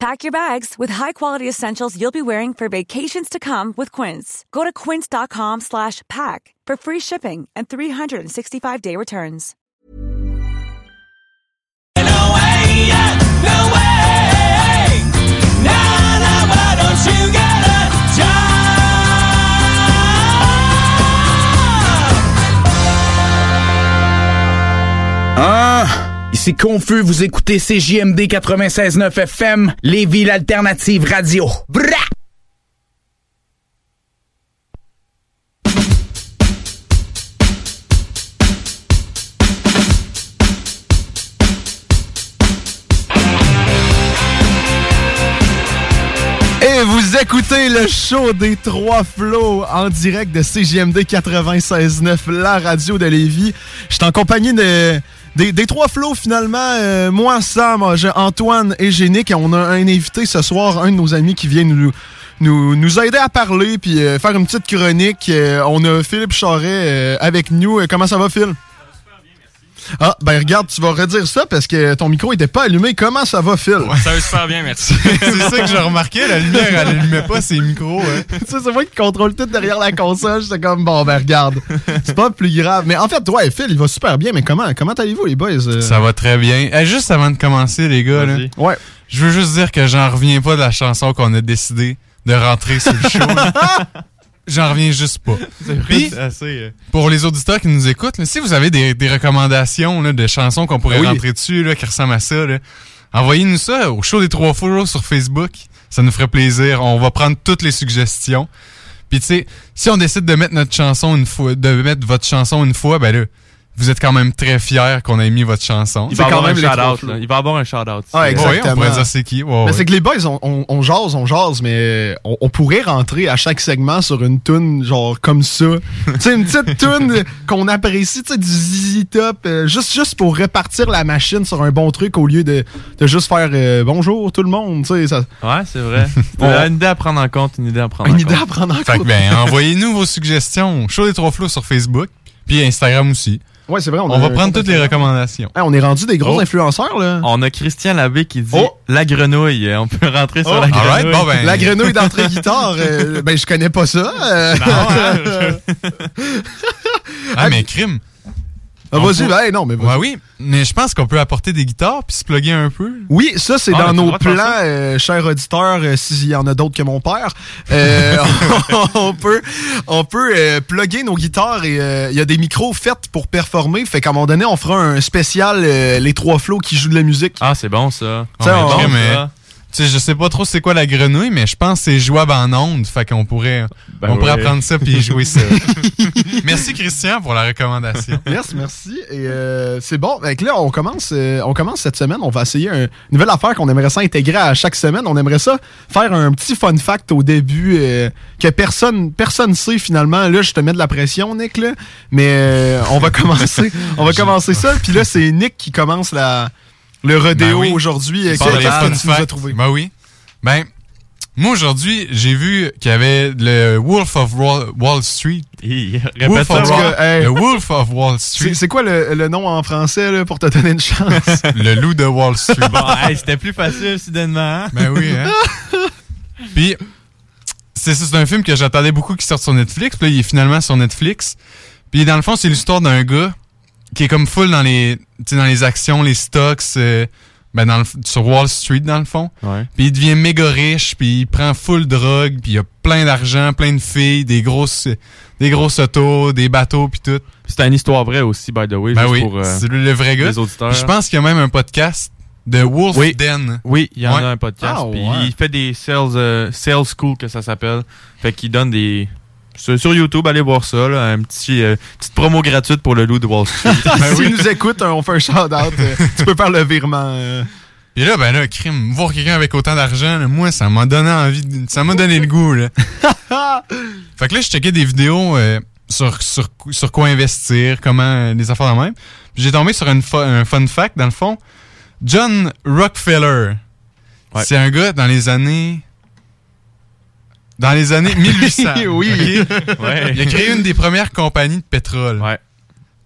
Pack your bags with high-quality essentials you'll be wearing for vacations to come with Quince. Go to quince.com slash pack for free shipping and 365-day returns. No way, no way. Nah, nah, why don't you get a job? Ah! Ici Confus, vous écoutez CJMD 96.9 FM, les villes alternatives radio. Bra! Et vous écoutez le show des trois flots en direct de CGMD 96.9, la radio de Lévis. Je suis en compagnie de, des, trois flots finalement. Euh, moi, Sam, j'ai Antoine et Génique. Et on a un invité ce soir, un de nos amis qui vient nous, nous, nous aider à parler puis euh, faire une petite chronique. Euh, on a Philippe Charret euh, avec nous. Euh, comment ça va, Phil? Ah, ben regarde, tu vas redire ça parce que ton micro était pas allumé. Comment ça va, Phil? Ça va super bien, merci. c'est ça que j'ai remarqué, la lumière, elle allumait pas ses micros. tu sais, c'est moi qui contrôle tout derrière la console. J'étais comme, bon, ben regarde, c'est pas plus grave. Mais en fait, ouais, Phil, il va super bien. Mais comment, comment allez-vous, les boys? Euh, Ça va très bien. Eh, juste avant de commencer, les gars, là, Ouais. je veux juste dire que j'en reviens pas de la chanson qu'on a décidé de rentrer sur le show. J'en reviens juste pas. Puis, euh, pour les auditeurs qui nous écoutent, là, si vous avez des, des recommandations là, de chansons qu'on pourrait Oui. rentrer dessus, là, qui ressemblent à ça, là, envoyez-nous ça au show des trois flots sur Facebook. Ça nous ferait plaisir. On va prendre toutes les suggestions. Puis tu sais, si on décide de mettre notre chanson une fois, de mettre votre chanson une fois, ben là, vous êtes quand même très fiers qu'on ait mis votre chanson. Il va avoir un shout-out. Il va avoir un shout-out. Ah, exactement. on pourrait dire c'est qui. Mais ouais. c'est que les boys, on, on, on jase, on jase, mais on, on pourrait rentrer à chaque segment sur une tune genre comme ça. tu sais, une petite tune qu'on apprécie, tu sais, du ZZ Top, euh, juste, juste pour repartir la machine sur un bon truc au lieu de, de juste faire euh, bonjour tout le monde, tu sais. ça- Ouais, c'est vrai. Une idée à prendre en compte, une idée à prendre en Une idée compte. à prendre en Fait que compte. ben, envoyez-nous vos suggestions. Show des trois flots sur Facebook, puis Instagram aussi. Ouais, c'est vrai. On, va prendre toutes les recommandations. Hey, on est rendu des gros Oh. influenceurs, là. On a Christian Labbé qui dit Oh. la grenouille. On peut rentrer sur Oh. la grenouille. Bon ben. La grenouille d'entrée-guitare, euh, ben je connais pas ça. euh. Ah, mais crime. Ah, vas-y, ben, hey, non, mais vas-y. Ouais, oui, mais je pense qu'on peut apporter des guitares puis se plugger un peu. Oui, ça, c'est Ah, dans nos plans, euh, chers auditeurs, euh, s'il y en a d'autres que mon père. Euh, on peut, on peut euh, plugger nos guitares et euh, il y a des micros faits pour performer. Fait qu'à un moment donné, on fera un spécial euh, Les Trois Flots qui jouent de la musique. Ah, c'est bon ça. Tu sais, Ouais, on- mais- ça. Tu sais, je sais pas trop c'est quoi la grenouille, mais je pense que c'est jouable en ondes. Fait qu'on pourrait, Ben on pourrait apprendre ça puis jouer ça. Merci Christian pour la recommandation. Yes, merci. Et euh, c'est bon. Fait que là, on commence, euh, on commence cette semaine. On va essayer une nouvelle affaire qu'on aimerait ça intégrer à chaque semaine. On aimerait ça faire un petit fun fact au début euh, que personne personne sait finalement. Là, je te mets de la pression, Nick. Là, mais euh, on va commencer, on va commencer ça. Puis là, c'est Nick qui commence la le rodéo Ben oui. aujourd'hui. Euh, Par les Qu'est-ce fun que tu nous as facts. trouvé? Ben oui. Ben, moi aujourd'hui, j'ai vu qu'il y avait le Wolf of Wall, Wall Street. Wolf ça. of Wall- hey. Le Wolf of Wall Street. C'est quoi le, le nom en français là, pour te donner une chance? le loup de Wall Street. Bon, hey, c'était plus facile soudainement. hein? Ben oui, hein? Puis, c'est un film que j'attendais beaucoup qui sorte sur Netflix. Puis là, il est finalement sur Netflix. Puis dans le fond, c'est l'histoire d'un gars qui est comme full dans les, dans les actions, les stocks, euh, Ben, dans le f- sur Wall Street, dans le fond. Ouais. Puis il devient méga riche, puis il prend full drogue, puis il a plein d'argent, plein de filles, des grosses des grosses autos, des bateaux, puis tout. C'était une histoire vraie aussi, by the way, Ben juste oui, pour euh, c'est lui le vrai gars. les auditeurs. Je pense qu'il y a même un podcast de Wolf Oui. Den. Oui, il y en Ouais. a un podcast. Ah, ouais. il fait des sales, euh, sales school que ça s'appelle. Fait qu'il donne des sur, YouTube, allez voir ça, là, un petit euh, petite promo gratuite pour le loup de Wall Street. Ben S'il nous écoute, on fait un shout-out. euh, tu peux faire le virement. euh. Puis là, ben là, crime, voir quelqu'un avec autant d'argent, moi, ça m'a donné envie, de- ça m'a donné le goût, là. fait que là, je checkais des vidéos euh, sur, sur, sur quoi investir, comment, euh, les affaires de même. Puis j'ai tombé sur une un fun fact, dans le fond. John Rockefeller. Ouais. C'est un gars dans les années... Dans les années 1800. Oui. ouais. Il a créé une des premières compagnies de pétrole. Ouais.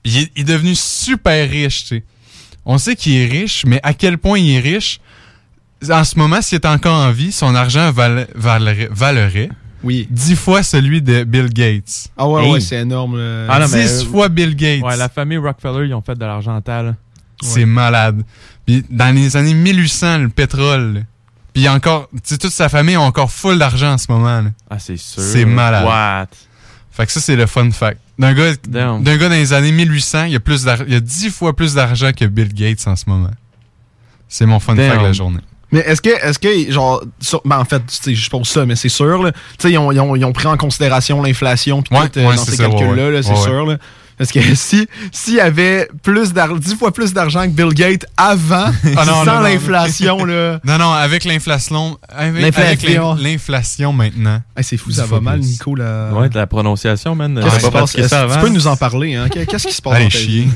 Il est, il est devenu super riche, tu sais. On sait qu'il est riche, mais à quel point il est riche, en ce moment, s'il est encore en vie, son argent val- valerait, valerait Oui. 10 fois celui de Bill Gates. Ah ouais, Hey. ouais, c'est énorme. là. Ah non, 10 mais, euh, fois Bill Gates. Ouais, la famille Rockefeller, ils ont fait de l'argent tal. C'est malade. Puis dans les années 1800, le pétrole. Puis encore, tu sais, toute sa famille a encore full d'argent en ce moment. là. Ah, c'est sûr. C'est malade. What? Fait que ça, c'est le fun fact. D'un gars, d'un gars dans les années 1800, il y a plus d'ar- il y a 10 fois plus d'argent que Bill Gates en ce moment. C'est mon fun Damn. fact de la journée. Mais est-ce que, est-ce que, genre, sur- ben en fait, je pense ça, mais c'est sûr, là. Tu sais, ils ont, ils, ont, ils ont pris en considération l'inflation puis Ouais, tout euh, ouais, dans ces calculs-là, ouais. là, c'est Ouais, sûr, là. Parce que si, s'il y avait plus d'argent, 10 fois plus d'argent que Bill Gates avant, Ah non, sans l'inflation, là. Non, non, avec l'inflation, avec, L'inflation. maintenant. Hey, c'est fou, ça va mal, plus. Nico, là. Ouais, de la prononciation, man. Pas passe? ça avant. Tu peux nous en parler, hein? Qu'est-ce qui se passe? Allez, dans ta vie? chier.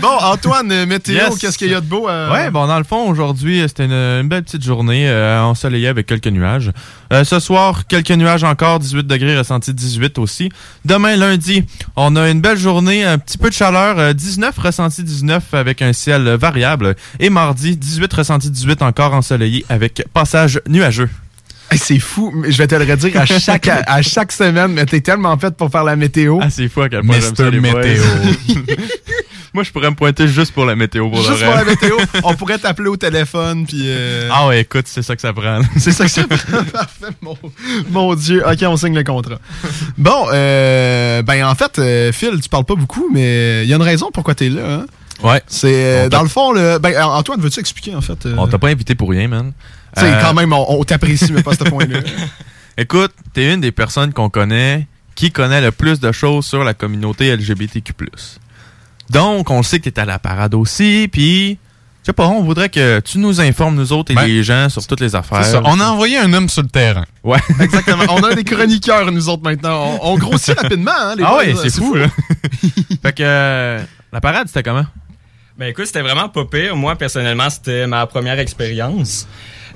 Bon, Antoine, euh, météo, Yes. qu'est-ce qu'il y a de beau? euh? Ouais, bon, dans le fond, aujourd'hui, euh, c'était une, une belle petite journée euh, ensoleillée avec quelques nuages. Euh, ce soir, quelques nuages encore, 18 degrés, ressenti 18 aussi. Demain, lundi, on a une belle journée, un petit peu de chaleur, euh, 19, ressenti 19 avec un ciel variable. Et mardi, 18, ressenti 18 encore ensoleillé avec passage nuageux. Hey, c'est fou, mais je vais te le redire à chaque, à chaque semaine, mais t'es tellement fait pour faire la météo. Ah, c'est fou à quel point j'aime ça, les. Météo. Moi, je pourrais me pointer juste pour la météo pour Juste pour la météo, on pourrait t'appeler au téléphone, puis euh, Ah ouais, écoute, c'est ça que ça prend. c'est ça que c'est. Parfait, mon, mon Dieu. Ok, on signe le contrat. Bon, euh, ben en fait, euh, Phil, tu parles pas beaucoup, mais il y a une raison pourquoi t'es là. Hein? Ouais. C'est euh, On t'a- dans le fond, le, ben Antoine, veux-tu expliquer en fait euh, On t'a pas invité pour rien, man. Tu sais, Euh, quand même, on, on t'apprécie, mais pas à ce point-là. Écoute, t'es une des personnes qu'on connaît qui connaît le plus de choses sur la communauté LGBTQ+. Donc, on sait que t'es à la parade aussi, puis... Je sais pas, on voudrait que tu nous informes, nous autres et Ben, les gens, sur toutes les affaires. C'est ça. On a envoyé un homme sur le terrain. Ouais. Exactement. On a des chroniqueurs, nous autres, maintenant. On, on grossit rapidement, hein, les ah là. c'est fou, là. fait que... euh, la parade, c'était comment? Ben écoute, c'était vraiment pas pire. Moi, personnellement, c'était ma première expérience.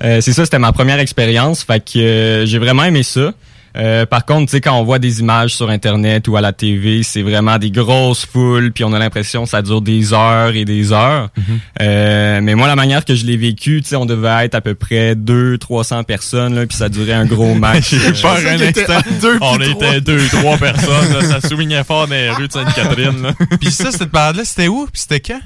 Euh, c'est ça, c'était ma première expérience. Fait que euh, j'ai vraiment aimé ça. Euh, par contre, tu sais, quand on voit des images sur Internet ou à la TV, c'est vraiment des grosses foules, puis on a l'impression que ça dure des heures et des heures. Euh, mais moi, la manière que je l'ai vécu, tu sais, on devait être à peu près 200-300 personnes, là, puis ça durait un gros match. J'ai Euh, peur ça un était instant. deux On trois. était deux, trois personnes, là, ça soulignait fort dans les rues de Sainte-Catherine. là. Puis ça, cette parade-là, c'était où? Puis c'était quand?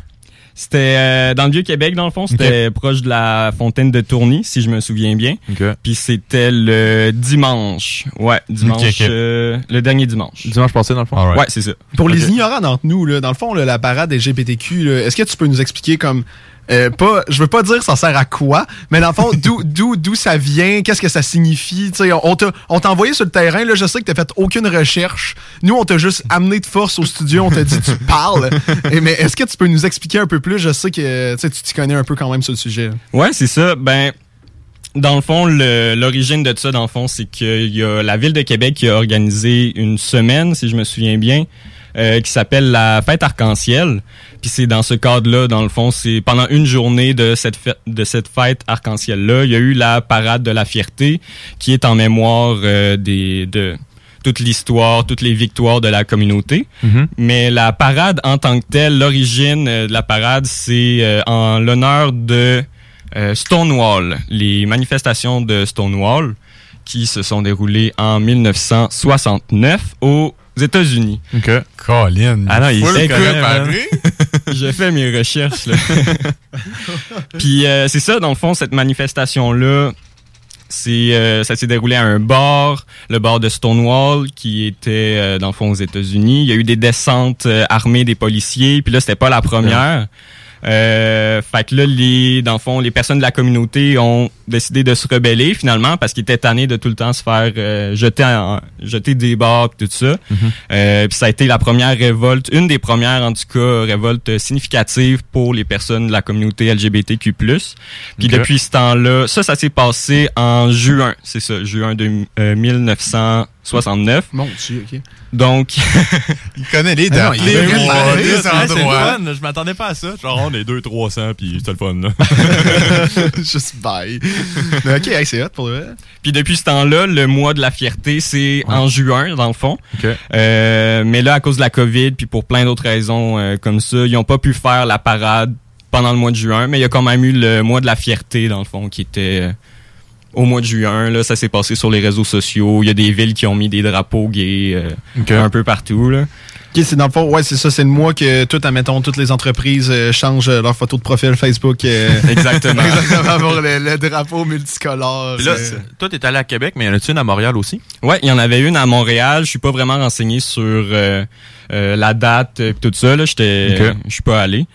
C'était euh, dans le Vieux-Québec, dans le fond. C'était proche de la fontaine de Tourny, si je me souviens bien. Puis c'était le dimanche. Ouais, dimanche. Euh, le dernier dimanche. Dimanche passé, dans le fond. Ouais, c'est ça. Pour les ignorants d'entre nous, là, dans le fond, là, la parade LGBTQ, là, est-ce que tu peux nous expliquer comme euh, pas, je veux pas dire ça sert à quoi, mais dans le fond, d'où, d'où, d'où ça vient, qu'est-ce que ça signifie, on t'a, on t'a envoyé sur le terrain, là, je sais que t'as fait aucune recherche. Nous, on t'a juste amené de force au studio, on t'a dit tu parles. Et, mais est-ce que tu peux nous expliquer un peu plus? Je sais que, tu t'y connais un peu quand même sur le sujet. Ouais, c'est ça. Ben, dans le fond, le- l'origine de ça, dans le fond, c'est qu'il y a la ville de Québec qui a organisé une semaine, si je me souviens bien, euh, qui s'appelle la fête arc-en-ciel. Puis c'est dans ce cadre-là, dans le fond, c'est pendant une journée de cette fête, de cette fête arc-en-ciel-là, il y a eu la parade de la fierté, qui est en mémoire euh, des de toute l'histoire, toutes les victoires de la communauté. Mhm. Mais la parade en tant que telle, l'origine euh, de la parade, c'est euh, en l'honneur de euh, Stonewall, les manifestations de Stonewall qui se sont déroulées en 1969 aux États-Unis. OK. Colin. Ah non, il même, préparé. je fais mes recherches. Là. Puis euh, c'est ça, dans le fond, cette manifestation-là, c'est euh, ça s'est déroulé à un bar, le bar de Stonewall, qui était euh, dans le fond aux États-Unis. Il y a eu des descentes euh, armées des policiers, puis là c'était pas la première. Euh, fait que là, les, dans le fond, les personnes de la communauté ont décidé de se rebeller finalement parce qu'ils étaient tannés de tout le temps se faire euh, jeter, en- jeter des bars pis tout ça. Euh, puis ça a été la première révolte, une des premières en tout cas révoltes significatives pour les personnes de la communauté LGBTQ+. Puis depuis ce temps-là, ça, ça s'est passé en juin, c'est ça, juin de euh, 1969. Mon Dieu, OK. Donc, Il connaît les Ah dates, il les préparé, les c'est fun. Je m'attendais pas à ça. Genre, on est 200-300, puis c'était le fun. Là. Juste bye. Mais OK, hey, c'est hot pour vrai. Puis depuis ce temps-là, le mois de la fierté, c'est en juin, dans le fond. Euh, mais là, à cause de la COVID, puis pour plein d'autres raisons euh, comme ça, ils n'ont pas pu faire la parade pendant le mois de juin, mais il y a quand même eu le mois de la fierté, dans le fond, qui était euh, au mois de juin. Là, ça s'est passé sur les réseaux sociaux. Il y a des villes qui ont mis des drapeaux gays euh, un peu partout. Là. OK, c'est dans le fond, ouais, c'est ça, c'est le mois que tout, admettons, toutes les entreprises euh, changent euh, leur photo de profil Facebook. euh, Exactement. Exactement, pour le, le drapeau multicolore. Puis là, euh, toi, t'es allé à Québec, mais y en a-tu une à Montréal aussi? Ouais, il y en avait une à Montréal. Je suis pas vraiment renseigné sur euh, euh, la date et tout ça. Là, j'étais, je suis pas allé.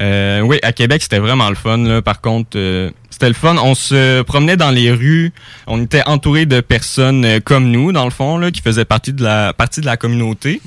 Euh, oui, à Québec, c'était vraiment le fun. Là. Par contre, euh, c'était le fun. On se promenait dans les rues. On était entouré de personnes euh, comme nous, dans le fond, là, qui faisaient partie de la partie de la communauté.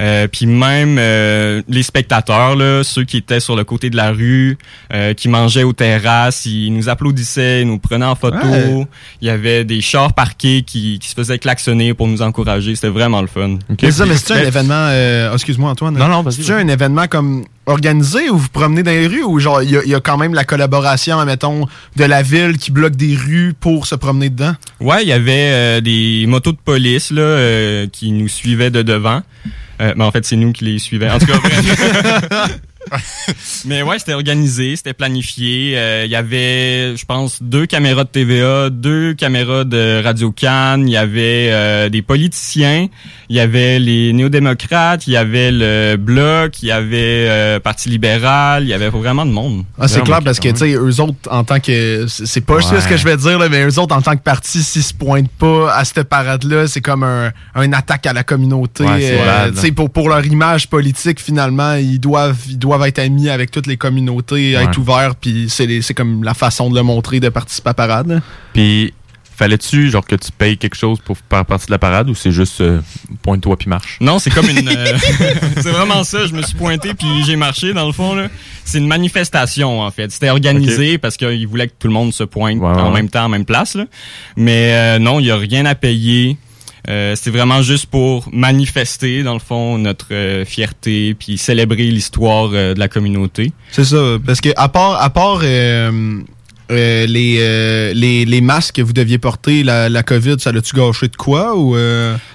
Euh, puis même euh, les spectateurs, là, ceux qui étaient sur le côté de la rue, euh, qui mangeaient aux terrasses, ils nous applaudissaient, ils nous prenaient en photo. Ouais. Il y avait des chars parqués qui, qui se faisaient klaxonner pour nous encourager. C'était vraiment le fun. OK. mais c'est ça, mais c'est un événement. euh, oh, excuse-moi, Antoine. Non, non, C'est un événement comme organisé où vous promenez dans les rues ou genre il y, y a quand même la collaboration, mettons, de la ville qui bloque des rues pour se promener dedans? Ouais, il y avait euh, des motos de police là, euh, qui nous suivaient de devant. Euh, mais en fait, c'est nous qui les suivions. En tout cas. Mais ouais, c'était organisé, c'était planifié. Euh, Il y avait, je pense, deux caméras de TVA, deux caméras de Radio Cannes. Il y avait euh, des politiciens. Il y avait les néo-démocrates. Il y avait le Bloc. Il y avait euh, Parti libéral. Il y avait vraiment de monde. Ah, c'est clair parce que, tu sais, eux autres, en tant que. C'est pas Ouais. ce que je vais dire, là, mais eux autres, en tant que parti, s'ils se pointent pas à cette parade-là, c'est comme un, un attaque à la communauté. Ouais, c'est Euh, pour, pour leur image politique, finalement, ils doivent, ils doivent être amis avec toutes les communautés, Ouais. être ouverts, puis c'est les- c'est comme la façon de le montrer, de participer à la parade. Puis, fallait-tu, genre, que tu payes quelque chose pour faire partie de la parade ou c'est juste euh, pointe-toi puis marche? Non, c'est comme une. euh, c'est vraiment ça. Je me suis pointé puis j'ai marché dans le fond là. C'est une manifestation en fait. C'était organisé parce qu'ils voulaient que tout le monde se pointe en ouais. même temps, en même place. Là. Mais euh, non, il y a rien à payer. Euh, c'est vraiment juste pour manifester dans le fond notre euh, fierté puis célébrer l'histoire euh, de la communauté. C'est ça, parce que à part, à part euh, les, les, les masques que vous deviez porter, la, la COVID, ça l'a-tu gâché de quoi ou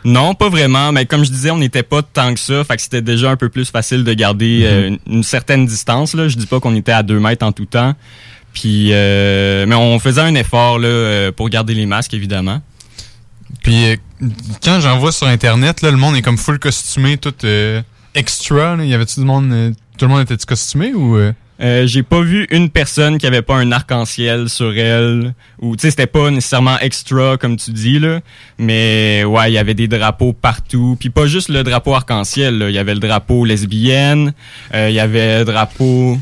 Non, pas vraiment. Mais comme je disais, on n'était pas tant que ça. Fait que c'était déjà un peu plus facile de garder euh, une, une certaine distance. Là. Je dis pas qu'on était à deux mètres en tout temps. Puis, mais on faisait un effort là, pour garder les masques, évidemment. Puis euh, quand j'en vois sur internet, là, le monde est comme full costumé, tout euh, extra. Là. Y avait-tu du monde, euh, tout le monde était costumé ou euh? Euh, j'ai pas vu une personne qui avait pas un arc-en-ciel sur elle ou tu sais c'était pas nécessairement extra comme tu dis là mais ouais il y avait des drapeaux partout puis pas juste le drapeau arc-en-ciel il y avait le drapeau lesbienne euh, il y avait le drapeau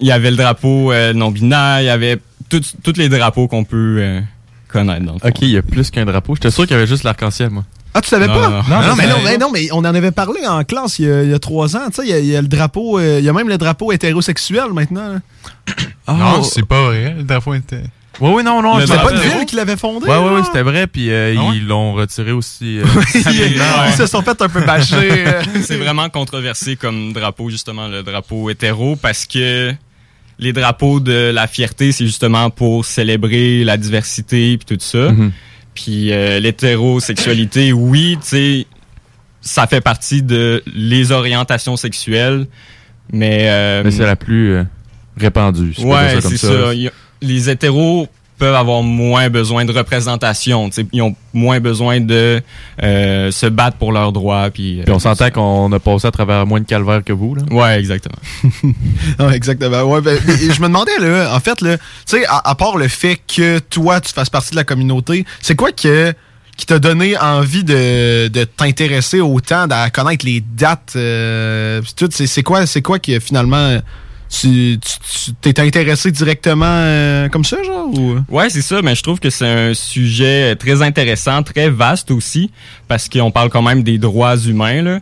il y avait le drapeau euh, non binaire il y avait tous les drapeaux qu'on peut euh, connaître dans le fond. Ok, il y a plus qu'un drapeau. J'étais sûr qu'il y avait juste l'arc-en-ciel, moi. Ah, tu savais Non, pas? non, non, non, mais mais- non, mais non, mais on en avait parlé en classe il y a, il y a trois ans. Tu sais, il y a- il y, a le drapeau, euh, il y a même le drapeau hétérosexuel maintenant. Non, c'est pas vrai. Le drapeau était. Ouais, oui, non, non. Me pas une ville qui l'avait fondé? Là? ouais, c'était vrai, puis euh, Ah ouais? ils l'ont retiré aussi. euh, Ils, se sont fait un peu bâcher. c'est vraiment controversé comme drapeau, justement, le drapeau hétéro, parce que les drapeaux de la fierté, c'est justement pour célébrer la diversité puis tout ça. Mhm. Puis euh, l'hétérosexualité, oui, tu sais, ça fait partie de les orientations sexuelles, mais... euh, Mais c'est la plus euh, répandue. si Ouais, c'est ça. A- Les hétéros peuvent avoir moins besoin de représentation. tu sais. Ils ont moins besoin de euh, se battre pour leurs droits. Puis, euh, Puis on s'entend qu'on a passé à travers moins de calvaire que vous. Là. Ouais, exactement. Ah, exactement. Ouais, ben, je me demandais, là, en fait, là, tu sais, à, à part le fait que toi, tu fasses partie de la communauté, c'est quoi que, qui t'a donné envie de, de t'intéresser autant, à connaître les dates, euh? C'est, c'est quoi, c'est quoi qui, finalement, tu, t'es intéressé directement euh, comme ça, genre? Ou? Ouais, c'est ça, mais je trouve que c'est un sujet très intéressant, très vaste aussi, parce qu'on parle quand même des droits humains. Là,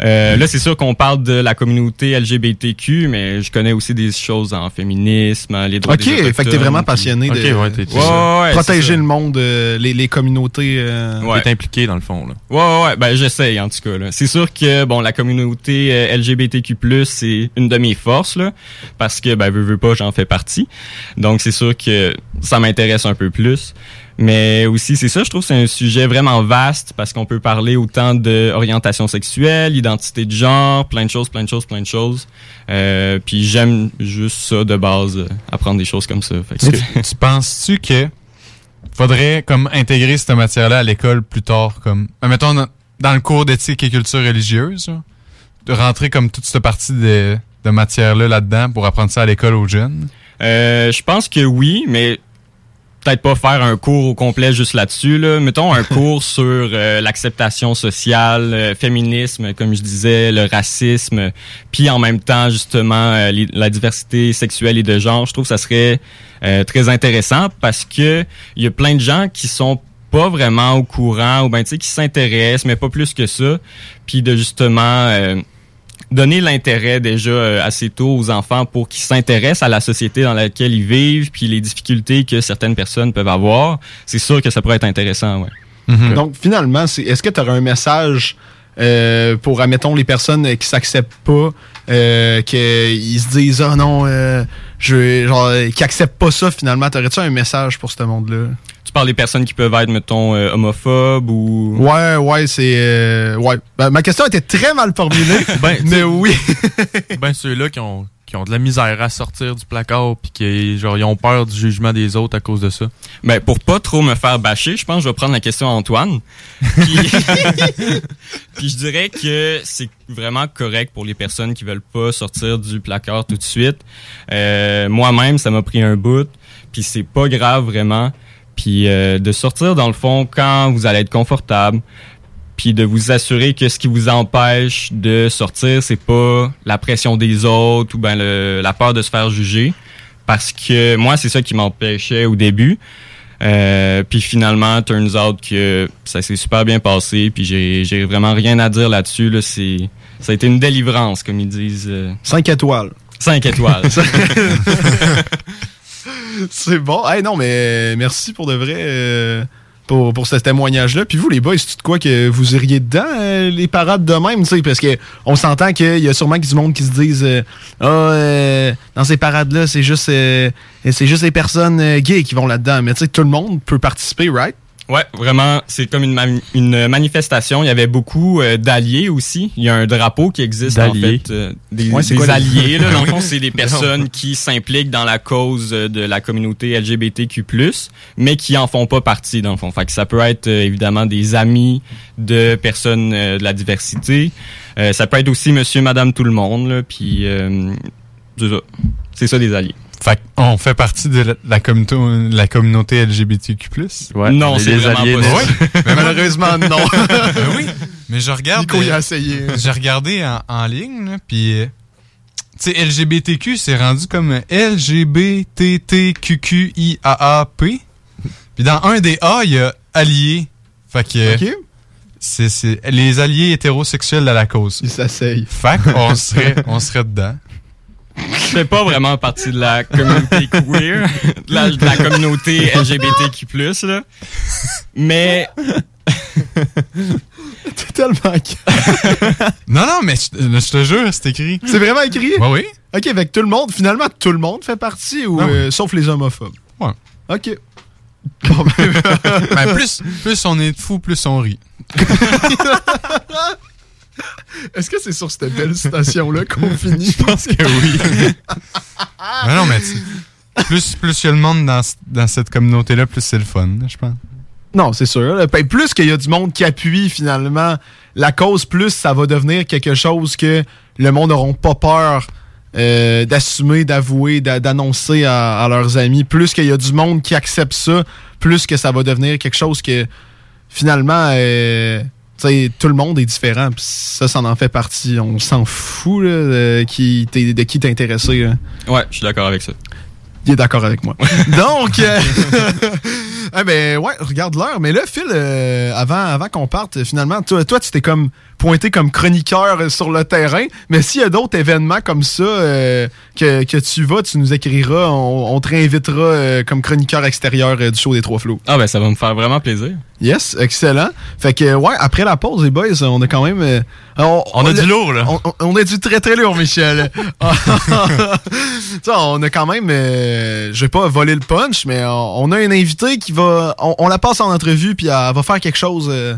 Euh, là c'est sûr qu'on parle de la communauté LGBTQ, mais je connais aussi des choses en féminisme, en les droits Ok, des fait que t'es vraiment passionné Ok, de ouais, t'es- Ouais, ouais, ouais, c'est protéger le monde, euh, les, les communautés. euh, Ouais. T'es impliqué dans le fond. Là. Ouais, ouais, ouais, ben j'essaye en tout cas. là. C'est sûr que bon, la communauté euh, LGBTQ+ c'est une de mes forces là, parce que ben veux, veux pas, j'en fais partie. Donc c'est sûr que ça m'intéresse un peu plus. Mais aussi, c'est ça, je trouve que c'est un sujet vraiment vaste parce qu'on peut parler autant d'orientation sexuelle, identité de genre, plein de choses, plein de choses, plein de choses. Euh, puis j'aime juste ça de base, euh, apprendre des choses comme ça. Fait que- Tu, tu penses-tu que faudrait comme intégrer cette matière-là à l'école plus tard, comme mettons dans, dans le cours d'éthique et culture religieuse, là, de rentrer comme toute cette partie de, de matière-là là-dedans pour apprendre ça à l'école aux jeunes? Euh, je pense que oui, mais peut-être pas faire un cours au complet juste là-dessus. Là. Mettons un cours sur euh, l'acceptation sociale, euh, féminisme, comme je disais, le racisme, puis en même temps justement euh, les- la diversité sexuelle et de genre. Je trouve que ça serait euh, très intéressant parce que il y a plein de gens qui sont pas vraiment au courant ou ben tu sais qui s'intéressent mais pas plus que ça puis de justement euh, donner l'intérêt déjà euh, assez tôt aux enfants pour qu'ils s'intéressent à la société dans laquelle ils vivent, puis les difficultés que certaines personnes peuvent avoir, c'est sûr que ça pourrait être intéressant, ouais. Mhm. Donc, finalement, c'est, est-ce que tu aurais un message euh, pour, admettons, les personnes qui s'acceptent pas, euh, qu'ils se disent, ah non, euh, je, genre, qui acceptent pas ça, finalement, t'aurais-tu un message pour ce monde-là? Tu parles des personnes qui peuvent être, mettons, euh, homophobes ou... Ouais, ouais, c'est. euh, ouais. Ben, ma question était très mal formulée, Ben, mais oui. ben ceux-là qui ont, qui ont de la misère à sortir du placard puis qui genre, ils ont peur du jugement des autres à cause de ça. Ben, pour pas trop me faire bâcher, je pense que je vais prendre la question à Antoine. Puis, Puis je dirais que c'est vraiment correct pour les personnes qui veulent pas sortir du placard tout de suite. Euh, Moi-même, ça m'a pris un bout, puis c'est pas grave vraiment. Puis euh, de sortir dans le fond quand vous allez être confortable, puis de vous assurer que ce qui vous empêche de sortir, c'est pas la pression des autres ou ben le- la peur de se faire juger. Parce que moi, c'est ça qui m'empêchait au début. Euh, puis finalement, turns out que ça s'est super bien passé. Puis j'ai, j'ai vraiment rien à dire là-dessus. Là. C'est, ça a été une délivrance, comme ils disent. euh, 5 étoiles. cinq étoiles. C'est bon. Hey, non, mais merci pour de vrai. euh, pour, pour ce témoignage-là. Puis vous, les boys, c'est de quoi que vous iriez dedans, euh, les parades de même, tu sais, parce que on s'entend qu'il y a sûrement du monde qui se disent euh, Ah, dans ces parades-là, c'est juste c'est juste les personnes gays qui vont là-dedans. Mais tu sais, tout le monde peut participer, right? Ouais, vraiment, c'est comme une, une manifestation. Il y avait beaucoup euh, d'alliés aussi. Il y a un drapeau qui existe en fait. euh, des Ouais, c'est des quoi les- alliés, là. Dans le fond, c'est des personnes qui s'impliquent dans la cause euh, de la communauté LGBTQ+, mais qui en font pas partie, dans le fond. Fait que ça peut être euh, évidemment des amis de personnes euh, de la diversité. Euh, ça peut être aussi monsieur, madame, tout le monde, là. Puis, euh, c'est ça. C'est ça, des alliés. Fait qu'on fait partie de la, la communauté, la communauté LGBTQ+. Ouais, Non, c'est les vraiment alliés, pas mais- mais Malheureusement, non. ben oui. Mais je regarde. Nico, il euh, a essayé. J'ai regardé en, en ligne, puis euh, tu sais, LGBTQ, c'est rendu comme LGBTTQQIAAP. Puis dans un des A, il y a alliés. Fait que OK? c'est, les alliés hétérosexuels de la cause. Il s'essaye. Fait qu'on serait, on serait dedans. Je fais pas vraiment partie de la communauté queer, de la, de la communauté LGBTQ+, là. Mais T'es tellement. Non, non, mais je, je te jure, c'est écrit. C'est vraiment écrit? Bah oui. OK, avec tout le monde, finalement, tout le monde fait partie, ou Ah oui. euh, sauf les homophobes? Ouais. OK. Bon, ben, Ben, plus, plus on est fou, plus on rit. Est-ce que c'est sur cette belle citation-là qu'on finit? Je pense que oui. Ben non, mais plus, plus il y a le monde dans, dans cette communauté-là, plus c'est le fun, je pense. Non, c'est sûr. Plus qu'il y a du monde qui appuie finalement la cause, plus ça va devenir quelque chose que le monde n'auront pas peur euh, d'assumer, d'avouer, d'a- d'annoncer à, à leurs amis. Plus qu'il y a du monde qui accepte ça, plus que ça va devenir quelque chose que finalement, euh, tu sais, tout le monde est différent. Puis ça, ça en fait partie. On s'en fout là, de qui t'es de qui t'es intéressé. là. Ouais, je suis d'accord avec ça. Il est d'accord avec moi. Donc, euh, ah ben ouais, regarde l'heure. Mais là, Phil, euh, avant, avant qu'on parte, finalement, toi, toi tu t'es comme pointé comme chroniqueur euh, sur le terrain. Mais s'il y a d'autres événements comme ça euh, que, que tu vas, tu nous écriras. On, on te réinvitera euh, comme chroniqueur extérieur euh, du show des Trois Flots. Ah ben ça va me faire vraiment plaisir. Yes, excellent. Fait que ouais, après la pause, les boys, on a quand même. euh, on, On a du lourd, là. On, a du très très lourd, Michel. On a quand même. euh, je vais pas voler le punch, mais on, on a un invité qui va. On, on la passe en entrevue, puis elle va faire quelque chose euh,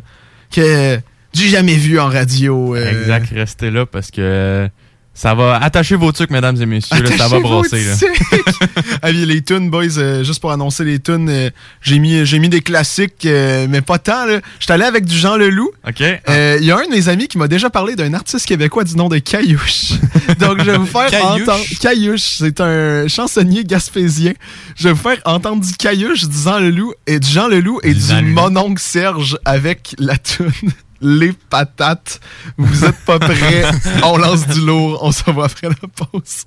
que j'ai jamais vu en radio. euh. Exact, restez là parce que euh, ça va attacher vos trucs, mesdames et messieurs. là, ça va tic. Ah les tunes, boys, euh, juste pour annoncer les tunes, euh, j'ai mis, j'ai mis des classiques, euh, mais pas tant. là. J'étais allé avec du Jean Leloup. OK? Euh, Il y a un de mes amis qui m'a déjà parlé d'un artiste québécois du nom de Caillouche. Donc, je vais vous faire Caillouche? entendre. Caillouche, c'est un chansonnier gaspésien. Je vais vous faire entendre du Caillouche, du Jean Leloup et du Jean Leloup et Du du mononcle Serge avec la tune Les patates. Vous êtes pas prêts? on lance du lourd. On se voit après la pause.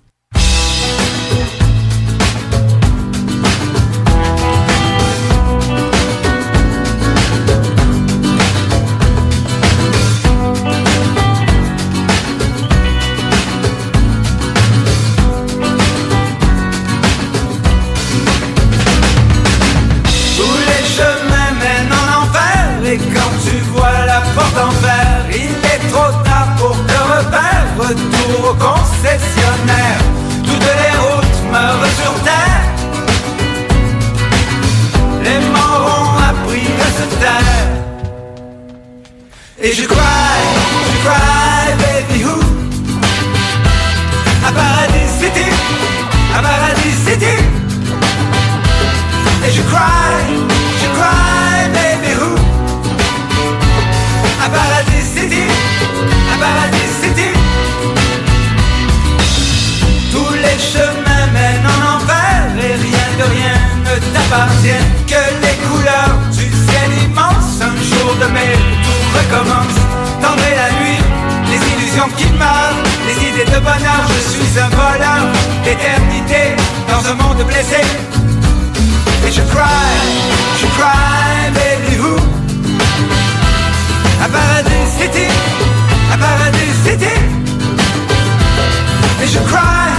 Et je cry, je cry, baby who? À Paradis City, à Paradis City et je cry, je cry, baby who? À Paradis City, à Paradis City Tous les chemins mènent en enfer Et rien de rien ne t'appartient qui Les idées de bonheur, je suis un voleur D'éternité, dans un monde blessé. Et je cry, je cry, baby who? À Paradis City, à Paradis City Et je cry,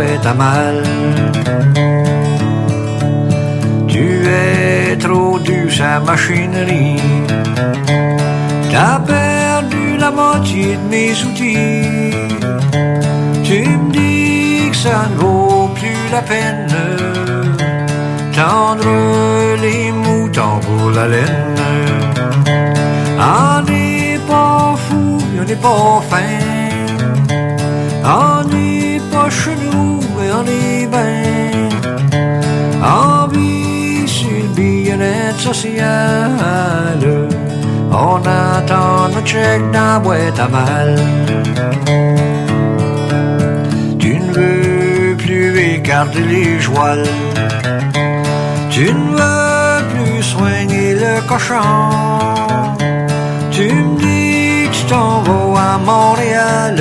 à mal. Tu es trop dur sa machinerie. T'as perdu la moitié de mes outils. Tu me dis que ça ne vaut plus la peine. Tendre les moutons pour la laine. On n'est pas fou, on n'est pas fin. On attend notre chèque dans la boîte à mal. Tu ne veux plus écarter les jouals. Tu ne veux plus soigner le cochon. Tu me dis que tu t'en vas à Montréal.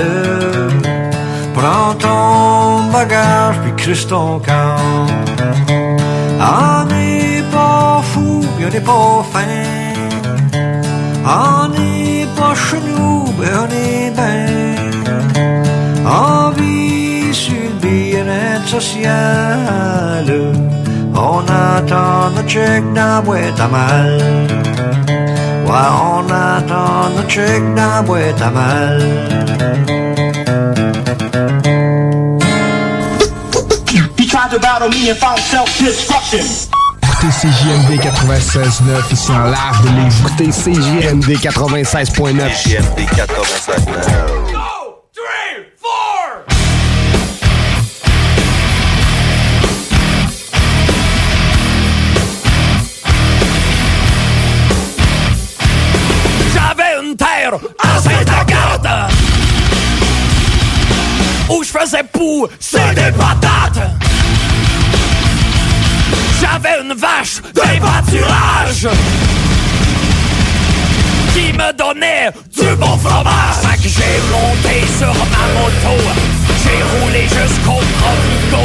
Prends ton bagage puis crisse ton camp. Fou, on n'est pas. On pas chez nous, on est bien. En vie sur le bien-être. On attend notre chèque la boîte à mal. On attend notre chèque la boîte à. He tried to battle me and found self-destruction. CJMD 96.9 ici en live de Lévis. Écoutez CJMD 96.9. CJMD 96.9. J'avais une terre à Saint-Agathe Où je faisais pousser des patates J'avais une vache des pâturages Qui me donnait du bon fromage. J'ai monté sur ma moto J'ai roulé jusqu'au Provigo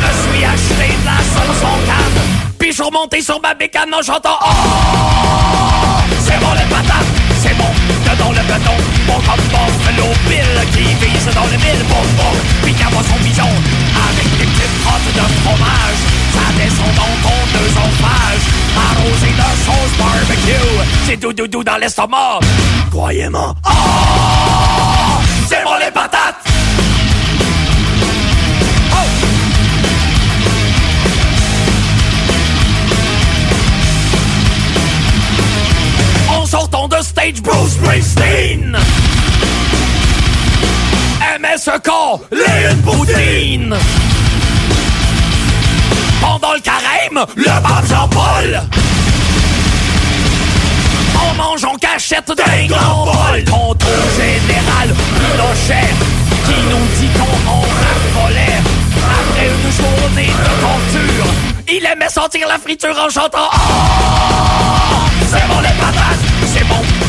Me suis acheté de la sauce en canne Puis je remonté sur ma bécane en chantant Oh C'est bon les patates c'est bon, dedans le béton. Bon comme Buffalo Bill qui vise dans le mille Bon, bon, puis aboie son pigeon Avec des petites crottes de fromage descend dans ton œsophage Arrosé de sauce barbecue. C'est doudou dans l'estomac. Croyez-moi. Oh C'est bon les patates! En sortant de stage Bruce Springsteen ce corps, les une poutine Pendant le carême, le pape Jean-Paul. En mangeant cachette des grands bols. Contrôle général, Pinochet Qui nous dit qu'on en raffolait. Après une journée de torture Il aimait sentir la friture en chantant. Oh C'est bon les patates, c'est bon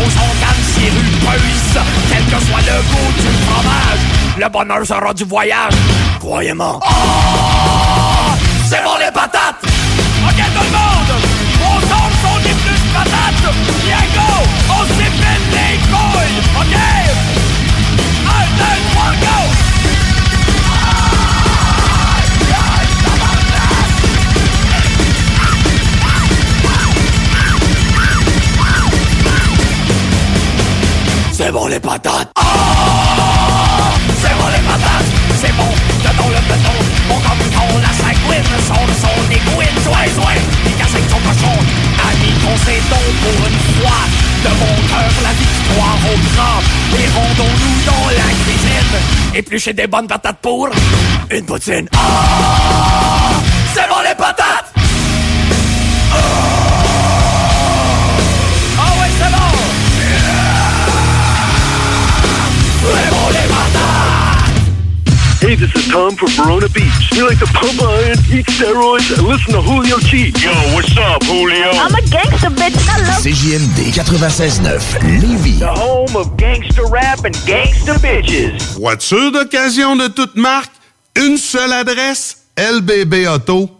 Sauce en canne sirupeuse Quel que soit le goût du fromage Le bonheur sera du voyage. Croyez-moi. Oh! C'est bon les patates! Ok tout le monde! On tombe sur des plus patates Bien go! On s'épile les couilles Ok? Un, deux, trois, go C'est bon les patates. Oh C'est bon les patates. C'est bon dedans le béton. Comme quand la sanguine Son de son égouine Joie joie Il casse avec son cochon Ami concédons pour une fois De mon cœur la victoire au grand Et rendons-nous dans la cuisine. Éplucher des bonnes patates pour Une poutine. Oh C'est bon les patates Hey, this is Tom from Verona Beach. We like to pump iron, eat steroids, and listen to Julio G. Yo, what's up, Julio? I'm a gangster, bitch. I love CJMD 96.9 Lévis. The home of gangster rap and gangster bitches. Voiture d'occasion de toute marque, une seule adresse, lbbauto.com.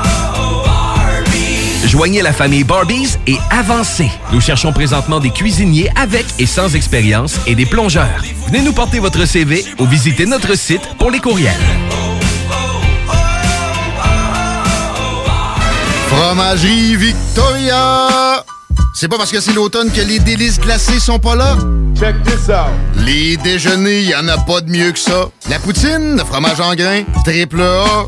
Joignez la famille Barbies et avancez. Nous cherchons présentement des cuisiniers avec et sans expérience et des plongeurs. Venez nous porter votre CV ou visitez notre site pour les courriels. Fromagerie Victoria! C'est pas parce que c'est l'automne que les délices glacées sont pas là? Check this out! Les déjeuners, y en a pas de mieux que ça. La poutine, le fromage en grains, triple A.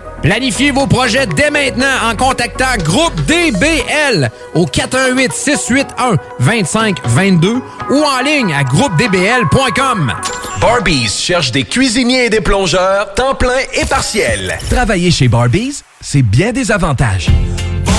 Planifiez vos projets dès maintenant en contactant Groupe DBL au 418 681 2522 ou en ligne à groupedbl.com. Barbies cherche des cuisiniers et des plongeurs, temps plein et partiel. Travailler chez Barbies, c'est bien des avantages.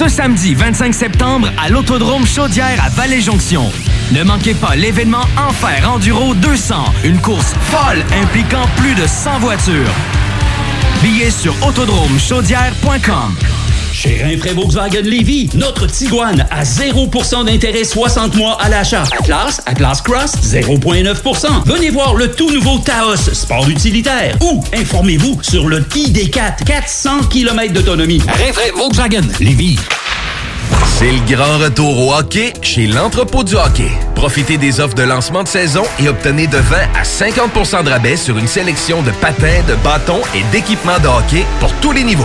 Ce samedi 25 septembre à l'Autodrome Chaudière à Vallée-Jonction. Ne manquez pas l'événement Enfer Enduro 200, une course folle impliquant plus de 100 voitures. Billets sur autodromechaudière.com. Chez Rinfraie Volkswagen Lévy, notre Tiguan à 0% d'intérêt 60 mois à l'achat. Atlas, Atlas Cross, 0,9%. Venez voir le tout nouveau Taos, sport utilitaire. Ou informez-vous sur le ID4, 400 km d'autonomie. Rinfraie Volkswagen Lévy. C'est le grand retour au hockey chez l'entrepôt du hockey. Profitez des offres de lancement de saison et obtenez de 20 à 50% de rabais sur une sélection de patins, de bâtons et d'équipements de hockey pour tous les niveaux.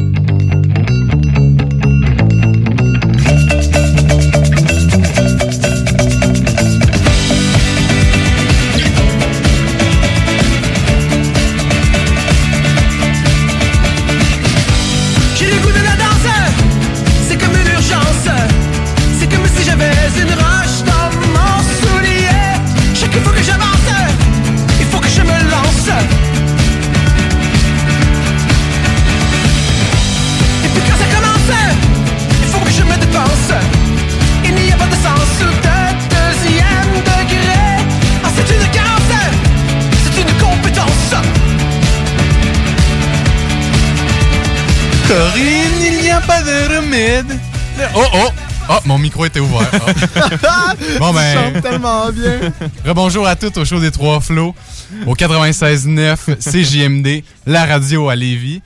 Pas de remède. Oh, oh! Oh, mon micro était ouvert. Ah. bon, ben. tellement bien. Rebonjour à tous au show des Trois Flots, au 96.9 CJMD, la radio à Lévis.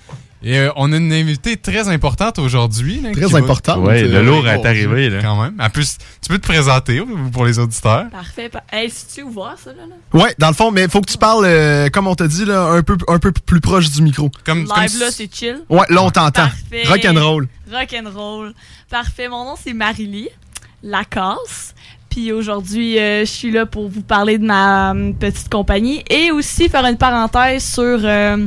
Et euh, on a une invitée très importante aujourd'hui. Très va- importante. Ouais, le lourd oui, est arrivé, là. Quand même. En plus, tu peux te présenter pour les auditeurs. Parfait. par- Hey, si tu ouvert ça, là? là? Ouais, dans le fond, mais il faut que tu parles, euh, comme on t'a dit, là, un peu, un peu plus proche du micro. Comme, Live, là, c'est chill. Ouais, là, on t'entend. Parfait. Rock'n'roll. Rock'n'roll. Parfait. Mon nom, c'est Marily Lacasse. Puis aujourd'hui, euh, je suis là pour vous parler de ma petite compagnie et aussi faire une parenthèse sur euh,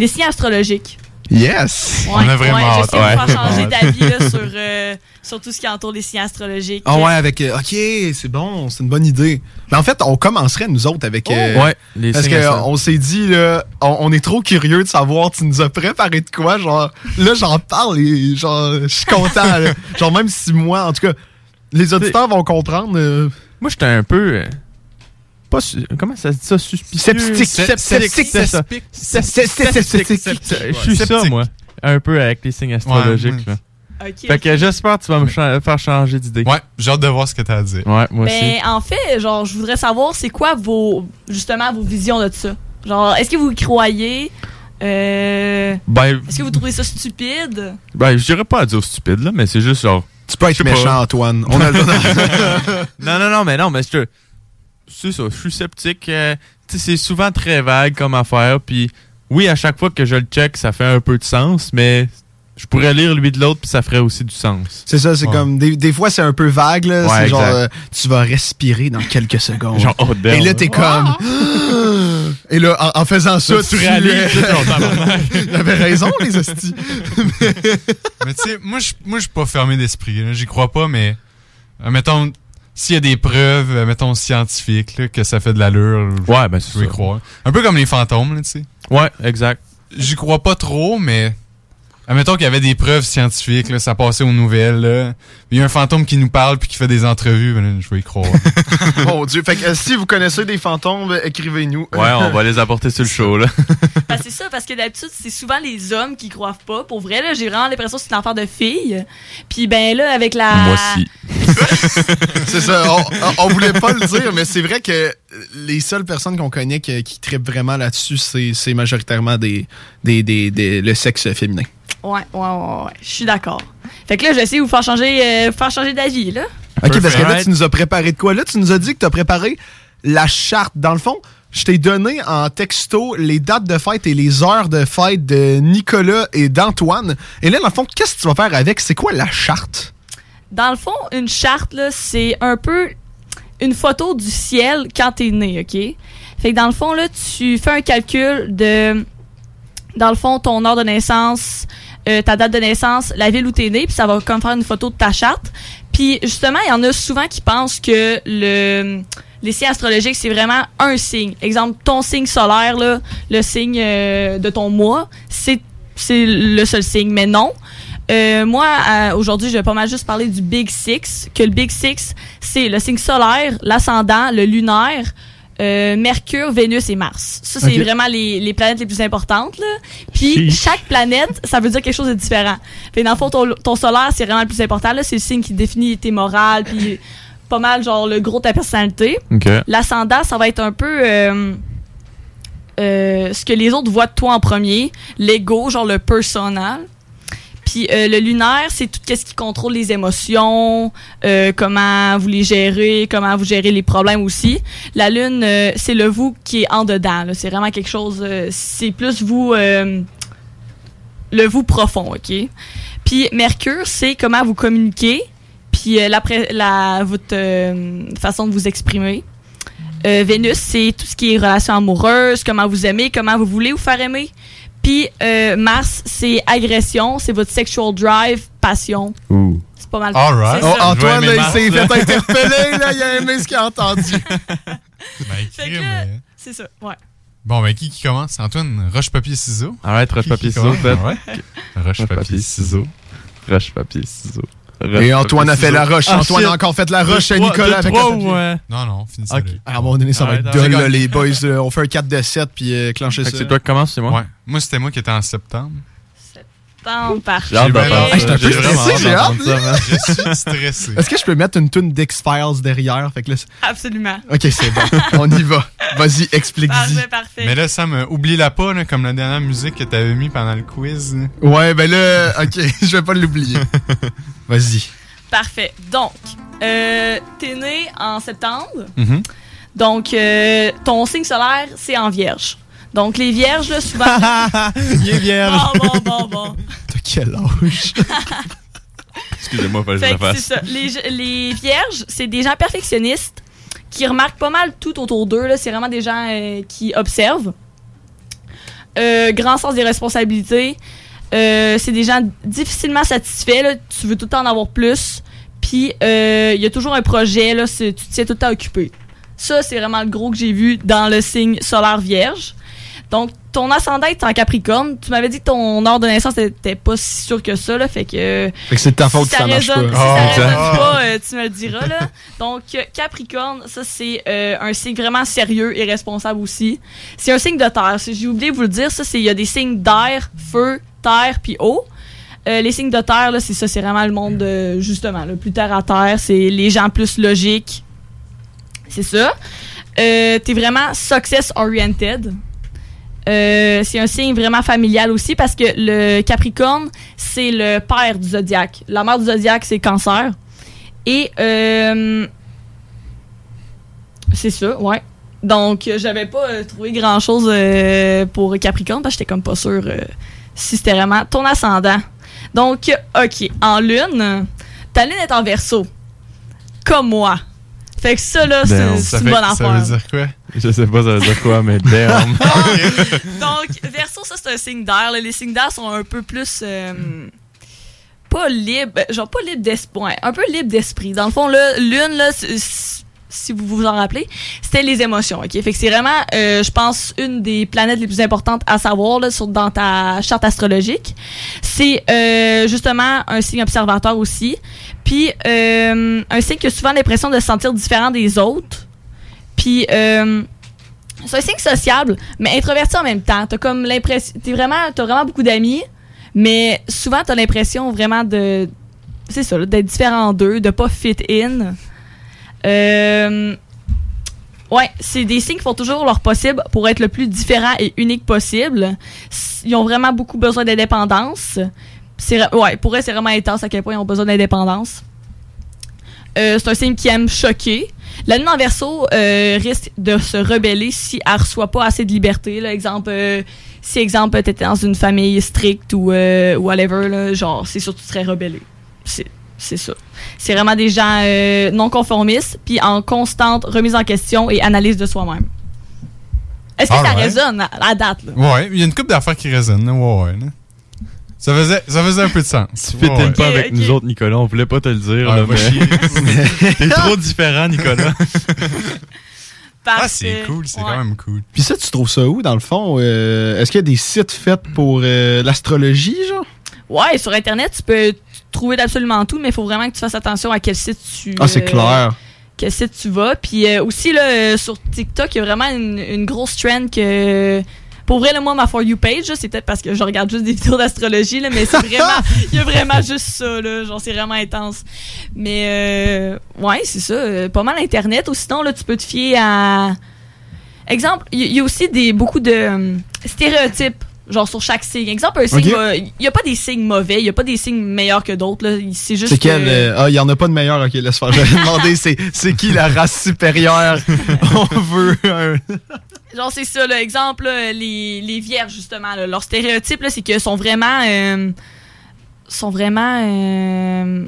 les signes astrologiques. Yes! Ouais, ouais, J'essaie de vous faire changer Ouais. d'avis sur, euh, sur tout ce qui entoure les signes astrologiques. Ah ouais, avec... euh, OK, c'est bon, c'est une bonne idée. Mais en fait, on commencerait, nous autres, avec... euh, Oh! Ouais, les Parce qu'on s'est dit, là, on, on est trop curieux de savoir, tu nous as préparé de quoi, genre... Là, j'en parle et genre, je suis content, là. Genre, même si moi, en tout cas, les auditeurs vont comprendre... euh, Moi, j'étais un peu. Pas comment ça se dit ça? Suspicieux? Sceptique. Sceptique, Sceptique. c'est ça. Sceptique. Sceptique. Sceptique. Je suis ça, Sceptique. moi. Un peu avec les signes astrologiques. là. Ok, Fait que ok. j'espère que tu vas me cha- faire changer d'idée. Ouais, j'ai hâte de voir ce que tu as à dire. Ouais, moi aussi. Ben, en fait, genre, je voudrais savoir, c'est quoi vos, justement, vos visions de ça? Genre, est-ce que vous y croyez? Euh, Ben, est-ce que vous trouvez ça stupide? ben je dirais pas à dire stupide, là, mais c'est juste genre. Tu peux être sais pas. méchant, Antoine. On a le droit. non, non, non, mais non, mais je C'est ça, je suis sceptique. euh, c'est souvent très vague comme affaire, puis oui, à chaque fois que je le check, ça fait un peu de sens, mais je pourrais lire lui de l'autre, puis ça ferait aussi du sens. C'est ça, c'est Ouais. comme. Des, des fois, c'est un peu vague, là. Ouais, c'est genre, euh, tu vas respirer dans quelques secondes. Genre, oh, damn. Et là, t'es comme. Et là, en, en faisant ça, Là, tu réalises, avait raison, les hosties. mais tu sais, moi, je moi, je suis pas fermé d'esprit. là. J'y crois pas, mais euh, mettons, s'il y a des preuves, euh, mettons, scientifiques, là, que ça fait de l'allure, je- Ouais, ben, je vais croire. Un peu comme les fantômes, là, tu sais. Ouais, exact. J'y crois pas trop, mais. Admettons qu'il y avait des preuves scientifiques, là, ça passait aux nouvelles. là. Il y a un fantôme qui nous parle puis qui fait des entrevues, ben, je vais y croire. Mon Dieu. Fait que euh, si vous connaissez des fantômes, euh, écrivez-nous. Ouais, on va les apporter sur le show, là. Ben, c'est ça, parce que d'habitude, c'est souvent les hommes qui croient pas. Pour vrai, là, j'ai vraiment l'impression que c'est une affaire de filles. Puis, ben là, avec la. Moi aussi. c'est ça. On, voulait pas le dire, mais c'est vrai que les seules personnes qu'on connaît qui, qui trippent vraiment là-dessus, c'est c'est majoritairement des, des, des- des- le sexe féminin. Ouais, ouais, ouais, ouais. Je suis d'accord. Fait que là, j'essaie de vous faire changer, euh, faire changer d'avis, là. OK, parce que là, tu nous as préparé de quoi? Là, tu nous as dit que tu as préparé la charte. Dans le fond, je t'ai donné en texto les dates de fête et les heures de fête de Nicolas et d'Antoine. Et là, dans le fond, qu'est-ce que tu vas faire avec? C'est quoi la charte? Dans le fond, une charte, là, c'est un peu une photo du ciel quand t'es né, OK? Fait que dans le fond, là, tu fais un calcul de, dans le fond, ton heure de naissance, euh, ta date de naissance, la ville où t'es né, puis ça va comme faire une photo de ta charte. Puis justement, il y en a souvent qui pensent que le les signes astrologiques, c'est vraiment un signe. Exemple, ton signe solaire, là, le signe euh, de ton mois, c'est c'est le seul signe. Mais non. Euh, moi, euh, aujourd'hui, je vais pas mal juste parler du Big Six. Que le Big Six, c'est le signe solaire, l'ascendant, le lunaire, euh, Mercure, Vénus et Mars. Ça, c'est vraiment les, les planètes les plus importantes. Là. Puis, chaque planète, ça veut dire quelque chose de différent. Fait dans le fond, ton, ton solaire, c'est vraiment le plus important. là. C'est le signe qui définit tes morales, puis pas mal, genre, le gros de ta personnalité. OK. L'ascendant, ça va être un peu euh, euh, ce que les autres voient de toi en premier. L'ego, genre le personnel. Puis euh, le lunaire, c'est tout ce qui contrôle les émotions, euh, comment vous les gérez, comment vous gérez les problèmes aussi. La lune, euh, c'est le vous qui est en dedans. C'est vraiment quelque chose. c'est plus vous, le vous profond, ok? Puis Mercure, c'est comment vous communiquez, puis la, la votre façon de vous exprimer. Vénus, c'est tout ce qui est relations amoureuses, comment vous aimez, comment vous voulez vous faire aimer. Puis euh, Mars, c'est agression, c'est votre sexual drive, passion. C'est pas mal. All right. Oh, ça. Antoine, là, il s'est fait interpeller, là, il a aimé ce qu'il a entendu. Là, c'est ça, ouais. Bon, ben, qui qui commence? Antoine, roche, papier, ciseaux. Arrête, roche, papier, ciseaux. Ouais. Roche, papier, ciseaux. Roche, papier, ciseaux. Et Antoine a fait la roche. Ah, Antoine shit. a encore fait la roche à Nicolas deux, avec trois le ou, papier. euh, Non, non, finissez. À un moment donné, ça va être là, comme- les boys. On fait un 4 de 7 puis euh, clencher ça. c'est toi qui commence, c'est moi? Ouais. Moi, c'était moi qui étais en septembre. J'ai. Hey, j'étais un peu J'ai vraiment stressé, j'ai hâte. Je suis stressé. Est-ce que je peux mettre une tune d'X-Files derrière? Fait que là, c'est- Absolument. ok, c'est bon. On y va. Vas-y, explique-y. Parfait, parfait. Mais là, Sam, euh, oublie-la pas, là, comme la dernière musique que t'avais mis pendant le quiz. là. Ouais, ben là, ok, je vais pas l'oublier. Vas-y. Parfait. Donc, euh, t'es né en septembre. Mhm. Donc, euh, ton signe solaire, c'est en vierge. Donc, les vierges, là, souvent. Il est vierge. Bon, bon, bon, bon. T'as quel âge? Excusez-moi, fallait que je Fait la fasse. ça. Les, les vierges, c'est des gens perfectionnistes qui remarquent pas mal tout autour d'eux. là. C'est vraiment des gens euh, qui observent. Euh, grand sens des responsabilités. Euh, c'est des gens difficilement satisfaits. là. Tu veux tout le temps en avoir plus. Puis, euh, il y a toujours un projet. Là, c'est- tu te tiens tout le temps occupé. Ça, c'est vraiment le gros que j'ai vu dans le signe solaire vierge. Donc, ton ascendant est en Capricorne. Tu m'avais dit que ton heure de naissance n'était pas si sûr que ça. Là, fait que Fait que c'est de ta faute si ça marche résonne, pas. Si Ah, ça exact. résonne pas, euh, tu me le diras. Là. Donc, euh, Capricorne, ça, c'est euh, un signe vraiment sérieux et responsable aussi. C'est un signe de terre. J'ai oublié de vous le dire. Ça, c'est il y a des signes d'air, feu, terre, puis eau. Euh, les signes de terre, là, c'est ça. C'est vraiment le monde, justement, le plus terre à terre. C'est les gens plus logiques. C'est ça. Euh, T'es vraiment success oriented. Euh, c'est un signe vraiment familial aussi parce que le Capricorne, c'est le père du zodiaque. La mère du zodiaque, c'est Cancer. Et euh, c'est ça, ouais. Donc, j'avais pas euh, trouvé grand chose pour Capricorne parce que j'étais comme pas sûre si c'était vraiment ton ascendant. Donc, ok, en lune, ta lune est en verso. Comme moi. Fait que ça, là, c'est Ça, une bonne ça affaire. veut dire quoi? Je sais pas ça veut dire quoi, mais damn. Donc, Verseau, ça, c'est un signe d'air. Les signes d'air sont un peu plus. euh, pas libre. Genre, pas libre d'esprit. un peu libre d'esprit. Dans le fond, là, lune, là, si vous vous en rappelez, c'était les émotions. OK? Fait c'est vraiment, euh, je pense, une des planètes les plus importantes à savoir là, dans ta charte astrologique. C'est euh, justement un signe observateur aussi. Puis, euh, un signe qui a souvent l'impression de se sentir différent des autres. Puis, c'est un signe sociable, mais introverti en même temps. T'as comme l'impression, t'es vraiment, t'as vraiment beaucoup d'amis, mais souvent t'as l'impression vraiment de, c'est ça, d'être différent d'eux, de pas fit in. Euh, ouais, c'est des signes qui font toujours leur possible pour être le plus différent et unique possible. Ils ont vraiment beaucoup besoin d'indépendance. Ouais, pour eux, c'est vraiment intense à quel point ils ont besoin d'indépendance. Euh, c'est un signe qui aime choquer. La lune en verso euh, risque de se rebeller si elle reçoit pas assez de liberté. Là. Exemple, euh, si exemple t'étais dans une famille stricte ou euh, whatever, là, genre c'est tu serais rebellé. C'est ça. C'est vraiment des gens euh, non conformistes puis en constante remise en question et analyse de soi-même. Est-ce que ça résonne à, à date là? Ouais, il y a une couple d'affaires qui résonnent. Ouais, ouais. là. Ça faisait, ça faisait un peu de sens. Tu fitais Ouais, pas avec nous autres, Nicolas. On voulait pas te le dire. Ah, là, va mais- chier. T'es trop différent, Nicolas. Ah, c'est cool, c'est quand même cool. Puis ça, tu trouves ça où, dans le fond? Euh, Est-ce qu'il y a des sites faits pour euh, l'astrologie, genre? Ouais, sur internet, tu peux trouver absolument tout, mais il faut vraiment que tu fasses attention à quel site tu Ah, c'est euh, clair. quel site tu vas. Puis euh, aussi, là, euh, sur TikTok, il y a vraiment une, une grosse trend que. Pour vrai, là, moi, ma For You page, là, c'est peut-être parce que je regarde juste des vidéos d'astrologie, là, mais c'est vraiment. Il y a vraiment juste ça, là. Genre, c'est vraiment intense. Mais, euh, ouais, c'est ça. euh, pas mal Internet. Ou sinon, là, tu peux te fier à. Exemple, il y, a aussi des, beaucoup de euh, stéréotypes. Genre sur chaque signe. Exemple, un signe, va- il n'y a pas des signes mauvais, il n'y a pas des signes meilleurs que d'autres. C'est juste. C'est quel? que- euh, Ah, il y en a pas de meilleur. Ok, laisse faire. J'avais demandé, c'est c'est qui la race supérieure? On veut un... Genre, c'est ça, là. Exemple, là, les, les vierges, justement, là, leur stéréotype, c'est qu'ils sont vraiment. euh, sont vraiment. euh,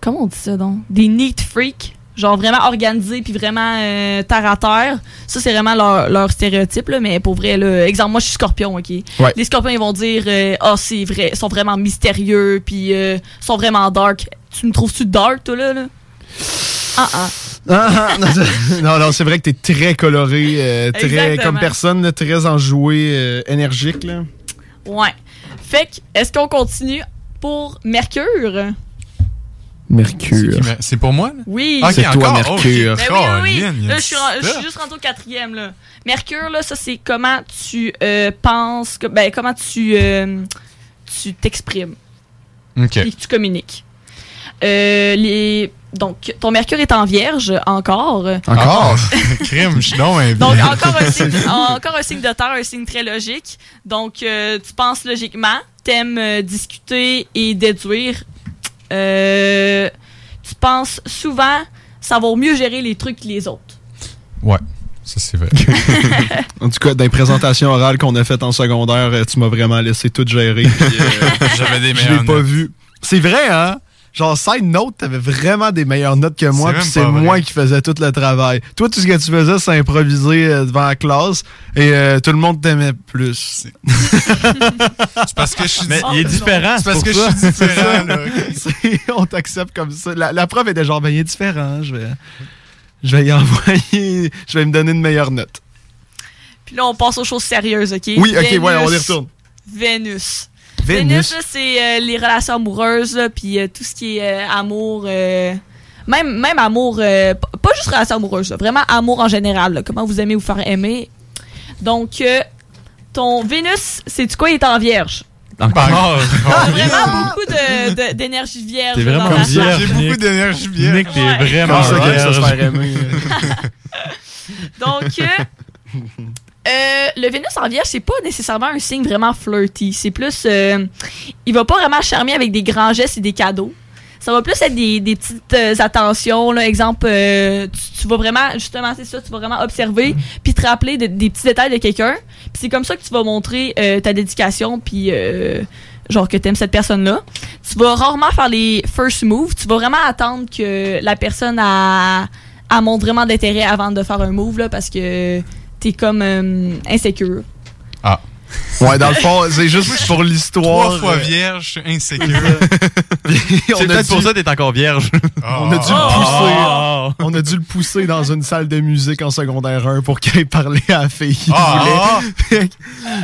comment on dit ça, donc? Des neat freaks. Genre, vraiment organisés, puis vraiment euh, terre à terre. Ça, c'est vraiment leur, leur stéréotype, là. Mais pour vrai, là. Exemple, moi, je suis scorpion, OK? Ouais. Les scorpions, ils vont dire, euh, ah, c'est vrai. Ils sont vraiment mystérieux, puis euh, sont vraiment dark. Tu me trouves-tu dark, toi, là? là? Ah, ah. Ah, non, c'est- non, non, c'est vrai que t'es très coloré, euh, très Exactement. comme personne, très enjoué, euh, énergique. Là. Ouais. Fait que, est-ce qu'on continue pour Mercure? Mercure. C'est pour moi? là? Oui. Ok, C'est toi? Mercure. Ok. Ben oui, oui, Là, je suis, je juste rendu au quatrième. Là. Mercure, là, ça, c'est comment tu euh, penses, que, ben, comment tu euh, tu t'exprimes Ok. et que tu communiques. Euh, les... Donc, ton Mercure est en vierge encore. Encore? Crime, je suis donc encore un, signe, encore un signe de terre, un signe très logique. Donc, euh, tu penses logiquement, t'aimes euh, discuter et déduire. Euh, tu penses souvent savoir mieux gérer les trucs que les autres. Ouais, ça c'est vrai. En tout cas, dans les présentations orales qu'on a faites en secondaire, euh, tu m'as vraiment laissé tout gérer. euh, J'avais des Je meilleures l'ai pas vu. C'est vrai, hein? Genre, side note, t'avais vraiment des meilleures notes que moi, puis c'est moi qui faisais tout le travail. Toi, tout ce que tu faisais, c'est improviser euh, devant la classe, et euh, tout le monde t'aimait plus. C'est parce que je suis Mais il est différent, C'est parce que je suis différent, là. On t'accepte comme ça. La, la preuve était genre, ben, il est différent. Je vais, je vais y envoyer, je vais me donner une meilleure note. Puis là, on passe aux choses sérieuses, OK? Oui, ok, Vénus. ouais, on y retourne. Vénus. Vénus. C'est euh, les relations amoureuses, puis euh, tout ce qui est euh, amour. euh, même, même amour, euh, pas juste relations amoureuses, vraiment amour en général. là, comment vous aimez vous faire aimer. Donc, euh, ton Vénus, c'est quoi? Il est en vierge. Encore. T'as vraiment beaucoup de- de- d'énergie vierge. T'es dans vraiment vierge. J'ai beaucoup d'énergie vierge. Nick, t'es Ouais. vraiment vierge. faire aimer. Donc, euh, euh, le Vénus en Vierge, c'est pas nécessairement un signe vraiment flirty. C'est plus. euh, il va pas vraiment charmer avec des grands gestes et des cadeaux. Ça va plus être des, des petites euh, attentions. Là. Exemple, tu, tu vas vraiment, justement, c'est ça, tu vas vraiment observer puis te rappeler de- des petits détails de quelqu'un. Puis c'est comme ça que tu vas montrer ta dédication puis euh, genre que t'aimes cette personne-là. Tu vas rarement faire les first moves. Tu vas vraiment attendre que la personne a, a montre vraiment d'intérêt avant de faire un move là, parce que t'es comme euh, insécure. Ah. Ouais, dans le fond, c'est juste pour l'histoire. Trois fois euh, vierge, je suis insécure. C'est peut-être dû- pour ça que t'es encore vierge. On a dû le pousser. On a dû le pousser dans une salle de musique en secondaire 1 pour qu'il ait parlé à la fille qu'il Ah, voulait.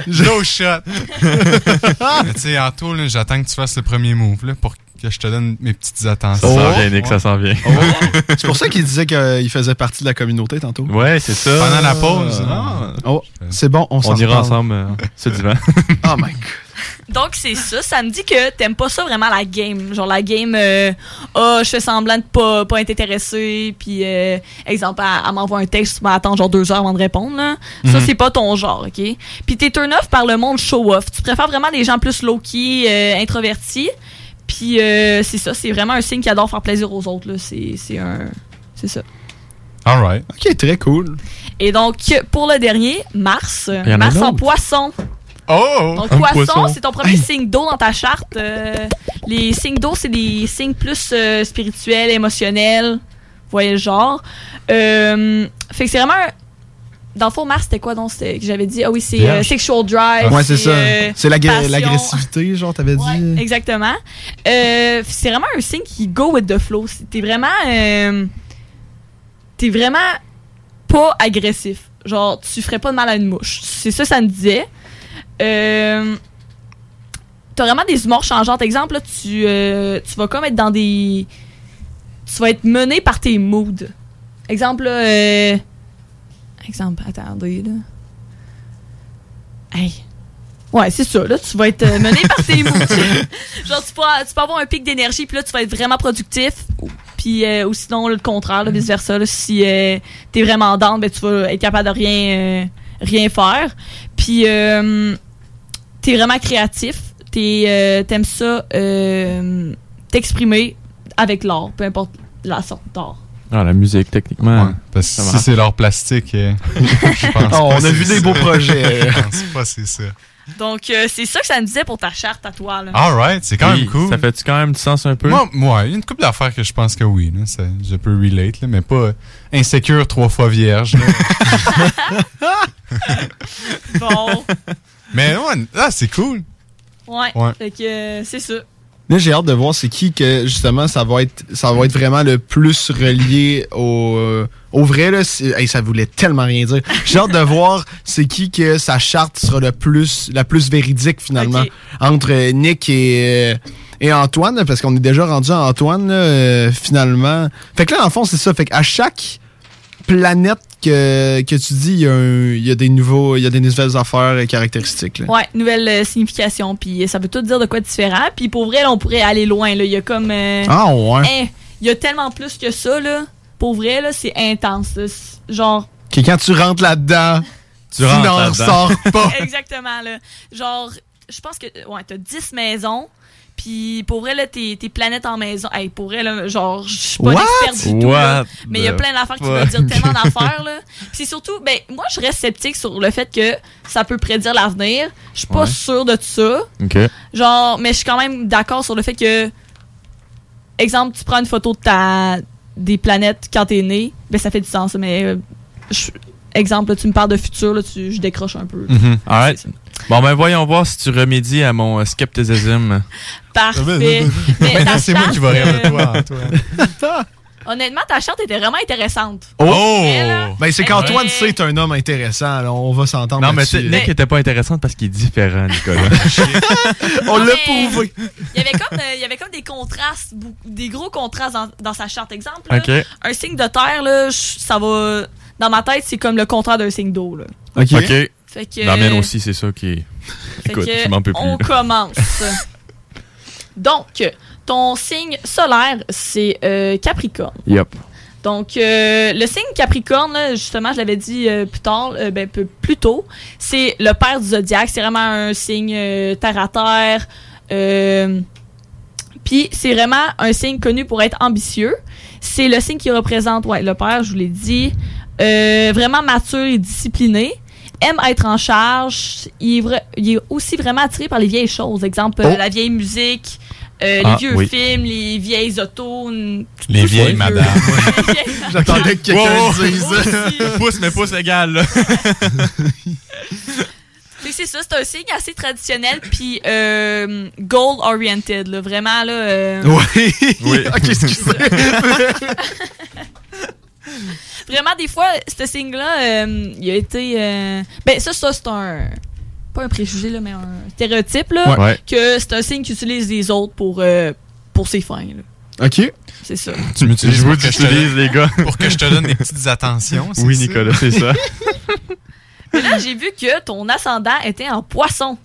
No shot. Mais tu sais, Anto, j'attends que tu fasses le premier move là, pour que je te donne mes petites attentions. Ça s'en vient, Nick, ça s'en vient. C'est pour ça qu'il disait qu'il faisait partie de la communauté tantôt. Ouais, c'est ça. Pendant la pause. Ah. Oh, c'est bon, on, On, s'en ira reparle. ensemble euh, ce divan. Oh my god. Donc c'est ça, ça me dit que t'aimes pas ça vraiment la game. Genre la game, euh, ah, je fais semblant de pas, pas être intéressé, puis euh, exemple, elle, elle m'envoie un texte, tu m'attends genre deux heures avant de répondre. Là. Ça, Mhm. c'est pas ton genre, OK? Puis t'es turn off par le monde show-off. Tu préfères vraiment les gens plus low-key, euh, introvertis. Puis euh, c'est ça, c'est vraiment un signe qui adore faire plaisir aux autres. là. C'est c'est un... C'est ça. Alright. Ok, très cool. Et donc, pour le dernier, Mars. Il y en a Mars en poisson. Oh! Donc, Un poisson, poisson. c'est ton premier signe d'eau dans ta charte. Euh, les signes d'eau, c'est des signes plus euh, spirituels, émotionnels. Vous voyez le genre. Euh, fait que c'est vraiment. un- Dans le fond, Mars, c'était quoi donc? J'avais dit? Ah oui, c'est euh, sexual drive. Ouais, c'est ça. euh, C'est l'agressivité, genre, t'avais Ouais, dit. exactement. Euh, c'est vraiment un signe qui go with the flow. T'es vraiment. T'es vraiment pas agressif. Genre, tu ferais pas de mal à une mouche. C'est ça, ça me disait. T'as vraiment des humeurs changeantes. Exemple, là, tu, tu vas comme être dans des. Tu vas être mené par tes moods. Exemple, là. Exemple, attendez, là. Hey. Ouais, c'est ça, là. Tu vas être euh, mené par tes moods. Genre, tu peux, tu peux avoir un pic d'énergie, puis là, tu vas être vraiment productif. Puis, euh, ou sinon, là, le contraire, là, vice-versa. si euh, t'es vraiment down, ben, tu vas être capable de rien, euh, rien faire. Puis, euh, t'es vraiment créatif. T'aimes ça t'exprimer avec l'art, peu importe la sorte d'art. Ah, la musique, techniquement. Ouais, parce que si c'est leur plastique, euh, je pense Oh, pas on a vu des ça. beaux projets. Je pense pas c'est ça. Donc, euh, c'est ça que ça me disait pour ta charte à toi. Là. Alright, c'est quand même cool. Ça fait-tu quand même du sens un peu? Moi, moi, il y a une couple d'affaires que je pense que oui, là, ça- je peux relate, là, mais pas euh, insécure trois fois vierge. là. Bon, mais ouais, ah, c'est cool. ouais. Ouais. Fait que euh, c'est ça. Là, j'ai hâte de voir c'est qui que justement ça va être ça va être vraiment le plus relié au euh, au vrai là, hey, ça voulait tellement rien dire. J'ai hâte de voir c'est qui que sa charte sera le plus la plus véridique finalement entre Nick et euh, et Antoine, parce qu'on est déjà rendu à Antoine, là, euh, finalement. Fait que là, en fond, c'est ça. Fait qu'à chaque planète que, que tu dis, il y, a un- il y a des nouveaux, il y a des nouvelles affaires et caractéristiques. là. Ouais, nouvelle euh, signification. Puis ça veut tout dire de quoi de différent. Puis pour vrai, là, on pourrait aller loin. Là. Il y a comme. euh, Ah, ouais. hein, il y a tellement plus que ça. Là. Pour vrai, là, c'est intense. là. Genre. Que quand tu rentres là-dedans, tu, n'en ressors pas. Exactement, là. Genre, je pense que, ouais, t'as 10 maisons. Puis pour vrai, là, tes, tes planètes en maison. Hey, pour vrai, là, genre, je suis pas What? experte du tout. Là. mais il y a plein d'affaires qui veulent dire tellement d'affaires, là. Puis c'est surtout, ben, moi, je reste sceptique sur le fait que ça peut prédire l'avenir. Je suis pas Ouais. sûre de tout ça. OK. Genre, mais je suis quand même d'accord sur le fait que, exemple, tu prends une photo de ta des planètes quand t'es né, ben ça fait du sens. Mais euh, je- exemple, là, tu me parles de futur, là, tu, je décroche un peu. Mhm. Alright. Bon, ben voyons voir si tu remédies à mon euh, scepticisme. Parfait. Mais ta c'est moi qui vais rire de toi, euh, Honnêtement, ta charte était vraiment intéressante. Oh! Mais là, Ben, c'est elle qu'Antoine, est- c'est un homme intéressant. là. On va s'entendre Non, mais tu sais, Nick était pas intéressante parce qu'il est différent, Nicolas. On Non, l'a mais prouvé. Il y avait comme, euh, il y avait comme des contrastes, beaucoup- des gros contrastes dans, dans sa charte. Exemple, là, Ok. un signe de terre, là, je- ça va. Dans ma tête, c'est comme le contraire d'un signe d'eau. là. OK. Fait que- la mienne aussi, c'est ça qui est. Écoute, que je m'en peux plus. On commence. Donc, ton signe solaire, c'est euh, Capricorne. Yep. Donc, euh, le signe Capricorne, là, justement, je l'avais dit euh, plus tard, euh, ben, peu- plus tôt, c'est le père du zodiaque. C'est vraiment un signe euh, terre à terre. Euh, Puis, c'est vraiment un signe connu pour être ambitieux. C'est le signe qui représente, ouais, le père, je vous l'ai dit, euh, vraiment mature et discipliné. Aime être en charge. Il est, vra- il est aussi vraiment attiré par les vieilles choses. Exemple, euh, Oh. la vieille musique, euh, Ah, les vieux oui. films, les vieilles autos. n- Les vieilles madames. J'attendais que quelqu'un Wow. dise. pouce, mais pouce égal, c'est ça, c'est un signe assez traditionnel puis euh, goal oriented là, vraiment là. euh, Oui. Oui. ok, excusez. Vraiment des fois ce signe là, il a été euh, ben ça ça c'est un pas un préjugé là mais un stéréotype là Ouais. Ouais. que c'est un signe qui utilise les autres pour euh, pour ses fins là. OK. C'est ça. Tu m'utilises Je vous pour que je te utilise, donne- les gars. Pour que je te donne des petites attentions. Oui, ça? Nicolas, c'est ça. Mais là, j'ai vu que ton ascendant était en poisson.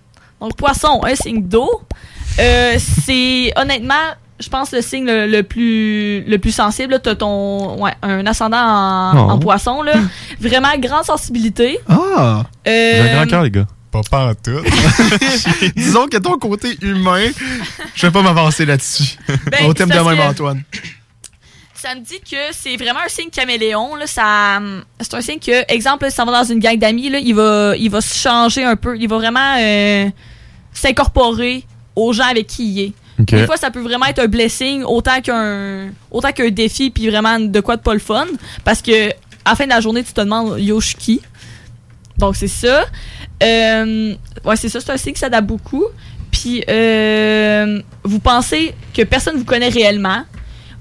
Donc, poisson, un signe d'eau. Euh, c'est honnêtement, je pense, le signe le, le plus le plus sensible. Tu as ton, ouais, un ascendant en, Oh. en poisson. Là. Vraiment grande sensibilité. Ah! Euh, J'ai un grand cœur, les gars. Pas pas en tout. Disons que ton côté humain, je vais pas m'avancer là-dessus. Ben, On t'aime de même, que- Antoine. Ça me dit que c'est vraiment un signe caméléon. Là, ça, c'est un signe que, exemple, si ça va dans une gang d'amis, là, il va, il va se changer un peu. Il va vraiment euh, s'incorporer aux gens avec qui il est. Ok. Des fois, ça peut vraiment être un blessing autant qu'un, autant qu'un défi, puis vraiment de quoi de pas le fun. Parce que à la fin de la journée, tu te demandes yo, je suis qui? Donc, c'est ça. Euh, ouais, c'est ça, c'est un signe qui s'adapte beaucoup. Puis, euh, vous pensez que personne vous connaît réellement.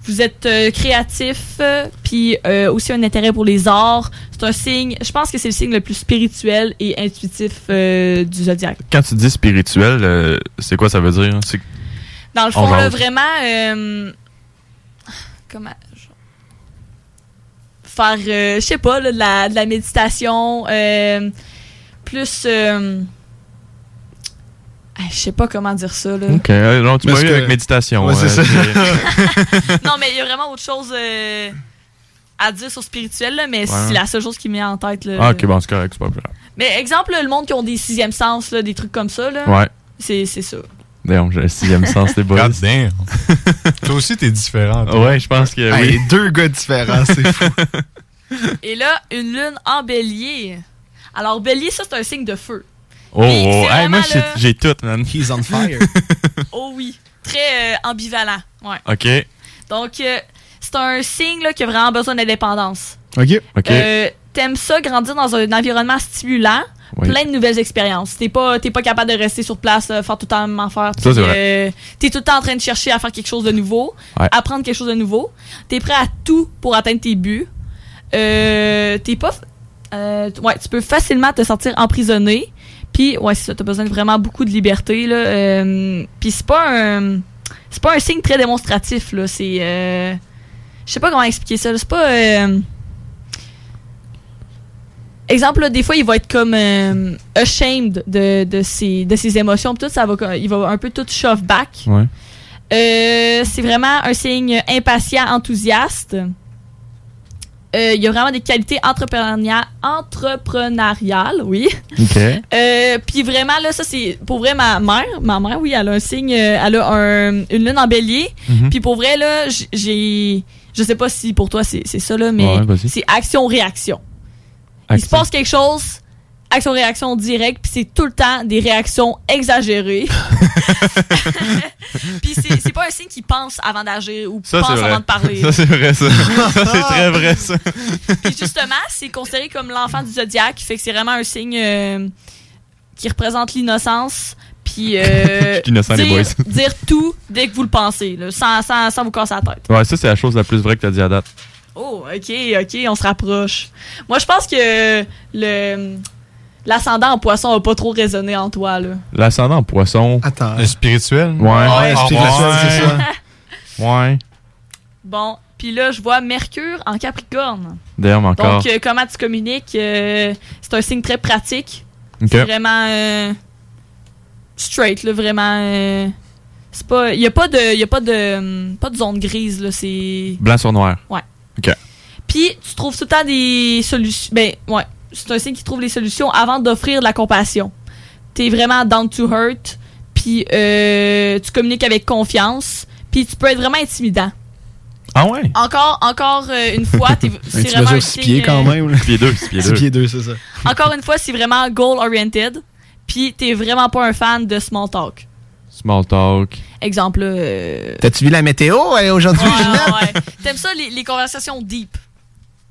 Vous êtes euh, créatif, puis aussi un intérêt pour les arts. C'est un signe, je pense que c'est le signe le plus spirituel et intuitif du zodiaque. Quand tu dis spirituel, c'est quoi ça veut dire? C'est- Dans le On fond, là, vraiment, euh, comment, faire, euh, je sais pas, là, de, la, de la méditation, euh, plus, euh, ah, je sais pas comment dire ça, là. Ok, non, tu m'as eu avec méditation. Ouais, c'est euh, ça. non, mais il y a vraiment autre chose euh, à dire sur spirituel, là, mais Ouais. c'est la seule chose qui me met en tête. Là. ah, ok, bon, c'est correct, c'est pas grave. Mais exemple, là, le monde qui ont des sixièmes sens, là, des trucs comme ça, là, Ouais. c'est c'est ça. D'ailleurs, j'ai un sixième sens, les boys. God damn. Toi aussi, t'es différent. toi. Ouais, je pense que Hey, oui. deux gars différents, c'est fou. Et là, une lune en bélier. Alors, bélier, ça, c'est un signe de feu. Oh, oh, hey, moi, j'ai tout, man. He's on fire. Oh oui. Très euh, ambivalent. Ouais. Ok, Donc, euh, c'est un signe là, qui a vraiment besoin d'indépendance. OK. ok. Euh, T'aimes ça, grandir dans un environnement stimulant, Oui. plein de nouvelles expériences. T'es pas, t'es pas capable de rester sur place, euh, faire tout le temps la même affaire. Ça, c'est puis, euh, T'es tout le temps en train de chercher à faire quelque chose de nouveau, Ouais. apprendre quelque chose de nouveau. T'es prêt à tout pour atteindre tes buts. Euh, t'es pas... euh, ouais, tu peux facilement te sentir emprisonné. Puis, ouais, c'est ça, t'as besoin de vraiment beaucoup de liberté, là. Euh, Puis c'est pas un... c'est pas un signe très démonstratif, là. C'est. je sais pas comment expliquer ça. C'est pas. Exemple, là, des fois, il va être comme euh, ashamed de, de, ses, de ses émotions. Tout ça va, il va un peu tout shove back. Ouais. Euh, c'est vraiment un signe impatient, enthousiaste. Euh, il y a vraiment des qualités entrepreneuriales, entrepreneuriales oui. OK. Euh, Puis vraiment, là, ça, c'est pour vrai ma mère. Ma mère, oui, elle a un signe, euh, elle a un- une lune en bélier. Mhm. Puis pour vrai, là, j'ai. Je sais pas si pour toi c'est c'est ça, là, mais Ouais, c'est action-réaction. Il se passe quelque chose, action-réaction directe, puis c'est tout le temps des réactions exagérées. puis c'est pas un signe qui pense avant d'agir ou Ça, pense avant de parler. Ça, c'est vrai, ça. ça, c'est très vrai, ça. Puis justement, c'est considéré comme l'enfant du zodiaque, fait que c'est vraiment un signe euh, qui représente l'innocence. Puis euh, les dire, boys. dire tout dès que vous le pensez, là, sans, sans, sans vous casser la tête. Ouais, ça, c'est la chose la plus vraie que t'as dit à date. Oh, ok, ok, on se rapproche. Moi, je pense que le l'ascendant en poisson a pas trop résonné en toi, là. L'ascendant en poisson. Attends. Le spirituel? Ouais. Ouais, spirituel, c'est ça. Ouais. Bon, puis là, je vois Mercure en Capricorne. D'ailleurs, encore. Donc, euh, comment tu communiques euh, C'est un signe très pratique. Ok. C'est vraiment euh, straight, là, vraiment. euh, c'est pas, il y a pas de, y a pas de, hum, pas de zone grise là. C'est Blanc sur noir. Ouais. OK. Puis tu trouves tout le temps des solutions. Ben ouais, c'est un signe qui trouve les solutions avant d'offrir de la compassion. T'es vraiment down to hurt. Puis euh, tu communiques avec confiance. Puis tu peux être vraiment intimidant. Ah ouais? Encore, encore euh, une fois, t'es, c'est tu vraiment un mesures 6 signe, pieds quand euh, même. là. Six pieds deux, six pieds Six deux. pieds deux, c'est ça. Encore une fois, c'est vraiment goal oriented. Puis t'es vraiment pas un fan de small talk. Small talk. Exemple, là, euh, T'as-tu vu la météo euh, aujourd'hui, ouais, ouais. T'aimes ça les, les conversations deep?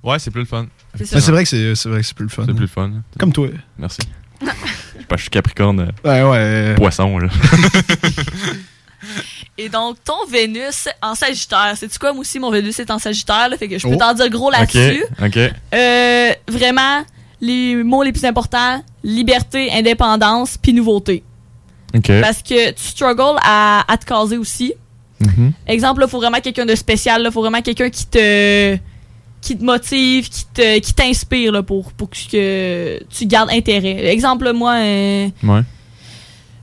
Ouais, c'est plus le fun. C'est vrai que c'est c'est vrai que c'est plus le fun. C'est plus le fun. Comme toi. Merci. Je sais pas, je suis Capricorne. euh, Ouais, ouais. Poisson, là. Et donc, ton Vénus en Sagittaire, c'est-tu quoi, moi aussi, mon Vénus est en Sagittaire, là, fait que je peux Oh. t'en dire gros là-dessus. OK. OK. Euh, vraiment, les mots les plus importants, liberté, indépendance, puis nouveauté. Parce que tu struggles à, à te caser aussi. Mhm. Exemple, il faut vraiment quelqu'un de spécial, il faut vraiment quelqu'un qui te qui te motive, qui te qui t'inspire là, pour, pour que, tu gardes intérêt. Exemple, moi, euh, Ouais.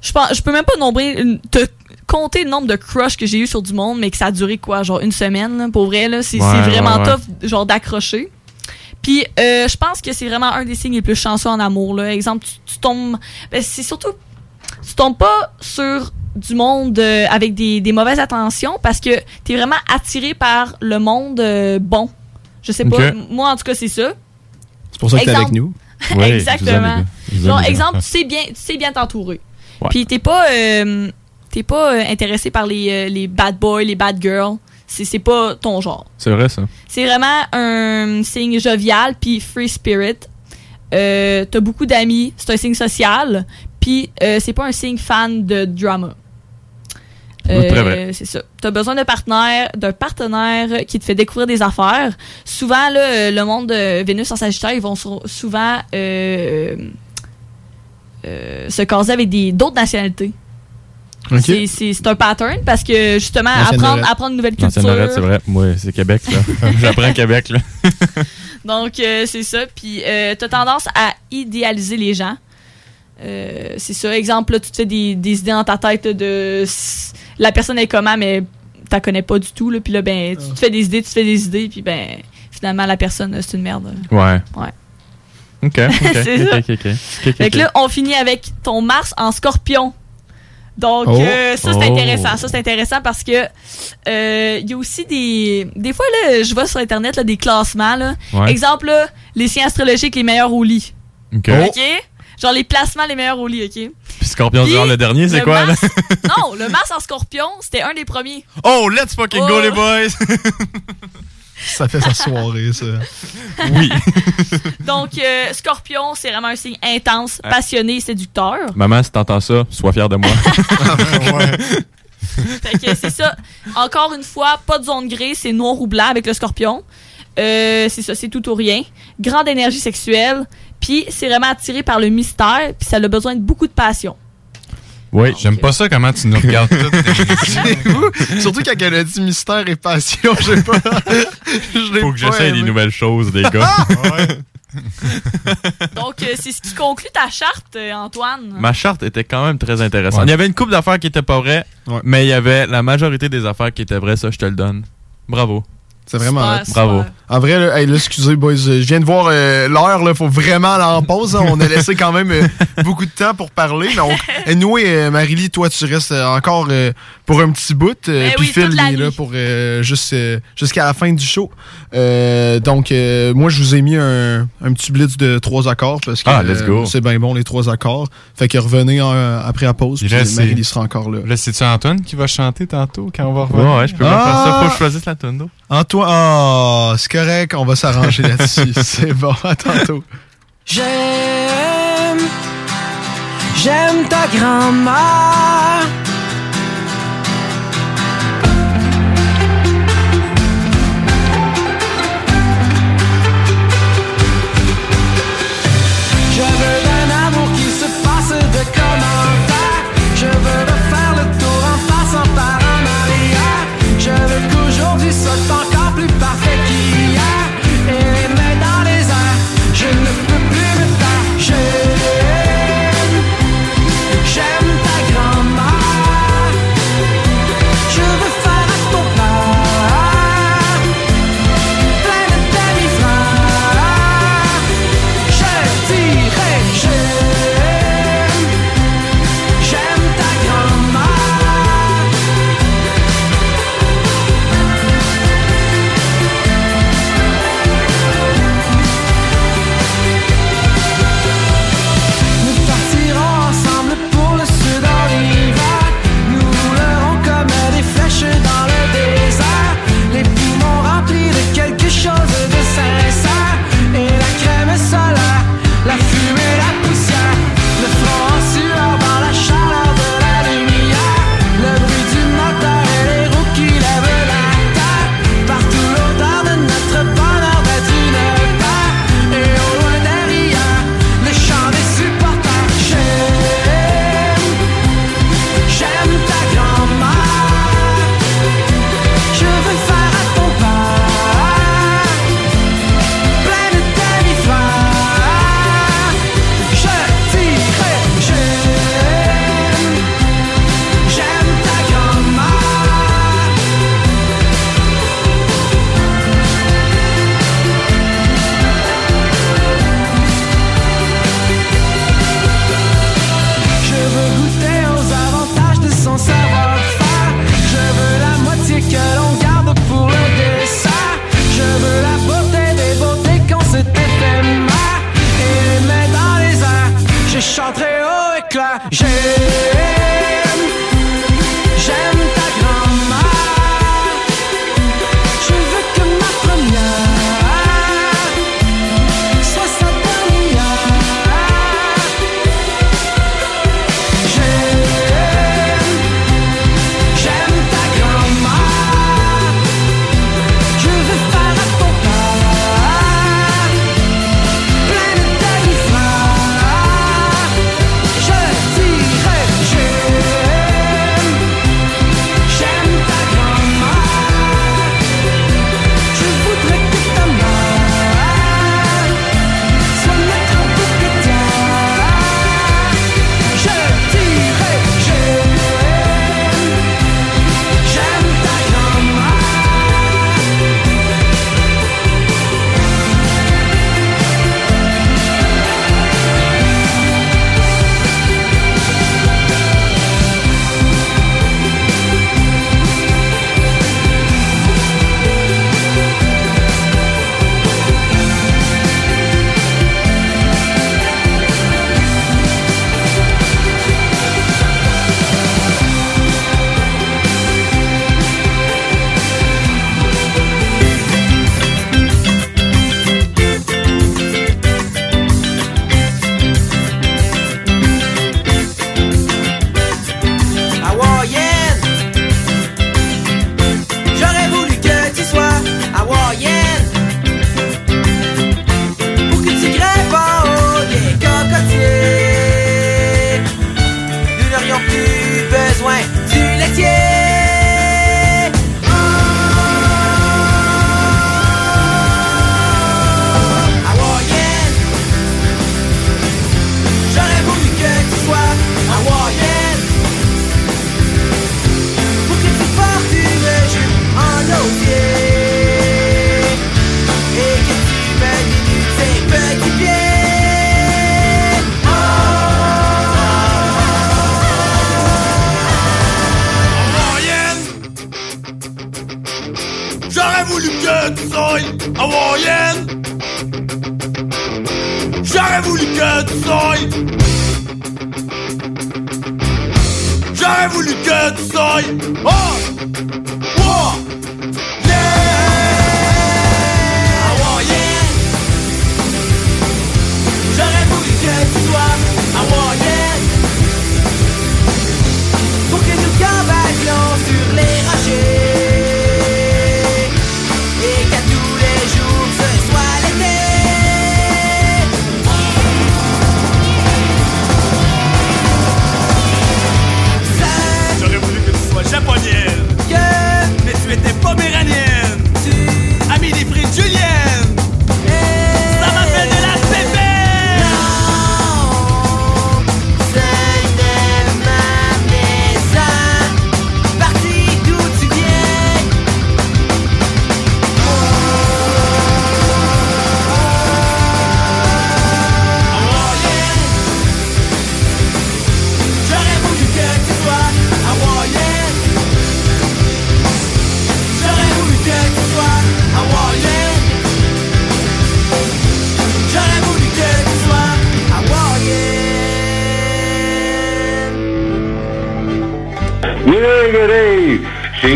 je pense, je peux même pas nombrer, te compter le nombre de crushs que j'ai eu sur du monde, mais que ça a duré quoi, genre une semaine, là, pour vrai, là, c'est Ouais, vraiment ouais, ouais. tough, genre d'accrocher. Puis, euh, je pense que c'est vraiment un des signes les plus chanceux en amour, là. Exemple, tu, tu tombes, ben, c'est surtout, tu tombes pas sur du monde euh, avec des, des mauvaises intentions parce que t'es vraiment attiré par le monde euh, bon. Je sais pas, moi en tout cas c'est ça. C'est pour ça que t'es avec Exemple- nous. Ouais, Exactement. gars. exemple, tu sais bien, tu sais bien t'entourer. Ouais. Puis t'es pas, euh, t'es pas euh, intéressé par les, euh, les bad boys, les bad girls. C'est c'est pas ton genre. C'est vrai, ça. C'est vraiment un signe jovial puis free spirit. Euh, T'as beaucoup d'amis, c'est un signe social. Puis euh, c'est pas un signe fan de drama. Vrai. c'est ça. T'as besoin d'un partenaire, d'un partenaire qui te fait découvrir des affaires. Souvent, là, euh, le monde de Vénus en Sagittaire, ils vont souvent euh, euh, se caser avec des d'autres nationalités. Ok. C'est- un pattern parce que justement, apprendre, apprendre une nouvelle culture. C'est vrai. Moi, c'est Québec, là. J'apprends Québec, là. Donc, euh, c'est ça. Puis, euh, t'as tendance à idéaliser les gens. Euh, c'est ça. Exemple, là, tu te fais des, des idées dans ta tête de la personne est comment, mais t'as connais pas du tout. Là, puis là, ben, tu te fais des idées, tu te fais des idées, puis ben, finalement, la personne, c'est une merde. Ouais. Ouais. OK. OK. C'est OK, ça. OK, OK. OK, Fait que OK. là, on finit avec ton Mars en scorpion. Donc, Oh. euh, ça, c'est Oh. intéressant. Ça, c'est intéressant parce que euh, il y a aussi des... Des fois, là, je vois sur Internet là, des classements. Là. Ouais. Exemple, là, les signes astrologiques les meilleurs au lit. OK. OK? Genre les placements les meilleurs au lit, OK? Puis Scorpion, Puis, genre, le dernier, c'est le quoi, là? Non, le Mars en scorpion, c'était un des premiers. Oh, let's fucking Oh. go, les boys! Ça fait sa soirée, ça. oui. Donc, euh, scorpion, c'est vraiment un signe intense, passionné, séducteur. Maman, si t'entends ça, sois fier de moi. Fait que c'est ça. Encore une fois, pas de zone grise, c'est noir ou blanc avec le scorpion. Euh, c'est ça, c'est tout ou rien. Grande énergie sexuelle. Puis c'est vraiment attiré par le mystère. Puis ça a besoin de beaucoup de passion. Oui. J'aime pas ça comment tu nous regardes fou. Surtout quand elle a dit mystère et passion, je sais pas. Je Faut que aimé. des nouvelles choses, les gars. Donc, euh, c'est ce qui conclut ta charte, euh, Antoine. Ma charte était quand même très intéressante. Ouais. Il y avait une couple d'affaires qui étaient pas vraies, mais il y avait la majorité des affaires qui étaient vraies, ça je te le donne. Bravo. C'est vraiment Super. Bravo. En vrai, là, hey, là, excusez, boys, euh, je viens de voir euh, l'heure, là, faut vraiment aller en pause. hein. On a laissé quand même euh, beaucoup de temps pour parler. On... Anyway, euh, Marie-Lie, toi, tu restes encore euh, pour un petit bout. euh, Eh Puis oui, Phil, il est là pour euh, juste, euh, jusqu'à la fin du show. Euh, donc, euh, moi, je vous ai mis un, un petit blitz de trois accords parce que Ah, let's euh, go. c'est bien bon, les trois accords. Fait que revenez après la pause. Puis Marie-Lie sera encore là. Là, c'est-tu Antoine qui va chanter tantôt quand on va revenir? ouais, je peux bien faire ça. Ah! Faut que je choisisse la tune, Antoine, ah, c'est correct, on va s'arranger là-dessus. c'est bon, à tantôt. J'aime, j'aime ta grand-mère. Hawaïenne. J'aurais voulu que tu sois. J'aurais voulu que tu sois. Oh!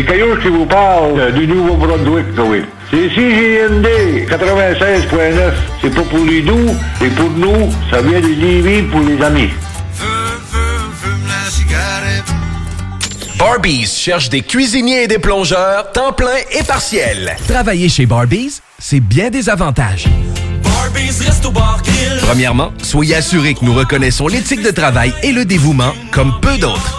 C'est Caillou qui vous parle euh, du Nouveau-Brunswick, oui. C'est CGND 96.9. C'est pas pour les doux, c'est pour nous. Ça vient de Lévis pour les amis. Barbies cherche des cuisiniers et des plongeurs, temps plein et partiel. Travailler chez Barbies, c'est bien des avantages. Premièrement, soyez assurés que nous reconnaissons l'éthique de travail et le dévouement comme peu d'autres.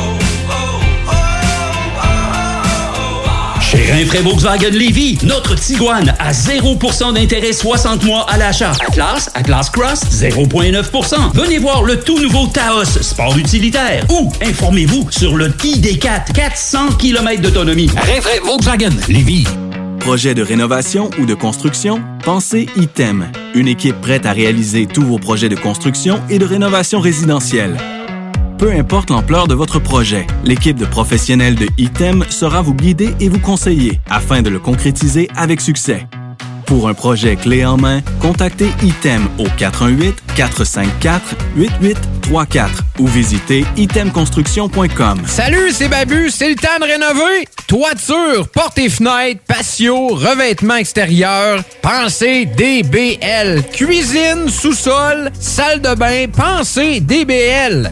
Rinfraie Volkswagen Lévy, notre Tiguan à 0% d'intérêt 60 mois à l'achat. Atlas, Atlas Cross, 0,9%. Venez voir le tout nouveau Taos, sport utilitaire. Ou informez-vous sur le ID4, 400 km d'autonomie. Rinfraie Volkswagen Lévy. Projet de rénovation ou de construction? Pensez ITEM. Une équipe prête à réaliser tous vos projets de construction et de rénovation résidentielle. Peu importe l'ampleur de votre projet, l'équipe de professionnels de ITEM sera vous guider et vous conseiller afin de le concrétiser avec succès. Pour un projet clé en main, contactez ITEM au 418-454-8834 ou visitez itemconstruction.com. Salut, c'est Babu, c'est le temps de rénover. Toiture, portes et fenêtres, patio, revêtement extérieur, pensez DBL. Cuisine, sous-sol, salle de bain, pensez DBL.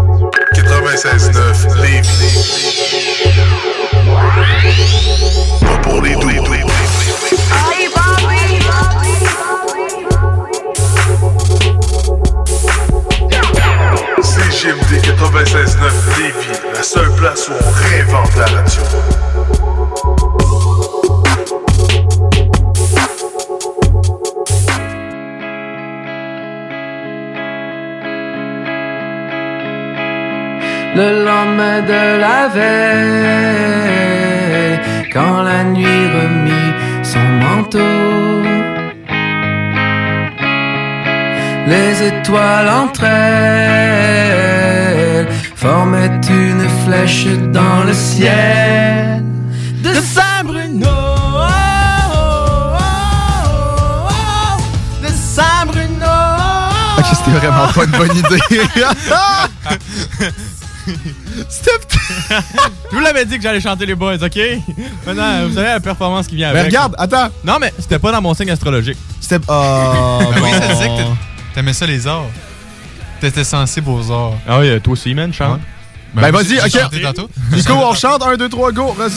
96.9 Lévis. Pas pour les doux. CGMD 96.9 Lévis, la seule place où on réinvente la radio. Le lendemain de la veille, quand la nuit remit son manteau. Les étoiles entre elles formaient une flèche dans le ciel de Saint-Bruno. Ok, c'était vraiment pas une bonne idée. Je vous l'avais dit que j'allais chanter les boys, ok? Maintenant, vous savez la performance qui vient Mais avec. regarde, attends. Non, mais c'était pas dans mon signe astrologique. C'était. Ah, Ben oui, ça disait que t'a- t'aimais ça les arts. T'étais sensible aux arts. Ah oui, toi aussi, man, chante. Ben, vas-y, j'ai ok. Nico, on chante 1, 2, 3, go, vas-y.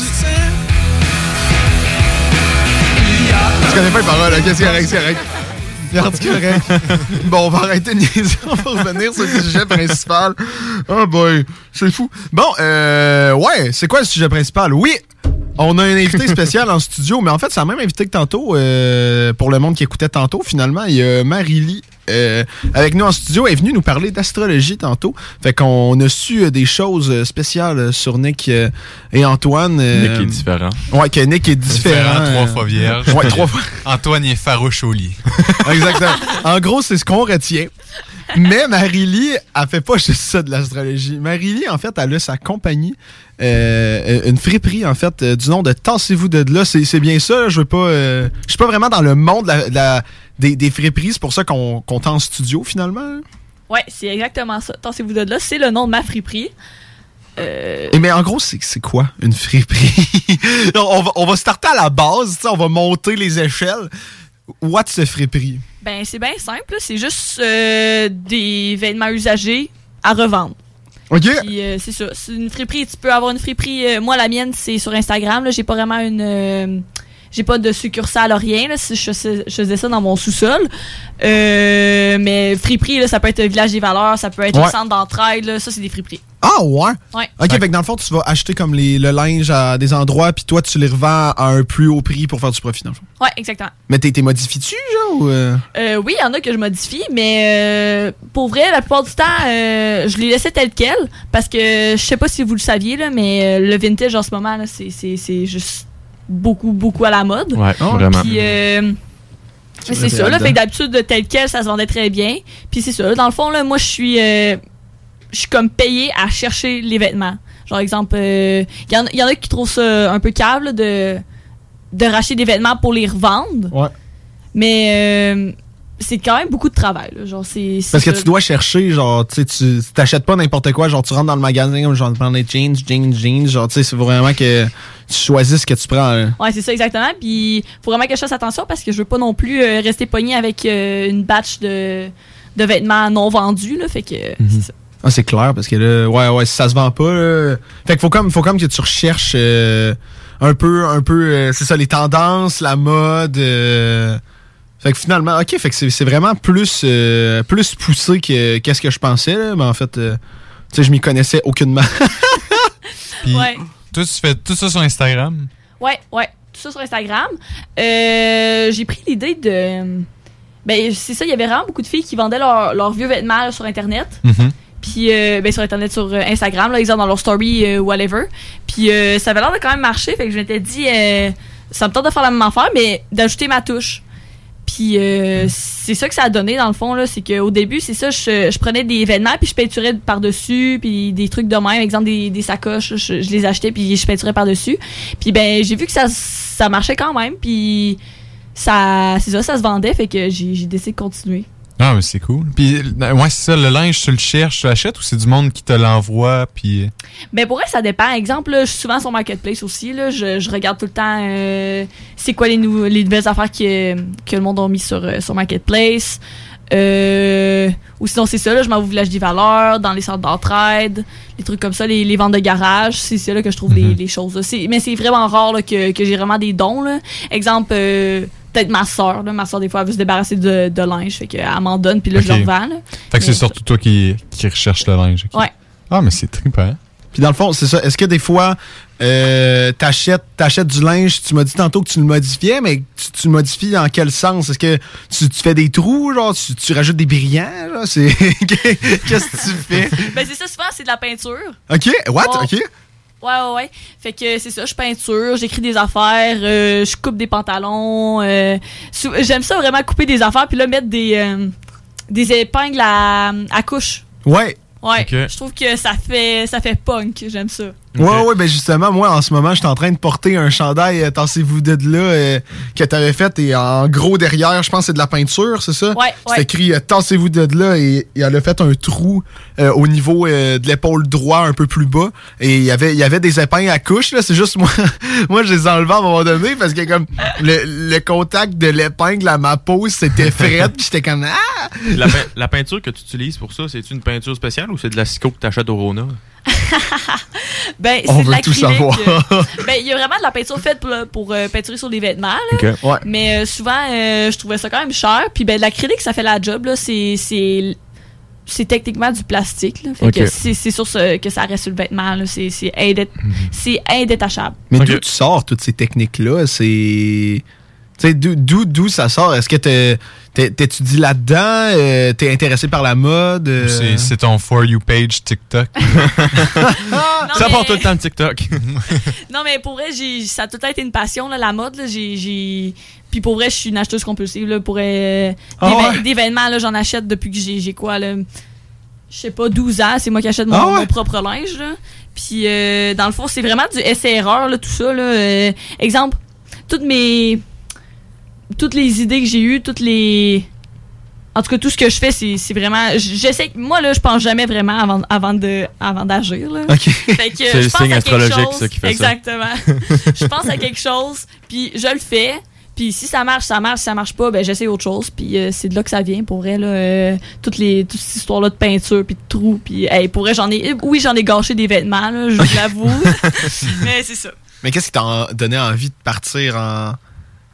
Je connais pas les paroles, ok, c'est correct, c'est correct. Correct. Bon, on va arrêter de niaiser, on va revenir sur le sujet principal. Oh boy, c'est fou. Bon, euh, ouais, c'est quoi le sujet principal? Oui, on a un invité spécial en studio, mais en fait, c'est la même invité que tantôt, euh, pour le monde qui écoutait tantôt, finalement. Il y a Marie-Lie euh, avec nous en studio. Elle est venue nous parler d'astrologie tantôt. Fait qu'on a su euh, des choses euh, spéciales sur Nick euh, et Antoine. euh, Nick est différent. Ouais, que Nick est différent. Différent, trois fois vierge. Ouais, trois fois. Antoine est farouche au lit. Exactement. En gros, c'est ce qu'on retient. Mais Marie-Lie, elle fait pas juste ça de l'astrologie. Marie-Lie, en fait, elle a sa compagnie, euh, une friperie, en fait, euh, du nom de Tassez-vous de là. C'est c'est bien ça. Je veux pas. euh, je suis pas vraiment dans le monde de la- de la- des, des friperies. C'est pour ça qu'on est en studio, finalement? Ouais, c'est exactement ça. Tassez-vous de là, c'est le nom de ma friperie. Euh, Et mais en gros, c'est quoi une friperie? on, va, on va starter à la base, on va monter les échelles. What's a friperie? ben, c'est bien simple. C'est juste euh, des vêtements usagés à revendre. OK. Euh, c'est ça. C'est une friperie. Tu peux avoir une friperie. moi, la mienne, c'est sur Instagram. là. J'ai pas vraiment une. J'ai pas de succursale à rien. Là. Si Je, faisais- je faisais ça dans mon sous-sol. Euh, mais friperie, là, ça peut être le village des valeurs, ça peut être Ouais. le centre d'entraide. là. Ça, c'est des friperies. Ah ouais? Ouais. Ok, fait que dans le fond, tu vas acheter comme les, le linge à des endroits, puis toi, tu les revends à un plus haut prix pour faire du profit, dans le fond. Ouais, exactement. Mais t'es modifié-tu, genre? Ou euh? Euh, oui, il y en a que je modifie, mais euh, pour vrai, la plupart du temps, euh, je les laissais tel quel parce que je sais pas si vous le saviez, là, mais euh, le vintage en ce moment, là, c'est, c'est, c'est juste beaucoup, beaucoup à la mode. Ouais, vraiment. Puis, euh, c'est ça, là, fait que d'habitude, tel quel, ça se vendait très bien. Puis c'est ça, là, dans le fond, là, moi, je suis euh, je suis comme payé à chercher les vêtements. Genre, exemple, il y, en, y en a qui trouvent ça un peu câble là, de, de racheter des vêtements pour les revendre. Ouais. Mais euh, c'est quand même beaucoup de travail. Là. Genre, c'est, Parce que tu dois chercher, genre, tu tu t'achètes pas n'importe quoi, genre, tu rentres dans le magasin, comme genre, prends des jeans, jeans, jeans, genre, tu sais, c'est vraiment que tu choisis ce que tu prends. hein. Ouais, c'est ça exactement. Puis faut vraiment que je fasse attention parce que je veux pas non plus euh, rester pogné avec euh, une batch de, de vêtements non vendus. Là, fait que c'est ça. Ah, c'est clair, parce que là, ouais, ouais, si ça se vend pas, là, fait qu'il faut comme, faut comme que tu recherches euh, un peu, un peu, euh, c'est ça, les tendances, la mode. Fait que finalement, ok, fait que c'est vraiment plus, euh, plus poussé que qu'est-ce que je pensais, là, mais en fait, euh, tu sais, je m'y connaissais aucunement. Puis, Ouais. toi, tu fais tout ça sur Instagram? Ouais, ouais. Tout ça sur Instagram. Euh, j'ai pris l'idée de. Ben, c'est ça, il y avait vraiment beaucoup de filles qui vendaient leurs leurs vieux vêtements là, sur Internet. Puis, euh, ben, sur Internet, sur euh, Instagram, là, exemple dans leur story, euh, whatever. Puis, euh, ça avait l'air de quand même marcher. Fait que je m'étais dit, euh, ça me tente de faire la même affaire, mais d'ajouter ma touche. Puis euh, c'est ça que ça a donné dans le fond là, c'est qu'au début c'est ça, je, prenais des vêtements puis je peinturais par dessus, puis des trucs de même, exemple des, sacoches, je, les achetais puis je peinturais par dessus. Puis ben j'ai vu que ça ça marchait quand même, puis ça c'est ça, ça se vendait, fait que j'ai décidé de continuer. Ah, mais c'est cool. Puis, euh, ouais, c'est ça, le linge, tu le cherches, tu l'achètes ou c'est du monde qui te l'envoie, puis... Ben pour elle, ça dépend. Exemple, là, je suis souvent sur Marketplace aussi. Là, je, je regarde tout le temps euh, c'est quoi les, nou- les nouvelles affaires que, que le monde a mis sur, euh, sur Marketplace. Euh, ou sinon, c'est ça, là, je m'en vais au village des valeurs, dans les centres d'entraide, les trucs comme ça, les, les ventes de garage. C'est ça là, que je trouve les, les choses. là. Mais c'est vraiment rare là, que, que j'ai vraiment des dons. Là. Exemple, euh, peut-être ma soeur. Là. Ma soeur, des fois, elle veut se débarrasser de, de linge. Fait qu'elle m'en donne, puis là, je le revends. Là. Fait que c'est surtout toi qui, qui recherche le linge. ok. Ouais. Ah, mais c'est trippant. Puis dans le fond, c'est ça. Est-ce que des fois, euh, t'achètes, t'achètes du linge, tu m'as dit tantôt que tu le modifiais, mais tu, tu le modifies dans quel sens? Est-ce que tu, tu fais des trous, genre, tu, tu rajoutes des brillants. Qu'est-ce que tu fais? Ben, c'est ça, souvent, c'est de la peinture. OK, what? OK. Ouais, ouais, ouais. Fait que c'est ça, je peinture, j'écris des affaires, euh, je coupe des pantalons. euh, J'aime ça vraiment couper des affaires, puis là, mettre des, euh, des épingles à, à couche. Ouais. Ouais, je trouve que ça fait, ça fait punk, j'aime ça. Ouais, ouais, ben justement, moi, en ce moment, je suis en train de porter un chandail, euh, tassez-vous de là, euh, que t'avais fait, et en gros, derrière, je pense que c'est de la peinture, c'est ça? Ouais, C'est ouais. écrit euh, tassez-vous de là, et, et elle a fait un trou euh, au niveau euh, de l'épaule droit, un peu plus bas, et il y avait, il y avait des épingles à couche, là, c'est juste moi, moi, je les ai enlevés à un moment donné, parce que comme, le, le contact de l'épingle à ma peau, c'était fret, puis j'étais comme, ah! La, pein- la peinture que tu utilises pour ça, c'est une peinture spéciale ou c'est de la psycho que tu achètes au Rona? Ben, On c'est de veut tout l'acrylique, savoir. euh, ben, il y a vraiment de la peinture faite pour, pour, euh, peinturer sur des vêtements, là. Ok. Ouais. Mais euh, souvent, euh, je trouvais ça quand même cher. Puis ben, l'acrylique, ça fait la job, là. C'est, c'est, c'est techniquement du plastique, là. Fait Ok. que c'est, sûr ce- que ça reste sur le vêtement, là. C'est, c'est, indé- c'est indétachable. Mais d'où tu sors toutes ces techniques-là? C'est. Tu sais, d'où- ça sort? Est-ce que t'es- t'étudies là-dedans? Euh, T'es intéressé par la mode? euh? C'est- ton For You page TikTok? ça part tout le temps de TikTok. Non, mais pour vrai, j'ai, ça a tout le temps été une passion, là, la mode, là. J'ai. Puis pour vrai, je suis une acheteuse compulsive, là. Pour euh, Ah des, ouais? vê- des vêtements, là, j'en achète depuis que j'ai, quoi, là? Je sais pas, 12 ans. C'est moi qui achète mon, Ah ouais? mon propre linge, là. Puis euh, dans le fond, c'est vraiment du essai-erreur, là, tout ça, là. Euh, exemple, toutes mes... Toutes les idées que j'ai eues, toutes les... En tout cas, tout ce que je fais, c'est c'est vraiment. J'essaie. Moi, là, je pense jamais vraiment avant, avant de avant d'agir. là. OK. Fait que, C'est je le pense signe à quelque astrologique, chose- ça, qui fait ça. Exactement. je pense à quelque chose, puis je le fais. Puis si ça marche, ça marche. Si ça marche pas, ben j'essaie autre chose. Puis euh, c'est de là que ça vient pour là. euh, toutes les toute cette histoire là de peinture puis de trous. Puis hey, pour j'en ai. Oui, j'en ai gâché des vêtements là. Je vous l'avoue. Mais c'est ça. Mais qu'est-ce qui t'a donné envie de partir en,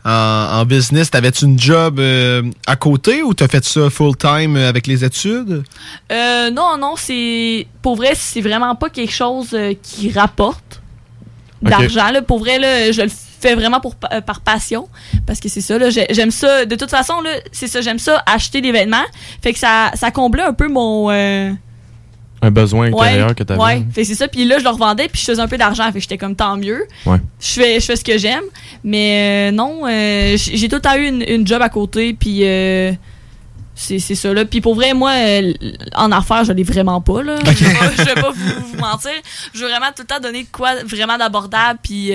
en, en business? T'avais-tu une job euh, à côté ou t'as fait ça full-time euh, avec les études? Euh, non, non, c'est. Pour vrai, c'est vraiment pas quelque chose euh, qui rapporte d'argent. Pour vrai, là, je le fais vraiment pour, pa- par passion. Parce que c'est ça, j'aime ça. De toute façon, c'est ça, j'aime ça, acheter des vêtements. Fait que ça, ça comblait un peu mon. Un besoin intérieur ouais, que tu avais. Ouais, c'est ça. Puis là, je le revendais, puis je faisais un peu d'argent. Fait que j'étais comme tant mieux. Ouais. Je fais, je fais ce que j'aime. Mais euh, non, euh, j'ai tout le temps eu une, une job à côté, puis euh, c'est ça là. Puis pour vrai, moi, en affaires, je l'ai vraiment pas là. Je vais pas, je vais pas vous, vous mentir. Je veux vraiment tout le temps donner de quoi vraiment d'abordable, puis.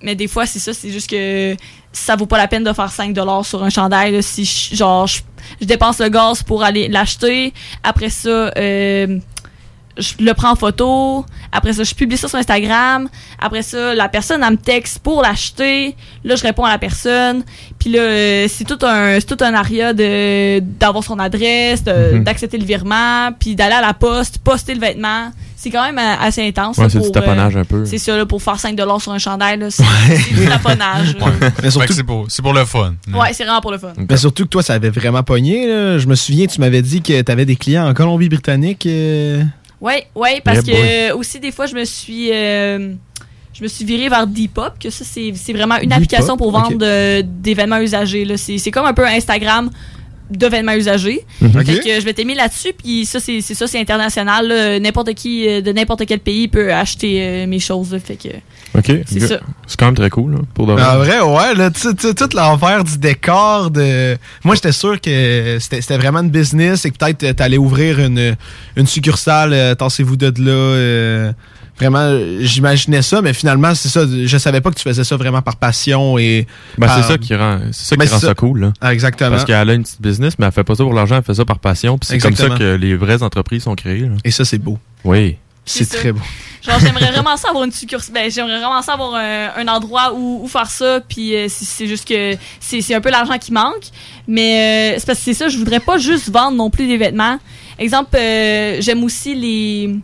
mais des fois, c'est ça, c'est juste que ça vaut pas la peine de faire 5$ sur un chandail. là, si je, genre, je, je dépense le gaz pour aller l'acheter. Après ça, euh, je le prends en photo. Après ça, je publie ça sur Instagram. Après ça, la personne, elle me texte pour l'acheter. Là, je réponds à la personne. Puis là, euh, c'est tout un, c'est tout un aria de, d'avoir son adresse, Mhm. d'accepter le virement, puis d'aller à la poste, poster le vêtement. C'est quand même euh, assez intense. Ouais, c'est du taponnage un peu. C'est ça, là, pour faire 5$ sur un chandail, c'est du taponnage. Mais surtout, c'est pour, c'est pour le fun. Ouais, c'est vraiment pour le fun. mais surtout que toi, ça avait vraiment pogné. là. Je me souviens, tu m'avais dit que t'avais des clients en Colombie-Britannique. euh. Ouais, ouais, parce Yeah, que boy. euh, aussi des fois je me suis euh, je me suis virée vers Depop, que ça c'est c'est vraiment une application pour vendre euh, des vêtements usagés là. C'est c'est comme un peu Instagram de vêtements usagés. Mhm. Fait que je m'étais mis là-dessus, puis ça, c'est c'est ça, c'est international. là. N'importe qui euh, de n'importe quel pays peut acheter euh, mes choses. Fait que OK. C'est ça. C'est quand même très cool, là, pour de vrai. En vrai, ouais, là, tu sais, l'envers du décor de. Moi, j'étais sûr que c'était c'était vraiment une business et que peut-être euh, t'allais ouvrir une, une succursale, euh, tassez-vous de là. euh, vraiment, euh, j'imaginais ça, mais finalement, c'est ça. Je savais pas que tu faisais ça vraiment par passion et. Ben, par- c'est ça qui rend, c'est ça qui rend ça cool, là. Ah, exactement. Parce qu'elle a une petite business, mais elle fait pas ça pour l'argent, elle fait ça par passion. Puis c'est comme ça que les vraies entreprises sont créées. là. Et ça, c'est beau. Oui. C'est très beau. Genre, j'aimerais vraiment ça avoir une succursale. Ben, j'aimerais vraiment ça avoir un, un endroit où, où faire ça. Puis euh, c'est juste que c'est c'est un peu l'argent qui manque. Mais euh, c'est parce que c'est ça, je voudrais pas juste vendre non plus des vêtements. Exemple, euh, j'aime aussi les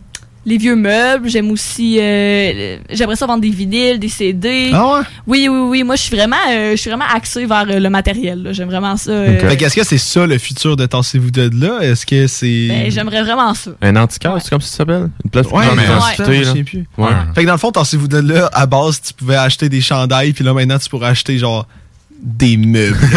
les vieux meubles. J'aime aussi. euh, j'aimerais ça vendre des vinyles, des CD. Ah ouais? Oui, oui, oui. Moi, je suis vraiment, euh, je suis vraiment axée vers euh, le matériel. là. J'aime vraiment ça. euh, Fait qu'est-ce que c'est ça le futur de Tassez-vous de là? Est-ce que c'est. ben, j'aimerais vraiment ça. Un antiquaire, c'est comme ça s'appelle? Une place pour Ouais, mais l'identité, je sais plus. Ouais. Fait que dans le fond, Tassez-vous de là, à base, tu pouvais acheter des chandails, puis là maintenant, tu pourrais acheter genre des meubles.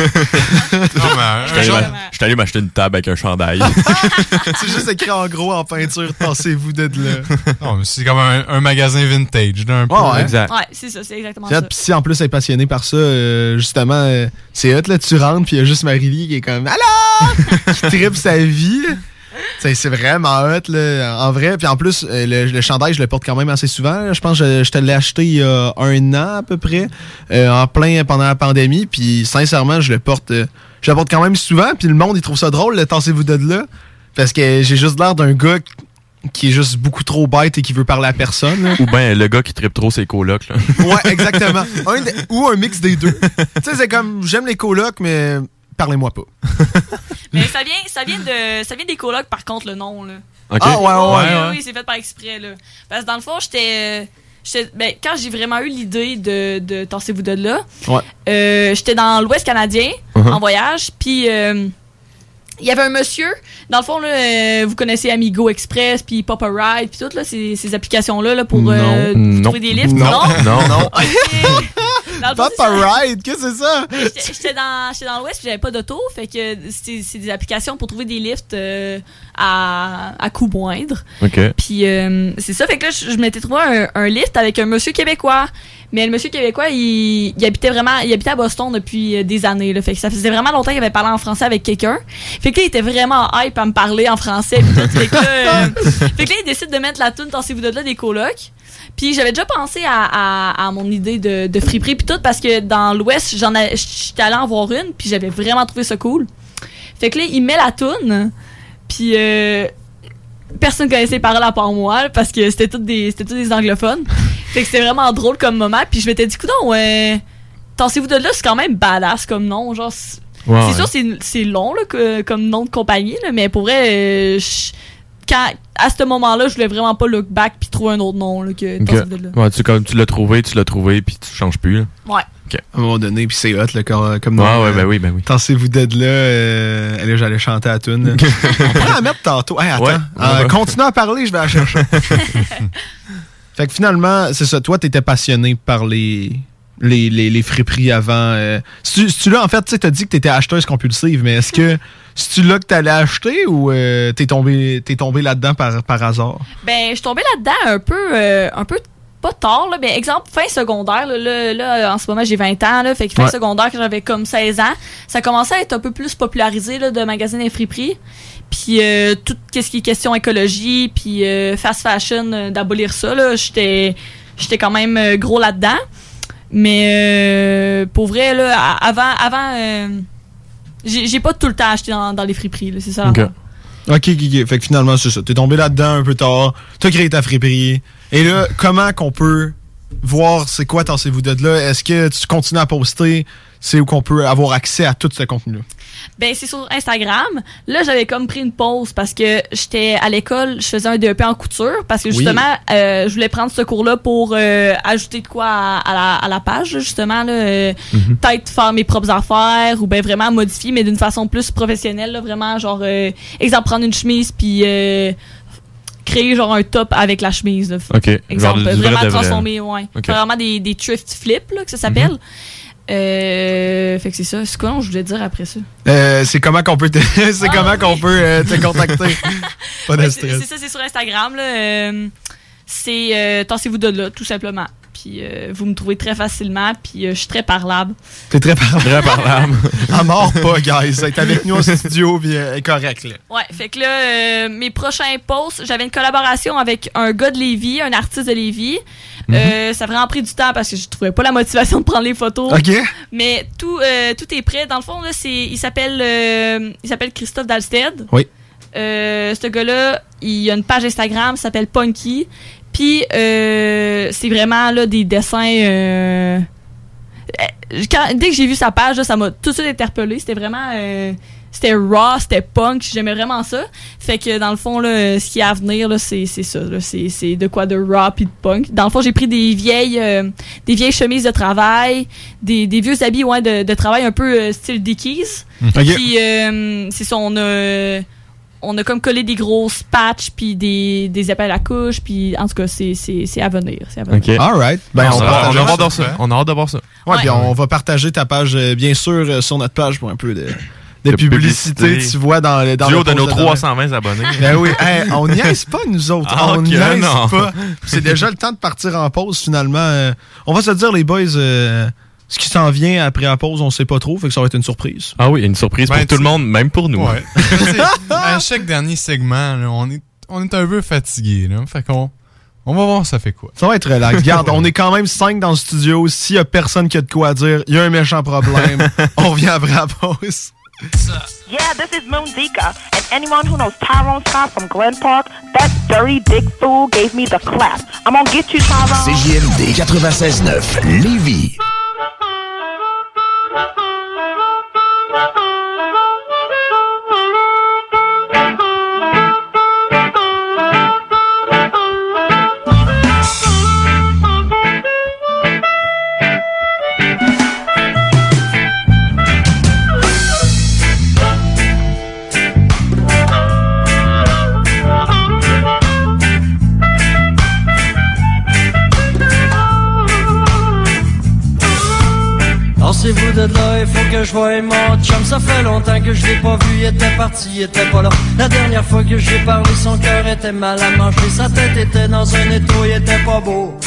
J'étais allé m'acheter une table avec un chandail. c'est juste écrit en gros en peinture, Tassez-vous de là. Non, mais c'est comme un, un magasin vintage, là, un peu. Ouais, ouais. Exact. Ouais, c'est ça, c'est exactement ça. Puis si en plus elle est passionnée par ça, euh, justement, euh, c'est hot, là, tu rentres, puis il y a juste Marie-Lie qui est comme Allô! qui tripe sa vie. C'est vraiment hot, là, en vrai. Puis en plus, euh, le, le chandail, je le porte quand même assez souvent. Je pense que je, je te l'ai acheté il y a un an à peu près, euh, en plein pendant la pandémie. Puis sincèrement, je le porte euh, je le porte quand même souvent. Puis le monde, il trouve ça drôle, le tassez-vous de là. Parce que j'ai juste l'air d'un gars qui est juste beaucoup trop bête et qui veut parler à personne. là. Ou ben le gars qui tripe trop ses colocs, là. Ouais, exactement. Un de- ou un mix des deux. tu sais, c'est comme, j'aime les colocs, mais parlez-moi pas. Mais ça vient, ça vient de, ça vient des colocs par contre le nom là. Ah, ouais, ouais, oui, ouais, ouais. oui, c'est fait par exprès là. Parce que dans le fond, j'étais, euh, j'étais- ben, quand j'ai vraiment eu l'idée de, de tassez-vous de là, Ouais. euh, j'étais dans l'Ouest canadien Uh-huh. en voyage, puis euh, il y avait un monsieur, dans le fond là, euh, vous connaissez Amigo Express, puis Papa Ride, puis toutes là, ces, ces applications là, là pour euh, Non. trouver des livres. Non. Non? Non. Papa. Ride, qu'est-ce que c'est ça? J'étais dans, j'étais dans l'Ouest puis j'avais pas d'auto, fait que c'est des applications pour trouver des lifts euh, à, à coût moindre. OK. Puis euh, c'est ça, fait que là, je, je m'étais trouvé un, un lift avec un monsieur québécois. Mais le monsieur québécois, il, il habitait vraiment, il habitait à Boston depuis euh, des années. Là, fait que ça faisait vraiment longtemps qu'il avait parlé en français avec quelqu'un. Fait que là, il était vraiment hype à me parler en français. Pis tout, fait, que là, euh, fait que là, il décide de mettre la tune dans vous de là des colocs. Puis j'avais déjà pensé à, à, à mon idée de, de friperie puis tout parce que dans l'Ouest, j'en ai- j'étais allée en voir une puis j'avais vraiment trouvé ça cool. Fait que là, il met la tune puis euh, personne connaissait les paroles à part moi parce que c'était tous des c'était des anglophones. fait que c'était vraiment drôle comme moment puis je m'étais dit coudon ouais Tassez-vous de là, c'est quand même badass comme nom, genre c'est Ouais, c'est ouais. sûr c'est c'est long là, que- comme nom de compagnie là, mais pour vrai euh, je- quand à ce moment-là, je voulais vraiment pas look back puis trouver un autre nom là, que. Ouais, tu, comme, tu l'as trouvé, tu l'as trouvé, puis tu changes plus, là. Ouais. OK. À un moment donné, puis c'est hot, là, comme, comme Ouais, nom, ouais, euh, ben oui, ben oui. Tassez-vous d'être là. Euh, et là, j'allais chanter à tune. On la mettre tantôt. Hey, attends. Ouais. Euh, Ouais. continue à parler, je vais la chercher. fait que finalement, c'est ça. Toi, t'étais passionné par les, les, les, les friperies avant. Euh, si tu là, en fait, tu t'as dit que t'étais acheteuse compulsive, mais est-ce que c'est-tu là que t'allais acheter ou euh, t'es tombé, t'es tombé là-dedans par, par hasard? Ben, je suis tombée là-dedans un peu, euh, un peu pas tard, là, mais exemple, fin secondaire, là, là, là, en ce moment, j'ai 20 ans, là, fait que fin Ouais. secondaire, quand j'avais comme 16 ans, ça commençait à être un peu plus popularisé, là, de magasins et friperies. Puis, euh, tout ce qui est question écologie, puis fast fashion, d'abolir ça, là, j'étais, j'étais quand même gros là-dedans. Mais, euh, pour vrai, là, avant, avant, euh, j'ai pas tout le temps acheté dans, dans les friperies, là, c'est ça. Ok. l'affaire. Ok, ok, ok. Fait que finalement, c'est ça. T'es tombé là-dedans un peu tard. T'as créé ta friperie. Et là, comment qu'on peut voir c'est quoi Tassez-vous de là? Est-ce que tu continues à poster? C'est où qu'on peut avoir accès à tout ce contenu-là? Ben, c'est sur Instagram. Là, j'avais comme pris une pause parce que j'étais à l'école, je faisais un DEP en couture parce que Oui. justement, euh, je voulais prendre ce cours-là pour euh, ajouter de quoi à, à la, à la page, justement. Là, euh, Mhm. Peut-être faire mes propres affaires ou ben vraiment modifier, mais d'une façon plus professionnelle. Là, vraiment, genre, euh, exemple, prendre une chemise puis euh, créer genre un top avec la chemise. Là. Ok. Exemple, vraiment vrai. transformer, ouais. Ok. Faire Vraiment des, des thrift flips, là, que ça s'appelle. Euh, fait que c'est ça. C'est quoi, non, je voulais dire après ça? Euh, c'est comment qu'on peut te, c'est comment qu'on peut euh, te contacter. Pas de c'est stress. c'est ça, c'est sur Instagram. là. Euh, c'est euh, Tassez-vous de là, tout simplement. Puis euh, vous me trouvez très facilement, puis euh, je suis très parlable. T'es très parlable. Très parlable. à mort pas, guys. Être avec nous au studio, puis euh, correct, là. Ouais, fait que là, euh, mes prochains posts, j'avais une collaboration avec un gars de Lévis, un artiste de Lévis. Euh, ça a vraiment pris du temps parce que je trouvais pas la motivation de prendre les photos. OK. Mais tout, euh, tout est prêt. Dans le fond, là, c'est, il s'appelle euh, il s'appelle Christophe Dalsted. Oui. Euh, ce gars-là, il a une page Instagram, s'appelle Punky. Puis euh, c'est vraiment là des dessins. euh, euh, quand- dès que j'ai vu sa page, là, ça m'a tout de suite interpellé. C'était vraiment. euh, c'était raw, c'était punk, j'aimais vraiment ça. Fait que dans le fond, là, ce qui est à venir, là, c'est, ça. C'est, de quoi de raw puis de punk. Dans le fond, j'ai pris des vieilles, euh, des vieilles chemises de travail, des, des vieux habits ouais, de, de travail un peu euh, style Dickies. Ok. Puis euh, c'est ça, on a, on a comme collé des grosses patchs puis des, des épelles à couche. Puis en tout cas, c'est, c'est, c'est à venir. C'est à venir. Ok. All right. Ben, on, on, a, on, a hâte ça. on a hâte de voir ça. Ouais, puis on va partager ta page, euh, bien sûr, euh, sur notre page pour un peu de, publicité, publicité. tu vois, dans, dans Du le haut de nos demain. 320 abonnés. Ben oui, Hey, on niaise pas, nous autres. Ah, on ok, niaise non. pas. C'est déjà le temps de partir en pause, finalement. Euh, on va se dire, les boys, euh, ce qui s'en vient après la pause, on sait pas trop, fait que ça va être une surprise. Ah oui, une surprise Ben, pour tout tu- le monde, même pour nous. Ouais. Tu sais, à chaque dernier segment, là, on, est, on est un peu fatigué. Là. Fait qu'on on va voir ça fait quoi. Ça va être relax. Regarde, on est quand même cinq dans le studio. S'il y a personne qui a de quoi dire, il y a un méchant problème. on revient après la pause. Yeah, this is Moon Zika, and anyone who knows Tyrone Scott from Glen Park, that dirty dick fool gave me the clap. I'm gonna get you, Tyrone. CJMD 96.9 Lévis. Oh. Je voie mon chum Ça fait longtemps que je l'ai pas vu, il était parti, il était pas là. La dernière fois que j'ai parlé, son cœur était mal à manger. Sa tête était dans un étau, il était pas beau.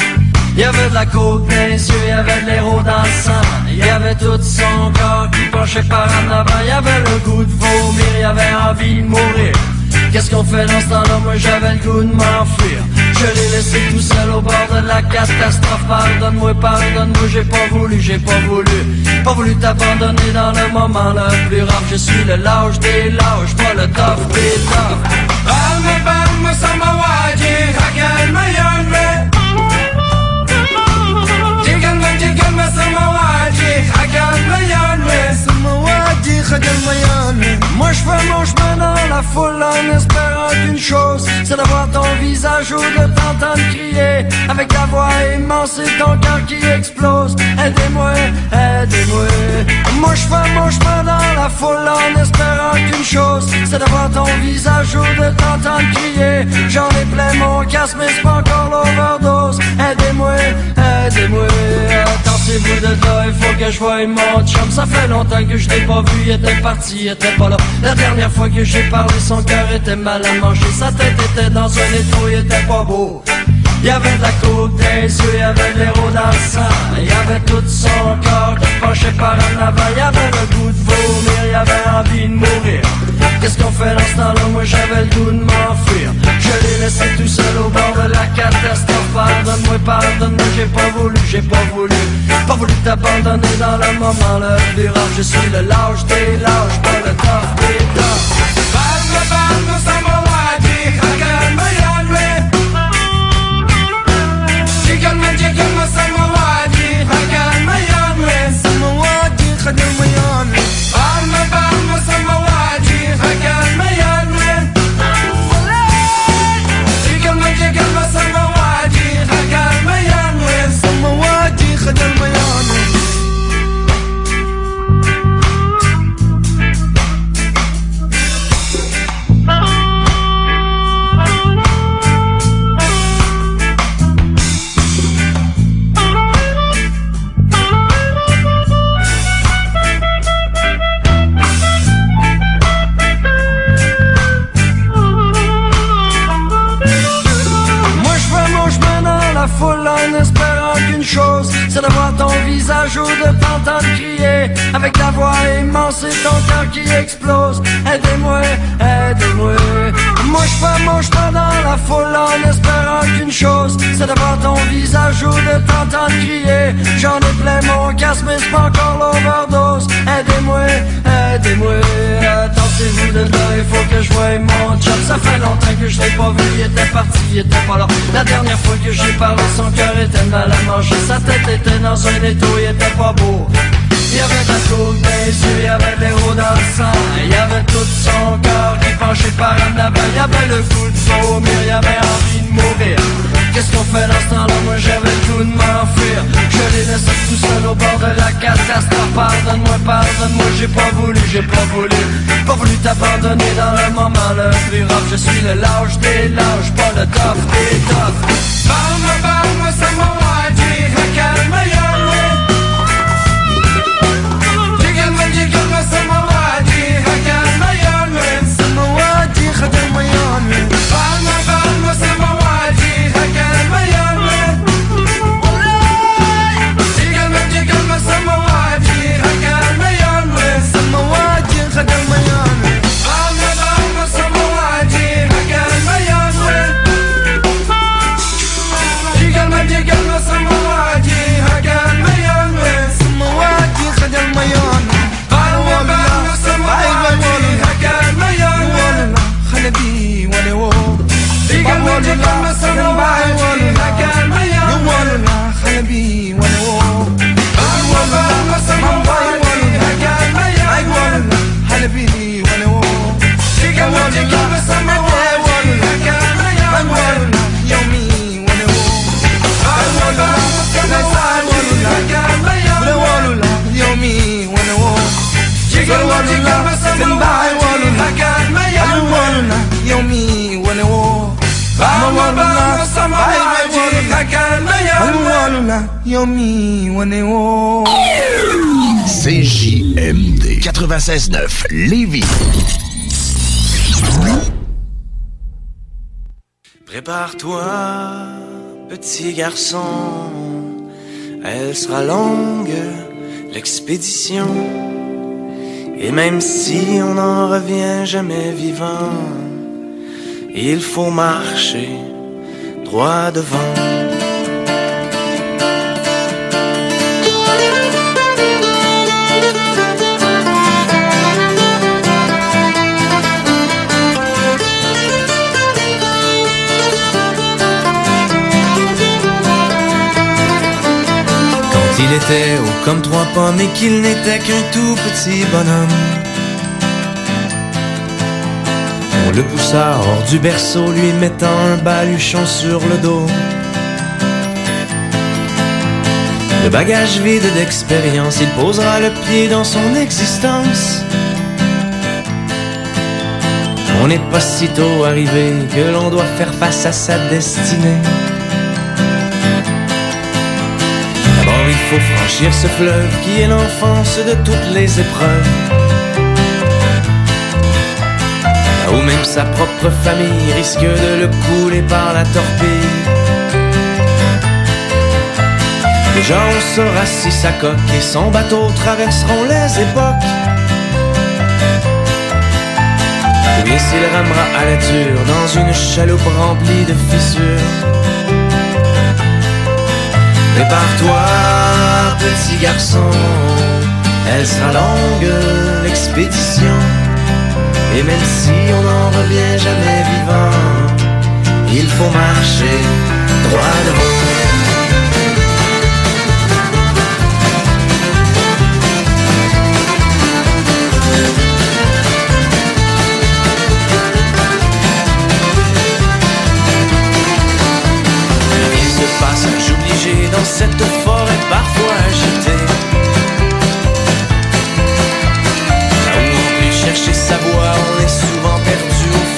Il y avait de la coke dans les il y avait de l'héros dans le Il y avait tout son corps qui penchait par en avant. Il y avait le goût de vomir, il y avait envie de mourir. Qu'est-ce qu'on fait dans ce temps-là? Moi j'avais le goût de m'enfuir Je l'ai laissé tout seul au bord de la catastrophe. Pardonne-moi, pardonne-moi, j'ai pas voulu, j'ai pas voulu. Pas voulu t'abandonner dans le moment le plus rare Je suis le lâche des lâches, pas le tough des toughs Moi je fais mon chemin dans la foule en espérant qu'une chose C'est d'avoir ton visage ou de t'entendre crier Avec ta voix immense et ton cœur qui explose. Aidez-moi, aidez-moi. Moi je fais mon chemin dans la foule en espérant qu'une chose C'est d'avoir ton visage ou de t'entendre crier. J'en ai plein mon casque mais c'est pas encore l'overdose. Aidez-moi, aidez-moi De il faut que je voie mon chum. Ça fait longtemps que je l'ai pas vu, il était parti, il était pas là. La dernière fois que j'ai parlé, son cœur était mal à manger. Sa tête était dans un étau, il était pas beau. Il y avait de la dans les yeux, il y avait de l'héros dans le Il y avait tout son corps qui penchait par en avant. Il y avait le goût de vomir, il y avait envie de mourir Qu'est-ce qu'on fait dans ce temps-là? Moi j'avais le goût de m'enfuir. Je l'ai laissé tout seul au bord de la catastrophe. Pardonne-moi, pardonne-moi, j'ai pas voulu, j'ai pas voulu. Pas voulu t'abandonner dans le moment le rare Je suis le lâche des lâches, pas le tough des c'est de voir ton visage ou de t'entendre crier avec ta voix immense et ton cœur qui explose. Aidez-moi, aidez-moi. Moi je pas, je pas dans la foule en espérant qu'une chose, c'est de voir ton visage ou de t'entendre crier. J'en ai plein mon casque, mais c'est pas encore l'overdose. Aidez-moi, aidez-moi. Attendez-vous de là, il faut que je voie mon job. Ça fait longtemps que je l'ai pas vu, il était parti, il était pas là. La dernière fois que j'ai parlé, son cœur était mal à manger. Sa tête était dans un étau, il était pas beau. Il y avait la coupe les yeux, il y avait des roues dans le sang Il y avait tout son corps qui penchait par en avant. Il y avait le goût de vomir, il y avait envie de mourir. Qu'est-ce qu'on fait dans ce temps-là? Moi j'avais goût de m'enfuir. Je l'ai laissé tout seul au bord de la catastrophe. Pardonne-moi, pardonne-moi, j'ai pas voulu, j'ai pas voulu. Pas voulu t'abandonner dans le moment le plus rough. Je suis le lâche des lâches, pas le tough des tough. Parle-moi, parle-moi, c'est calme 96.9 Lévis. Prépare-toi, petit garçon, elle sera longue, l'expédition. Et même si on n'en revient jamais vivant, il faut marcher droit devant. Quand il était haut comme trois pommes et qu'il n'était qu'un tout petit bonhomme. On le poussa hors du berceau, lui mettant un baluchon sur le dos. Le bagage vide d'expérience, il posera le pied dans son existence. On n'est pas si tôt arrivé que l'on doit faire face à sa destinée. Franchir ce fleuve qui est l'enfance de toutes les épreuves. Là où même sa propre famille risque de le couler par la torpille. Déjà, on saura si sa coque et son bateau traverseront les époques. Ou bien s'il ramera à la dure dans une chaloupe remplie de fissures. Prépare-toi, petit garçon, elle sera longue, l'expédition. Et même si on n'en revient jamais vivant, il faut marcher droit devant. Il dans cette forêt parfois agitée. Là où on peut chercher sa voie, on est souvent perdu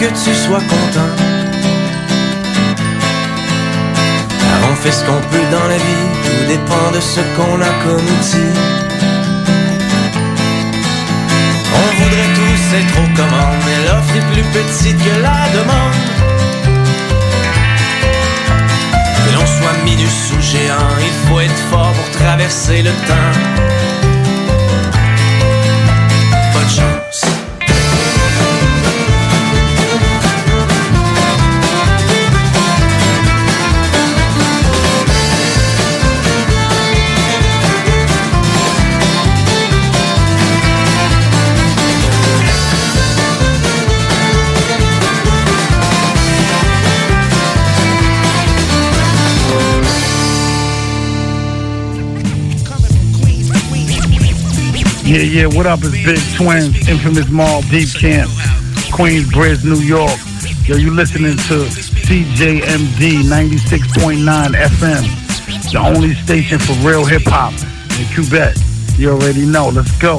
que tu sois content. Car on fait ce qu'on peut dans la vie, tout dépend de ce qu'on a comme outil. On voudrait tous être aux commandes, mais l'offre est plus petite que la demande. Que l'on soit minus ou géant, il faut être fort pour traverser le temps. Yeah, yeah, what up? It's Big Twins, Infamous Mall, Deep Camp, Queensbridge, New York. Yo, you listening to CJMD 96.9 FM, the only station for real hip hop in Quebec. You already know. Let's go.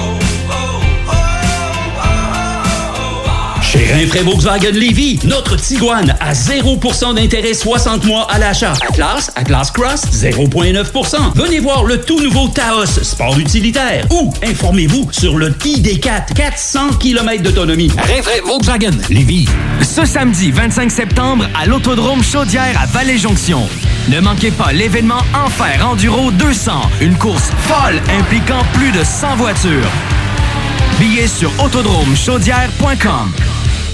Chez Rinfraie Volkswagen Lévy, notre Tiguan à 0% d'intérêt 60 mois à l'achat. Atlas, Atlas Cross, 0,9%. Venez voir le tout nouveau Taos, sport utilitaire. Ou informez-vous sur le ID4, 400 km d'autonomie. Rinfraie Volkswagen Lévy. Ce samedi 25 septembre à l'Autodrome Chaudière à Vallée-Jonction. Ne manquez pas l'événement Enfer Enduro 200, une course folle impliquant plus de 100 voitures. Billets sur autodromechaudière.com.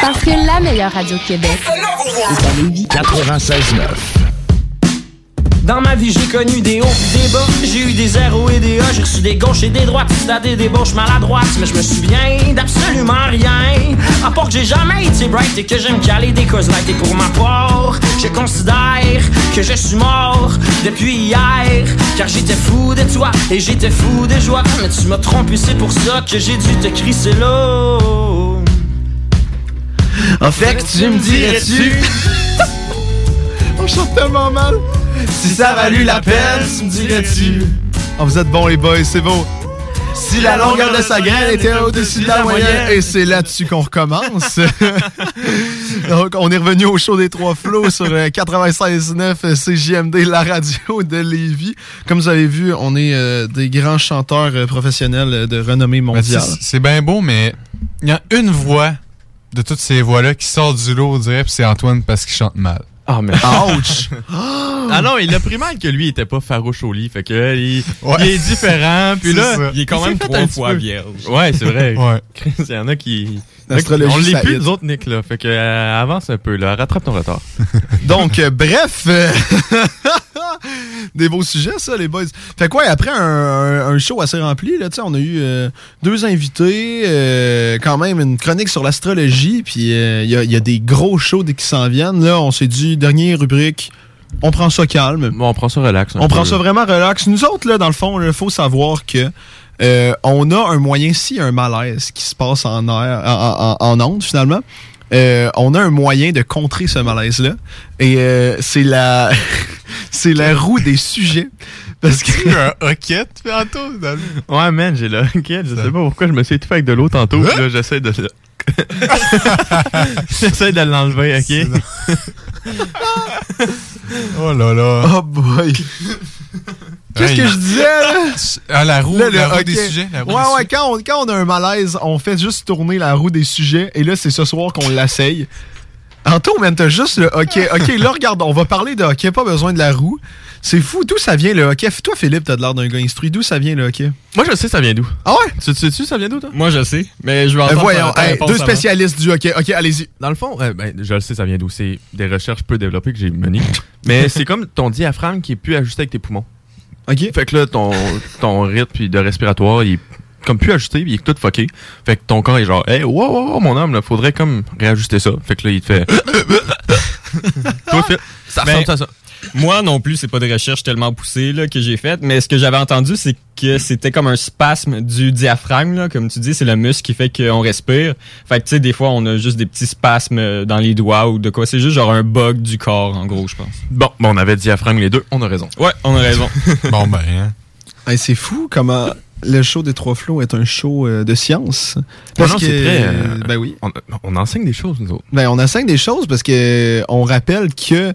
Parce que la meilleure radio Québec est à Lévis. 96.9. Dans ma vie, j'ai connu des hauts pis des bas. J'ai eu des zéros et des A. J'ai reçu des gauches et des droites. C'était des débauches maladroites. Mais je me souviens d'absolument rien. À part que j'ai jamais été bright et que j'aime caler des causes light. Et pour ma part, je considère que je suis mort depuis hier. Car j'étais fou de toi et j'étais fou de joie. Mais tu m'as trompé, c'est pour ça que j'ai dû te crisser l'eau. En fait, tu me dirais-tu? On chante tellement mal. Si ça valut la peine, tu me dirais-tu? Oh, vous êtes bons, les boys, c'est beau. Si la longueur de sa graine était au-dessus de la moyenne. Et c'est là-dessus qu'on recommence. Donc, on est revenu au show des trois flots sur euh, 96.9 CJMD, la radio de Lévis. Comme vous avez vu, on est euh, des grands chanteurs euh, professionnels euh, de renommée sais, mondiale. C'est c'est bien beau, mais il y a une voix de toutes ces voix-là qui sort du lot, on dirait, puis c'est Antoine parce qu'il chante mal. Ah, mais. Ouch! ah non, il a pris mal que lui, il était pas farouche au lit. Fait que, euh, il, Ouais. il est différent. Puis là, ça. il est quand Il même trois fois peu. vierge. Ouais, c'est vrai. Ouais. Il y en a qui. L'astrologie, on ça plus, nous autres, Nick, là. Fait que, euh, avance un peu, là. Rattrape ton retard. Donc, euh, bref, euh, des beaux sujets, ça, les boys. Fait quoi, après un, un- un show assez rempli, là, tu sais, on a eu euh, deux invités, quand même une chronique sur l'astrologie, puis il y, a, il y a des gros shows dès qui s'en viennent. Là, on s'est dit, dernière rubrique, on prend ça calme. Bon, on prend ça relax. On peu, prend ça vraiment relax. Nous autres, là, dans le fond, il faut savoir que euh, on a un moyen, si un malaise qui se passe en air, en, en, en onde, finalement, euh, on a un moyen de contrer ce malaise-là. Et euh, c'est la c'est la roue des sujets. Parce que. un hockey tantôt? dans le- Ouais, man, j'ai le hockey. Je sais pas pourquoi je me suis étouffé avec de l'eau tantôt. puis là, j'essaie de. j'essaie de l'enlever, ok? Oh là là. Oh boy. Qu'est-ce que je disais, là? Ah, la roue, Là, le la roue hockey. des sujets. La roue ouais, des ouais, quand on, quand on a un malaise, on fait juste tourner la roue des sujets. Et là, c'est ce soir qu'on l'essaye. Anto, man, t'as juste le hockey. OK, là, regarde, on va parler de hockey, pas besoin de la roue. C'est fou, d'où ça vient le hockey? Toi, Philippe, t'as de l'air d'un gars instruit. D'où ça vient le hockey? Moi, je sais ça vient d'où. Ah ouais? Tu tu sais ça vient d'où, toi? Moi, je sais, mais je vais Euh, entendre voyons, hey, réponse deux avant. spécialistes du hockey. OK, allez-y. Dans le fond, euh, ben, je le sais, ça vient d'où. C'est des recherches peu développées que j'ai menées. Mais c'est comme ton diaphragme qui est plus ajusté avec tes poumons. OK. Fait que là, ton, ton rythme de respiratoire, il est comme plus ajusté, puis il est tout fucké. Fait que ton corps est genre, hey, wow, wow, wow, mon homme, là, faudrait comme réajuster ça. Fait que là, il te fait. Toi, Phil, ça ressemble à ça. Moi non plus, c'est pas des recherches tellement poussées là, que j'ai faites, mais ce que j'avais entendu, c'est que c'était comme un spasme du diaphragme, là, comme tu dis, c'est le muscle qui fait qu'on respire. Fait que tu sais, des fois, on a juste des petits spasmes dans les doigts ou de quoi. C'est juste genre un bug du corps, en gros, je pense. Bon, bon, on avait diaphragme les deux, on a raison. Ouais, on a raison. bon, ben, hein. Hey, c'est fou comment le show des trois flots est un show euh, de science. Non, non, c'est très, euh, ben oui. On, on enseigne des choses, nous autres. Ben, on enseigne des choses parce que on rappelle que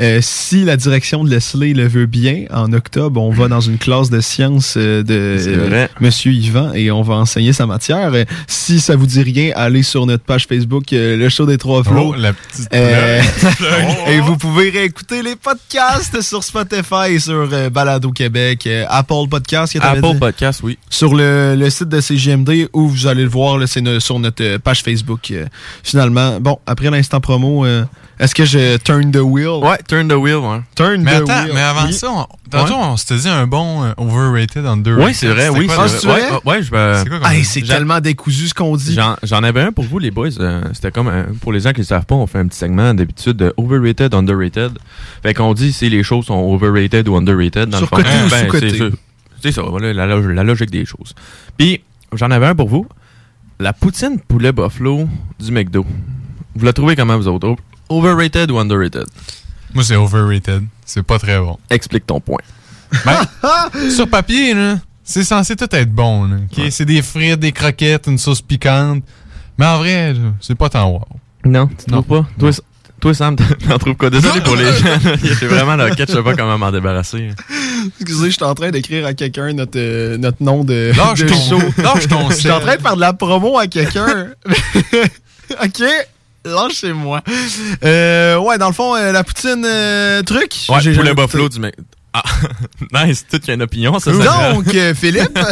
euh, si la direction de Leslie le veut bien, en octobre, on va dans une classe de sciences euh, de vrai. Monsieur Yvan et on va enseigner sa matière. Euh, si ça vous dit rien, allez sur notre page Facebook, euh, le show des trois flots. Oh, la petite Euh, et vous pouvez réécouter les podcasts sur Spotify et sur euh, Balado Québec, euh, Apple Podcast. que Apple dit? Podcast, oui. Sur le, le site de CGMD où vous allez le voir, là, c'est sur notre euh, page Facebook. euh, finalement, bon, après l'instant promo, euh, est-ce que je turn the wheel? Ouais, turn the wheel, ouais. Turn Mais the attends, wheel. mais avant Oui. ça, on, tantôt, Ouais. on s'était dit un bon euh, overrated, underrated. Oui, c'est vrai, oui, quoi, c'est le- vrai. Ouais, ouais, je me- C'est quoi Hey, c'est tellement décousu ce qu'on dit. J'en, avais un pour vous, les boys. Euh, c'était comme, euh, pour les gens qui ne savent pas, on fait un petit segment d'habitude de overrated, underrated. Fait qu'on dit si les choses sont overrated ou underrated. Dans Surcoté le fond. ou Ben, sous-coté. c'est, ça. Voilà, la, log- la logique des choses. Puis, j'en avais un pour vous. La poutine poulet buffalo du McDo. Vous la trouvez comment, vous autres? Overrated ou underrated? Moi, c'est overrated. C'est pas très bon. Explique ton point. Ben, sur papier, là, c'est censé tout être bon. C'est des frites, des croquettes, une sauce piquante. Mais en vrai, là, c'est pas tant wow. Non, tu trouves pas? Toi, toi, Sam, t'en trouves quoi? Désolé pour les gens. était vraiment la quête, je sais pas comment m'en débarrasser. Excusez, je suis en train d'écrire à quelqu'un notre, euh, notre nom de, Lâche de ton- show. lâche ton Je suis en train de faire de la promo à quelqu'un. ok, lâchez-moi. Euh, ouais, dans le fond, euh, la poutine euh, truc. Ouais, j'ai poulet buffalo du mec. Ah, nice, tout y a une opinion, ça, ça Donc, euh, Philippe?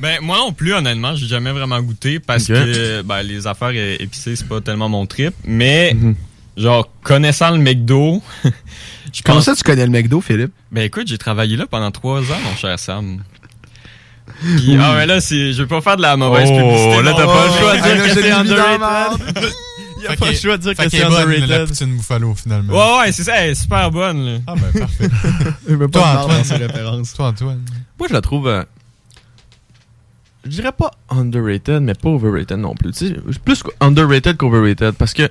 Ben moi non plus honnêtement, j'ai jamais vraiment goûté parce que ben, les affaires épicées c'est pas tellement mon trip, mais Mhm. genre connaissant le McDo, je Comment pense ça, tu connais le McDo, Philippe? Ben écoute, j'ai travaillé là pendant trois ans, mon cher Sam. Puis, ah mais là c'est je veux pas faire de la mauvaise Oh, publicité. là, t'as pas le choix de dire là, que underrated. a pas le choix de dire que c'est est bonne, la underrated. poutine buffalo, finalement. Ouais ouais, c'est ça, elle est super bonne. Là. Ah ben, parfait. Veux Toi, pas Antoine. références. Toi, Antoine. Moi, je la trouve. euh, je dirais pas underrated, mais pas overrated non plus. Tu sais, plus underrated qu'overrated. Parce que.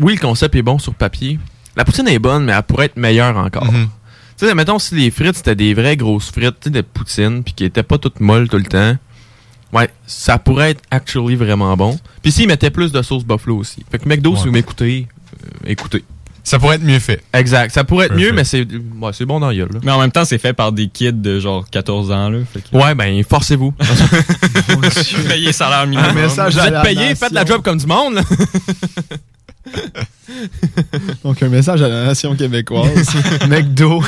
Oui, le concept est bon sur papier. La poutine est bonne, mais elle pourrait être meilleure encore. Mhm. Tu sais, mettons, si les frites, c'était des vraies grosses frites, tu sais, de poutine, puis qui étaient pas toutes molles tout le temps. Ouais, ça pourrait être actually vraiment bon. Puis s'ils mettaient plus de sauce buffalo aussi. Fait que McDo, Ouais. si vous m'écoutez, euh, écoutez. Ça pourrait être mieux fait. Exact. Ça pourrait être mieux, mais c'est ouais, c'est bon dans la gueule. là. Mais en même temps, c'est fait par des kids de genre 14 ans là, fait que Ouais, ben, forcez-vous. payer salaire minimum. Un message Vous à êtes payé, faites la job comme du monde. là. Donc, un message à la nation québécoise. McDo.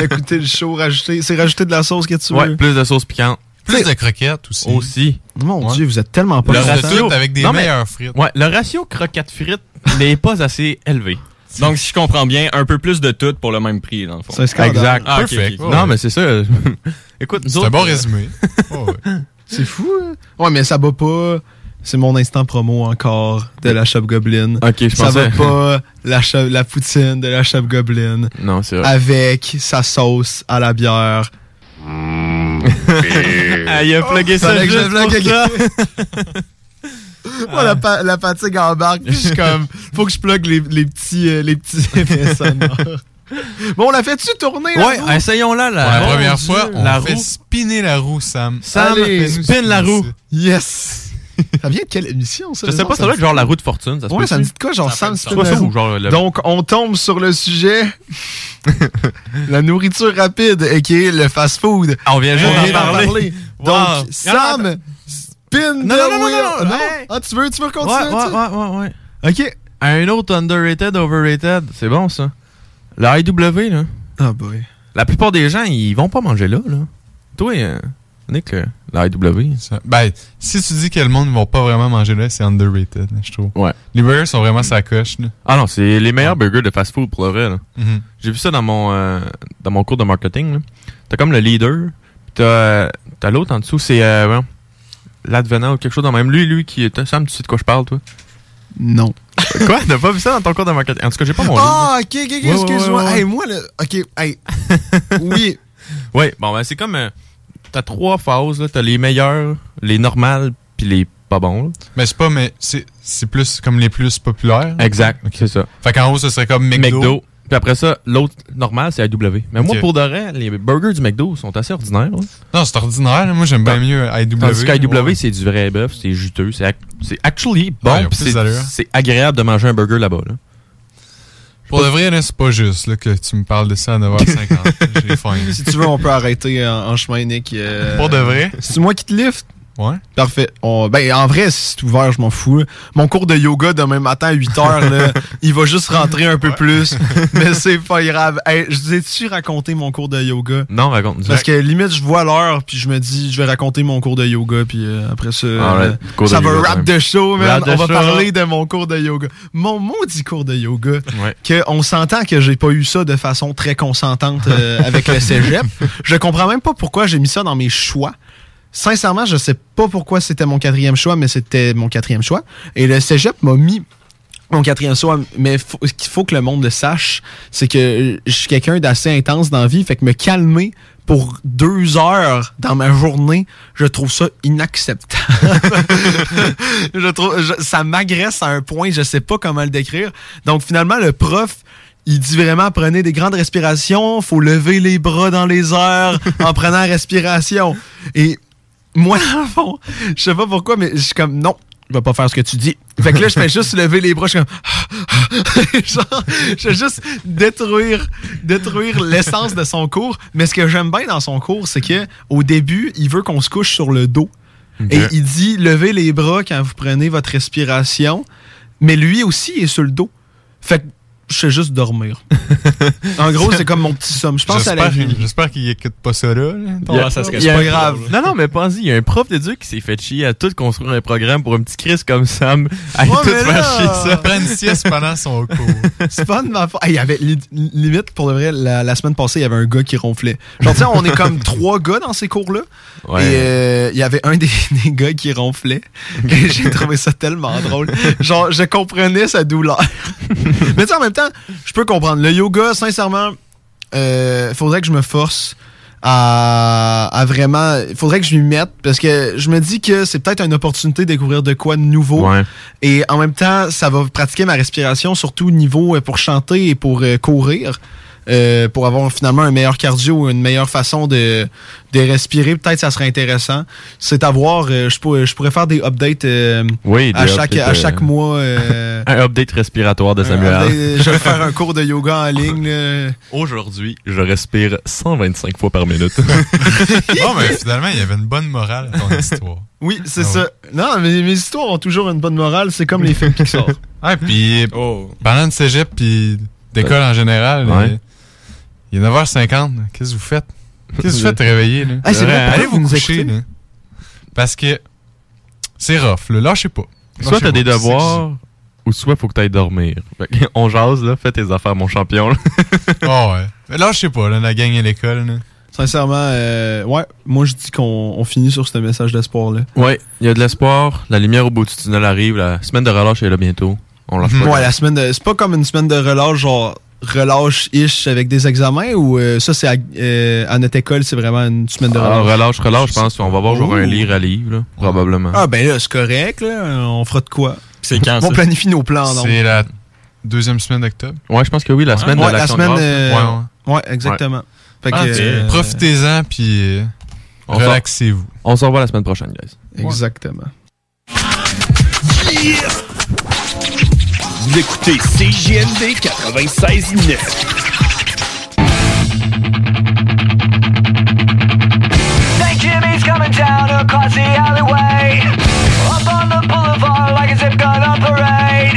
Écoutez le show, rajouter, c'est rajouter de la sauce que tu veux. Ouais, plus de sauce piquante. Plus de croquettes aussi. Aussi. Mon Ouais. Dieu, vous êtes tellement pas Le ratio avec des Non, mais- meilleures frites. Ouais, le ratio croquette-frites n'est pas assez élevé. Donc si je comprends bien, un peu plus de tout pour le même prix dans le fond. C'est un scandale. Exact. Ah, non, ouais. mais c'est ça. Écoute, nous C'est un bon euh, résumé. Oh, ouais. C'est fou, hein? Ouais, mais ça va pas. C'est mon instant promo encore de la Shop Goblin. Ok, je ça va pensais. pas la, la poutine de la Shop Goblin Non, c'est vrai. avec sa sauce à la bière. Ah, il a plugué ça que je juste plug pour ça. Moi, la, pa- la fatigue embarque, puis je suis comme, faut que je plug les, les petits, euh, les petits. Bon, on l'a fait-tu tourner? Ouais, essayons-là. La, la première Dieu. fois, on la fait roue. spinner la roue, Sam. Sam, Allez, spin la roue. ça. Yes! ça vient de quelle émission, ça? Je sais pas, ça doit être genre la roue de fortune. Ça se Ouais, ça me dit de quoi, genre Ça Sam ça le- Donc, on tombe sur le sujet. la nourriture rapide, et qui est le fast-food. Ah, on vient juste d'en parler. parler. Wow. Donc, Sam, spin Non, the non, non, non, non, non, hey. Ah, tu veux, tu veux continuer? ouais, ouais, ouais, ouais. Ok. Un autre underrated, overrated. C'est bon, ça. Le IW, là. Ah, boy. La plupart des gens, ils vont pas manger là, là. Toi, euh, Nick, le IW. Ça- Ben, si tu dis que le monde ne va pas vraiment manger là, c'est underrated, je trouve. Ouais. Les burgers sont vraiment sa coche. là. Ah non, c'est les meilleurs burgers de fast-food pour le vrai, là. Mhm. J'ai vu ça dans mon, euh, dans mon cours de marketing, là. T'as comme le leader, pis t'as, t'as l'autre en dessous, c'est, euh, l'advenant ou quelque chose dans le même. Lui, lui, qui est, Sam, tu sais de quoi je parle, toi? Non. Quoi? T'as pas vu ça dans ton cours de marketing? En tout cas, j'ai pas mon livre. Ah, ok, ok, ok, Ouais, ouais, excuse-moi. ouais, ouais. Hey, moi, là, ok, hey. oui. Oui, bon, ben, c'est comme. euh, T'as trois phases, là. T'as les meilleurs, les normales, puis les pas bons. là. Mais c'est pas, mais c'est c'est plus comme les plus populaires. Exact, c'est ça. Fait qu'en haut, ce serait comme McDo. McDo. Puis après ça, l'autre normal, c'est AW. Mais moi, pour de vrai, les burgers du McDo sont assez ordinaires. là. Non, c'est ordinaire. Moi, j'aime bien mieux IW. Tandis qu'IW, Ouais. c'est du vrai bœuf, c'est juteux, c'est ac- c'est actually bon, c'est c'est agréable de manger un burger là-bas. Là. Pour de vrai, c'est pas juste là, que tu me parles de ça à 9h50. J'ai faim. Si tu veux, on peut arrêter en, en chemin, Nick. euh, Pour de vrai? C'est moi qui te lift? Ouais. Parfait. On- ben, en vrai, si c'est ouvert, je m'en fous. Mon cours de yoga demain matin à 8 h, là, il va juste rentrer un peu plus. Mais c'est pas grave. Hey, je vous ai-tu raconté mon cours de yoga? Non, raconte. Parce que limite, je vois l'heure, puis je me dis, je vais raconter mon cours de yoga, puis euh, après ça, Alright, euh, ça va yoga, rap de show, man. Rap de On va show. parler de mon cours de yoga. Mon maudit cours de yoga, Ouais. que on s'entend que j'ai pas eu ça de façon très consentante euh, avec le cégep. Je comprends même pas pourquoi j'ai mis ça dans mes choix. Sincèrement, je sais pas pourquoi c'était mon quatrième choix, mais c'était mon quatrième choix. Et le cégep m'a mis mon quatrième choix, mais faut- ce qu'il faut que le monde le sache, c'est que je suis quelqu'un d'assez intense dans la vie, fait que me calmer pour deux heures dans ma journée, je trouve ça inacceptable. je trouve, ça m'agresse à un point, je sais pas comment le décrire. Donc finalement, le prof, il dit vraiment prenez des grandes respirations, faut lever les bras dans les airs en prenant respiration. Et moi, dans le fond, je sais pas pourquoi, mais je suis comme non. Je vais pas faire ce que tu dis. Fait que là, je fais juste lever les bras. Je suis comme. Genre, je vais juste détruire, détruire l'essence de son cours. Mais ce que j'aime bien dans son cours, c'est que au début, il veut qu'on se couche sur le dos. Et il dit levez les bras quand vous prenez votre respiration. Mais lui aussi est sur le dos. Fait que je fais juste dormir. en gros, c'est comme mon petit somme. Je pense à la J'espère vie. j'espère qu'il écoute pas ça là. là. Il y a- Ton- il y a un- Non, non, mais pense-y, il y a un prof d'éduc qui s'est fait chier à tout construire un programme pour un petit Chris comme Sam. À Ouais, tout faire là- chier ça. Prends une sieste pendant son cours. C'est pas de ma faute. Il y avait li- limite, pour de vrai, la, la semaine passée, il y avait un gars qui ronflait. Genre, tu sais, on est comme trois gars dans ces cours-là. Ouais. Et euh, il y avait un des, des gars qui ronflait. Et j'ai trouvé ça tellement drôle. Genre, je comprenais sa douleur. Mais tu sais, en même temps, je peux comprendre. Le yoga, sincèrement, euh, faudrait que je me force à, à vraiment. Il faudrait que je m'y mette parce que je me dis que c'est peut-être une opportunité de découvrir de quoi de nouveau. Ouais. Et en même temps, ça va pratiquer ma respiration, surtout au niveau euh, pour chanter et pour euh, courir. Euh, pour avoir finalement un meilleur cardio, une meilleure façon de, de respirer, peut-être ça serait intéressant. C'est à voir. euh, je, pourrais, je pourrais faire des updates euh, Oui, à, chaque, updates, à chaque euh, mois. euh, Un update respiratoire de Samuel. update. je vais faire un cours de yoga en ligne. Aujourd'hui, je respire 125 fois par minute. Bon, mais finalement, il y avait une bonne morale à ton histoire. Oui, c'est Ah ça. Non, mais mes histoires ont toujours une bonne morale. C'est comme les films Pixar. Ouais, puis Oh. parlant de cégep puis d'école en général, Ouais. Il est 9h50. Qu'est-ce que vous faites? Qu'est-ce que vous faites réveiller? Là? Ah, vrai, Allez vous vous nous coucher. Là. Parce que c'est rough. Là. Lâchez pas. soit t'as des devoirs, ou soit faut que t'ailles dormir. On jase, là. Fais tes affaires, mon champion. là. Ah ouais. Mais lâchez pas, là, la gang à l'école. là. Sincèrement, euh, ouais, moi je dis qu'on on finit sur ce message d'espoir-là. Ouais, il y a de l'espoir. La lumière au bout du tunnel arrive. La semaine de relâche est là bientôt. On lâche pas. Ouais, la semaine de. C'est pas comme une semaine de relâche, genre relâche-ish avec des examens ou euh, ça, c'est à, euh, à notre école, c'est vraiment une semaine de Ah, relâche? relâche, relâche, je pense. On va voir genre un lire à livre, là, probablement. Ah, ben là, c'est correct, là. On fera de quoi? C'est quand On planifie nos plans, donc. C'est la deuxième semaine d'octobre. Ouais, je pense que oui, la semaine Ouais, de la semaine. euh, Ouais, ouais. ouais, exactement. Fait que, Ah, euh, Profitez-en, puis euh, relaxez-vous. On se revoit la semaine prochaine, guys. Exactement. Vous écoutez CJMD 96.9. St. Jimmy's coming down across the alleyway. Up on the boulevard like a zip gun on parade.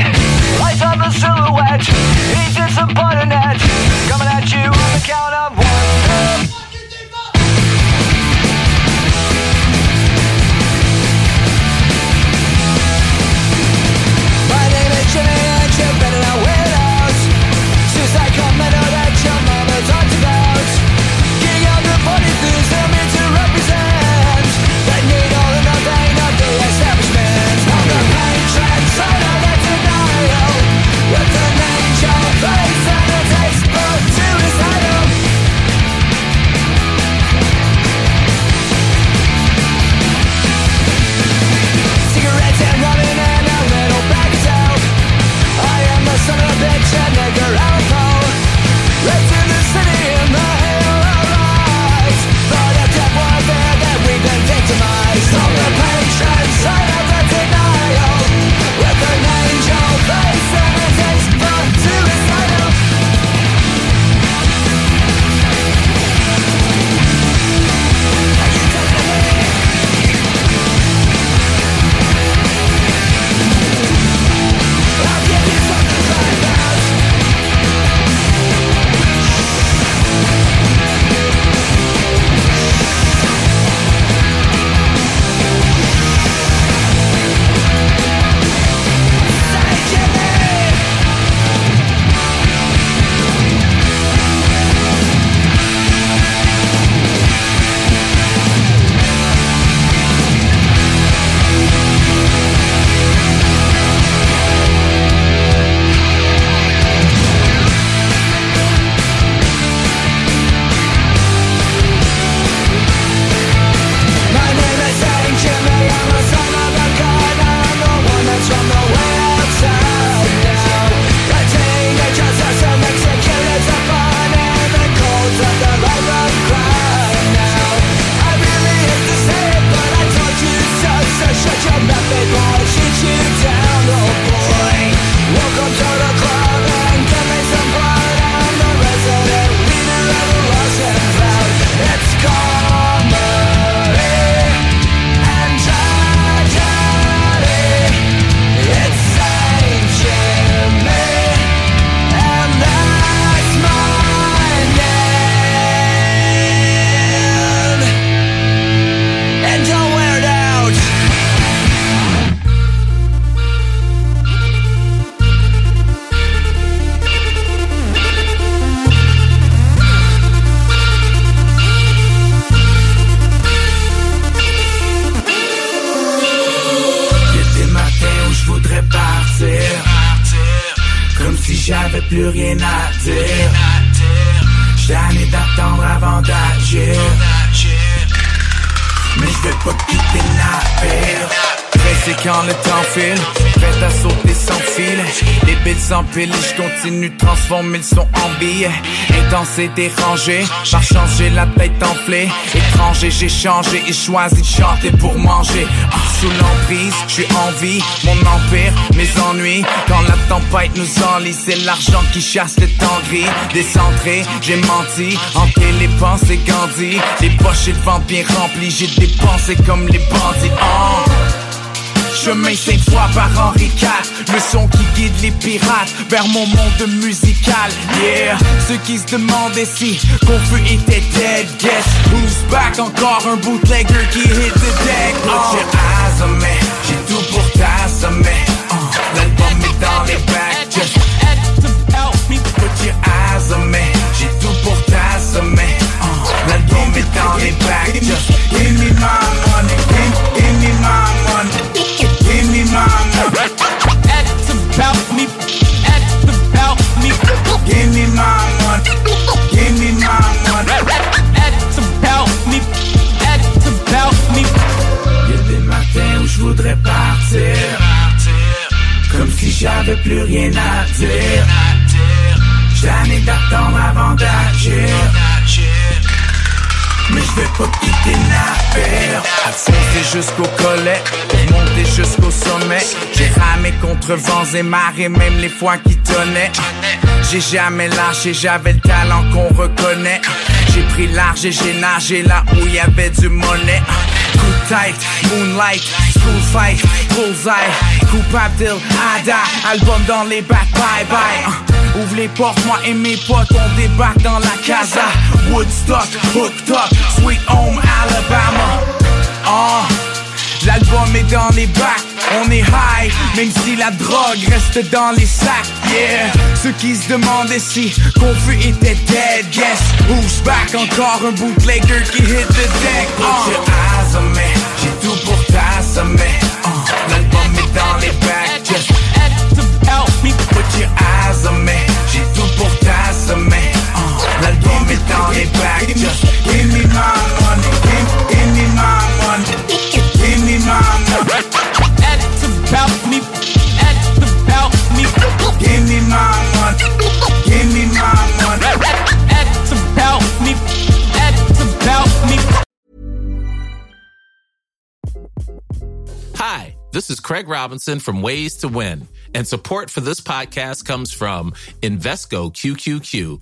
Lights a silhouette. He's. Coming at you on the count of one. And pas quitter le navire. c'est quand le temps file, prêt à sauter sans fil. Les billes s'empilent je continue de transformer le son en. Intense et dérangé, par chance j'ai la tête enflée. Étranger, j'ai changé et choisi de chanter pour manger. Sous l'emprise, je suis en vie, mon empire, mes ennuis. Quand la tempête nous enlise, c'est l'argent qui chasse le temps gris. J'ai menti, hanté les pensées Gandhi. Les poches ventre bien remplis, j'ai dépensé comme les bandits. Ah. Chemin fois par Henri IV Le son qui guide les pirates vers mon monde musical. Yeah, ceux qui se demandaient si Confus était dead. Guess who's back? Encore un bootlegger qui hit the deck. Put your eyes on me J'ai tout pour t'assommer. Uh, L'album est dans les bacs. Just help me. Put your eyes on me J'ai tout pour t'assommer. Uh, L'album est dans les bacs. Just give me my money. Give, give me my money Money. That's about me. That's about me. Give me money. Give me money. That's about me. That's about me. Y'a des matins où je voudrais partir. Comme si j'avais plus rien à dire. J'en ai d'attendre avant d'agir. Mais je vais pas foncer jusqu'au collet, monter jusqu'au sommet. J'ai ramé contre vents et marées, même les fois qui tonnaient. J'ai jamais lâché, j'avais le talent qu'on reconnaît. J'ai pris large et j'ai nagé là où il y avait du monnaie. Coup tête, moonlight, school fight, bullseye. Coupable deal, Ada, album dans les bacs, bye bye. Ouvre les portes, moi et mes potes, on débarque dans la casa. Woodstock, hooked up, sweet home, Alabama. Ah, l'album est dans les bacs, on est high, même si la drogue reste dans les sacs. Yeah, ceux qui se demandaient si Confus était dead, guess who's back? Encore un bootlegger qui hit the deck. Uh. J'ai tout pour t'assommer uh, L'album est dans les bacs Just give me my money Give, give me my money Give me my money. That's about me That's about me. Give me my money Give me my money. That's about me That's about me. Hi, this is Craig Robinson from Ways to Win, and support for this podcast comes from Invesco QQQ,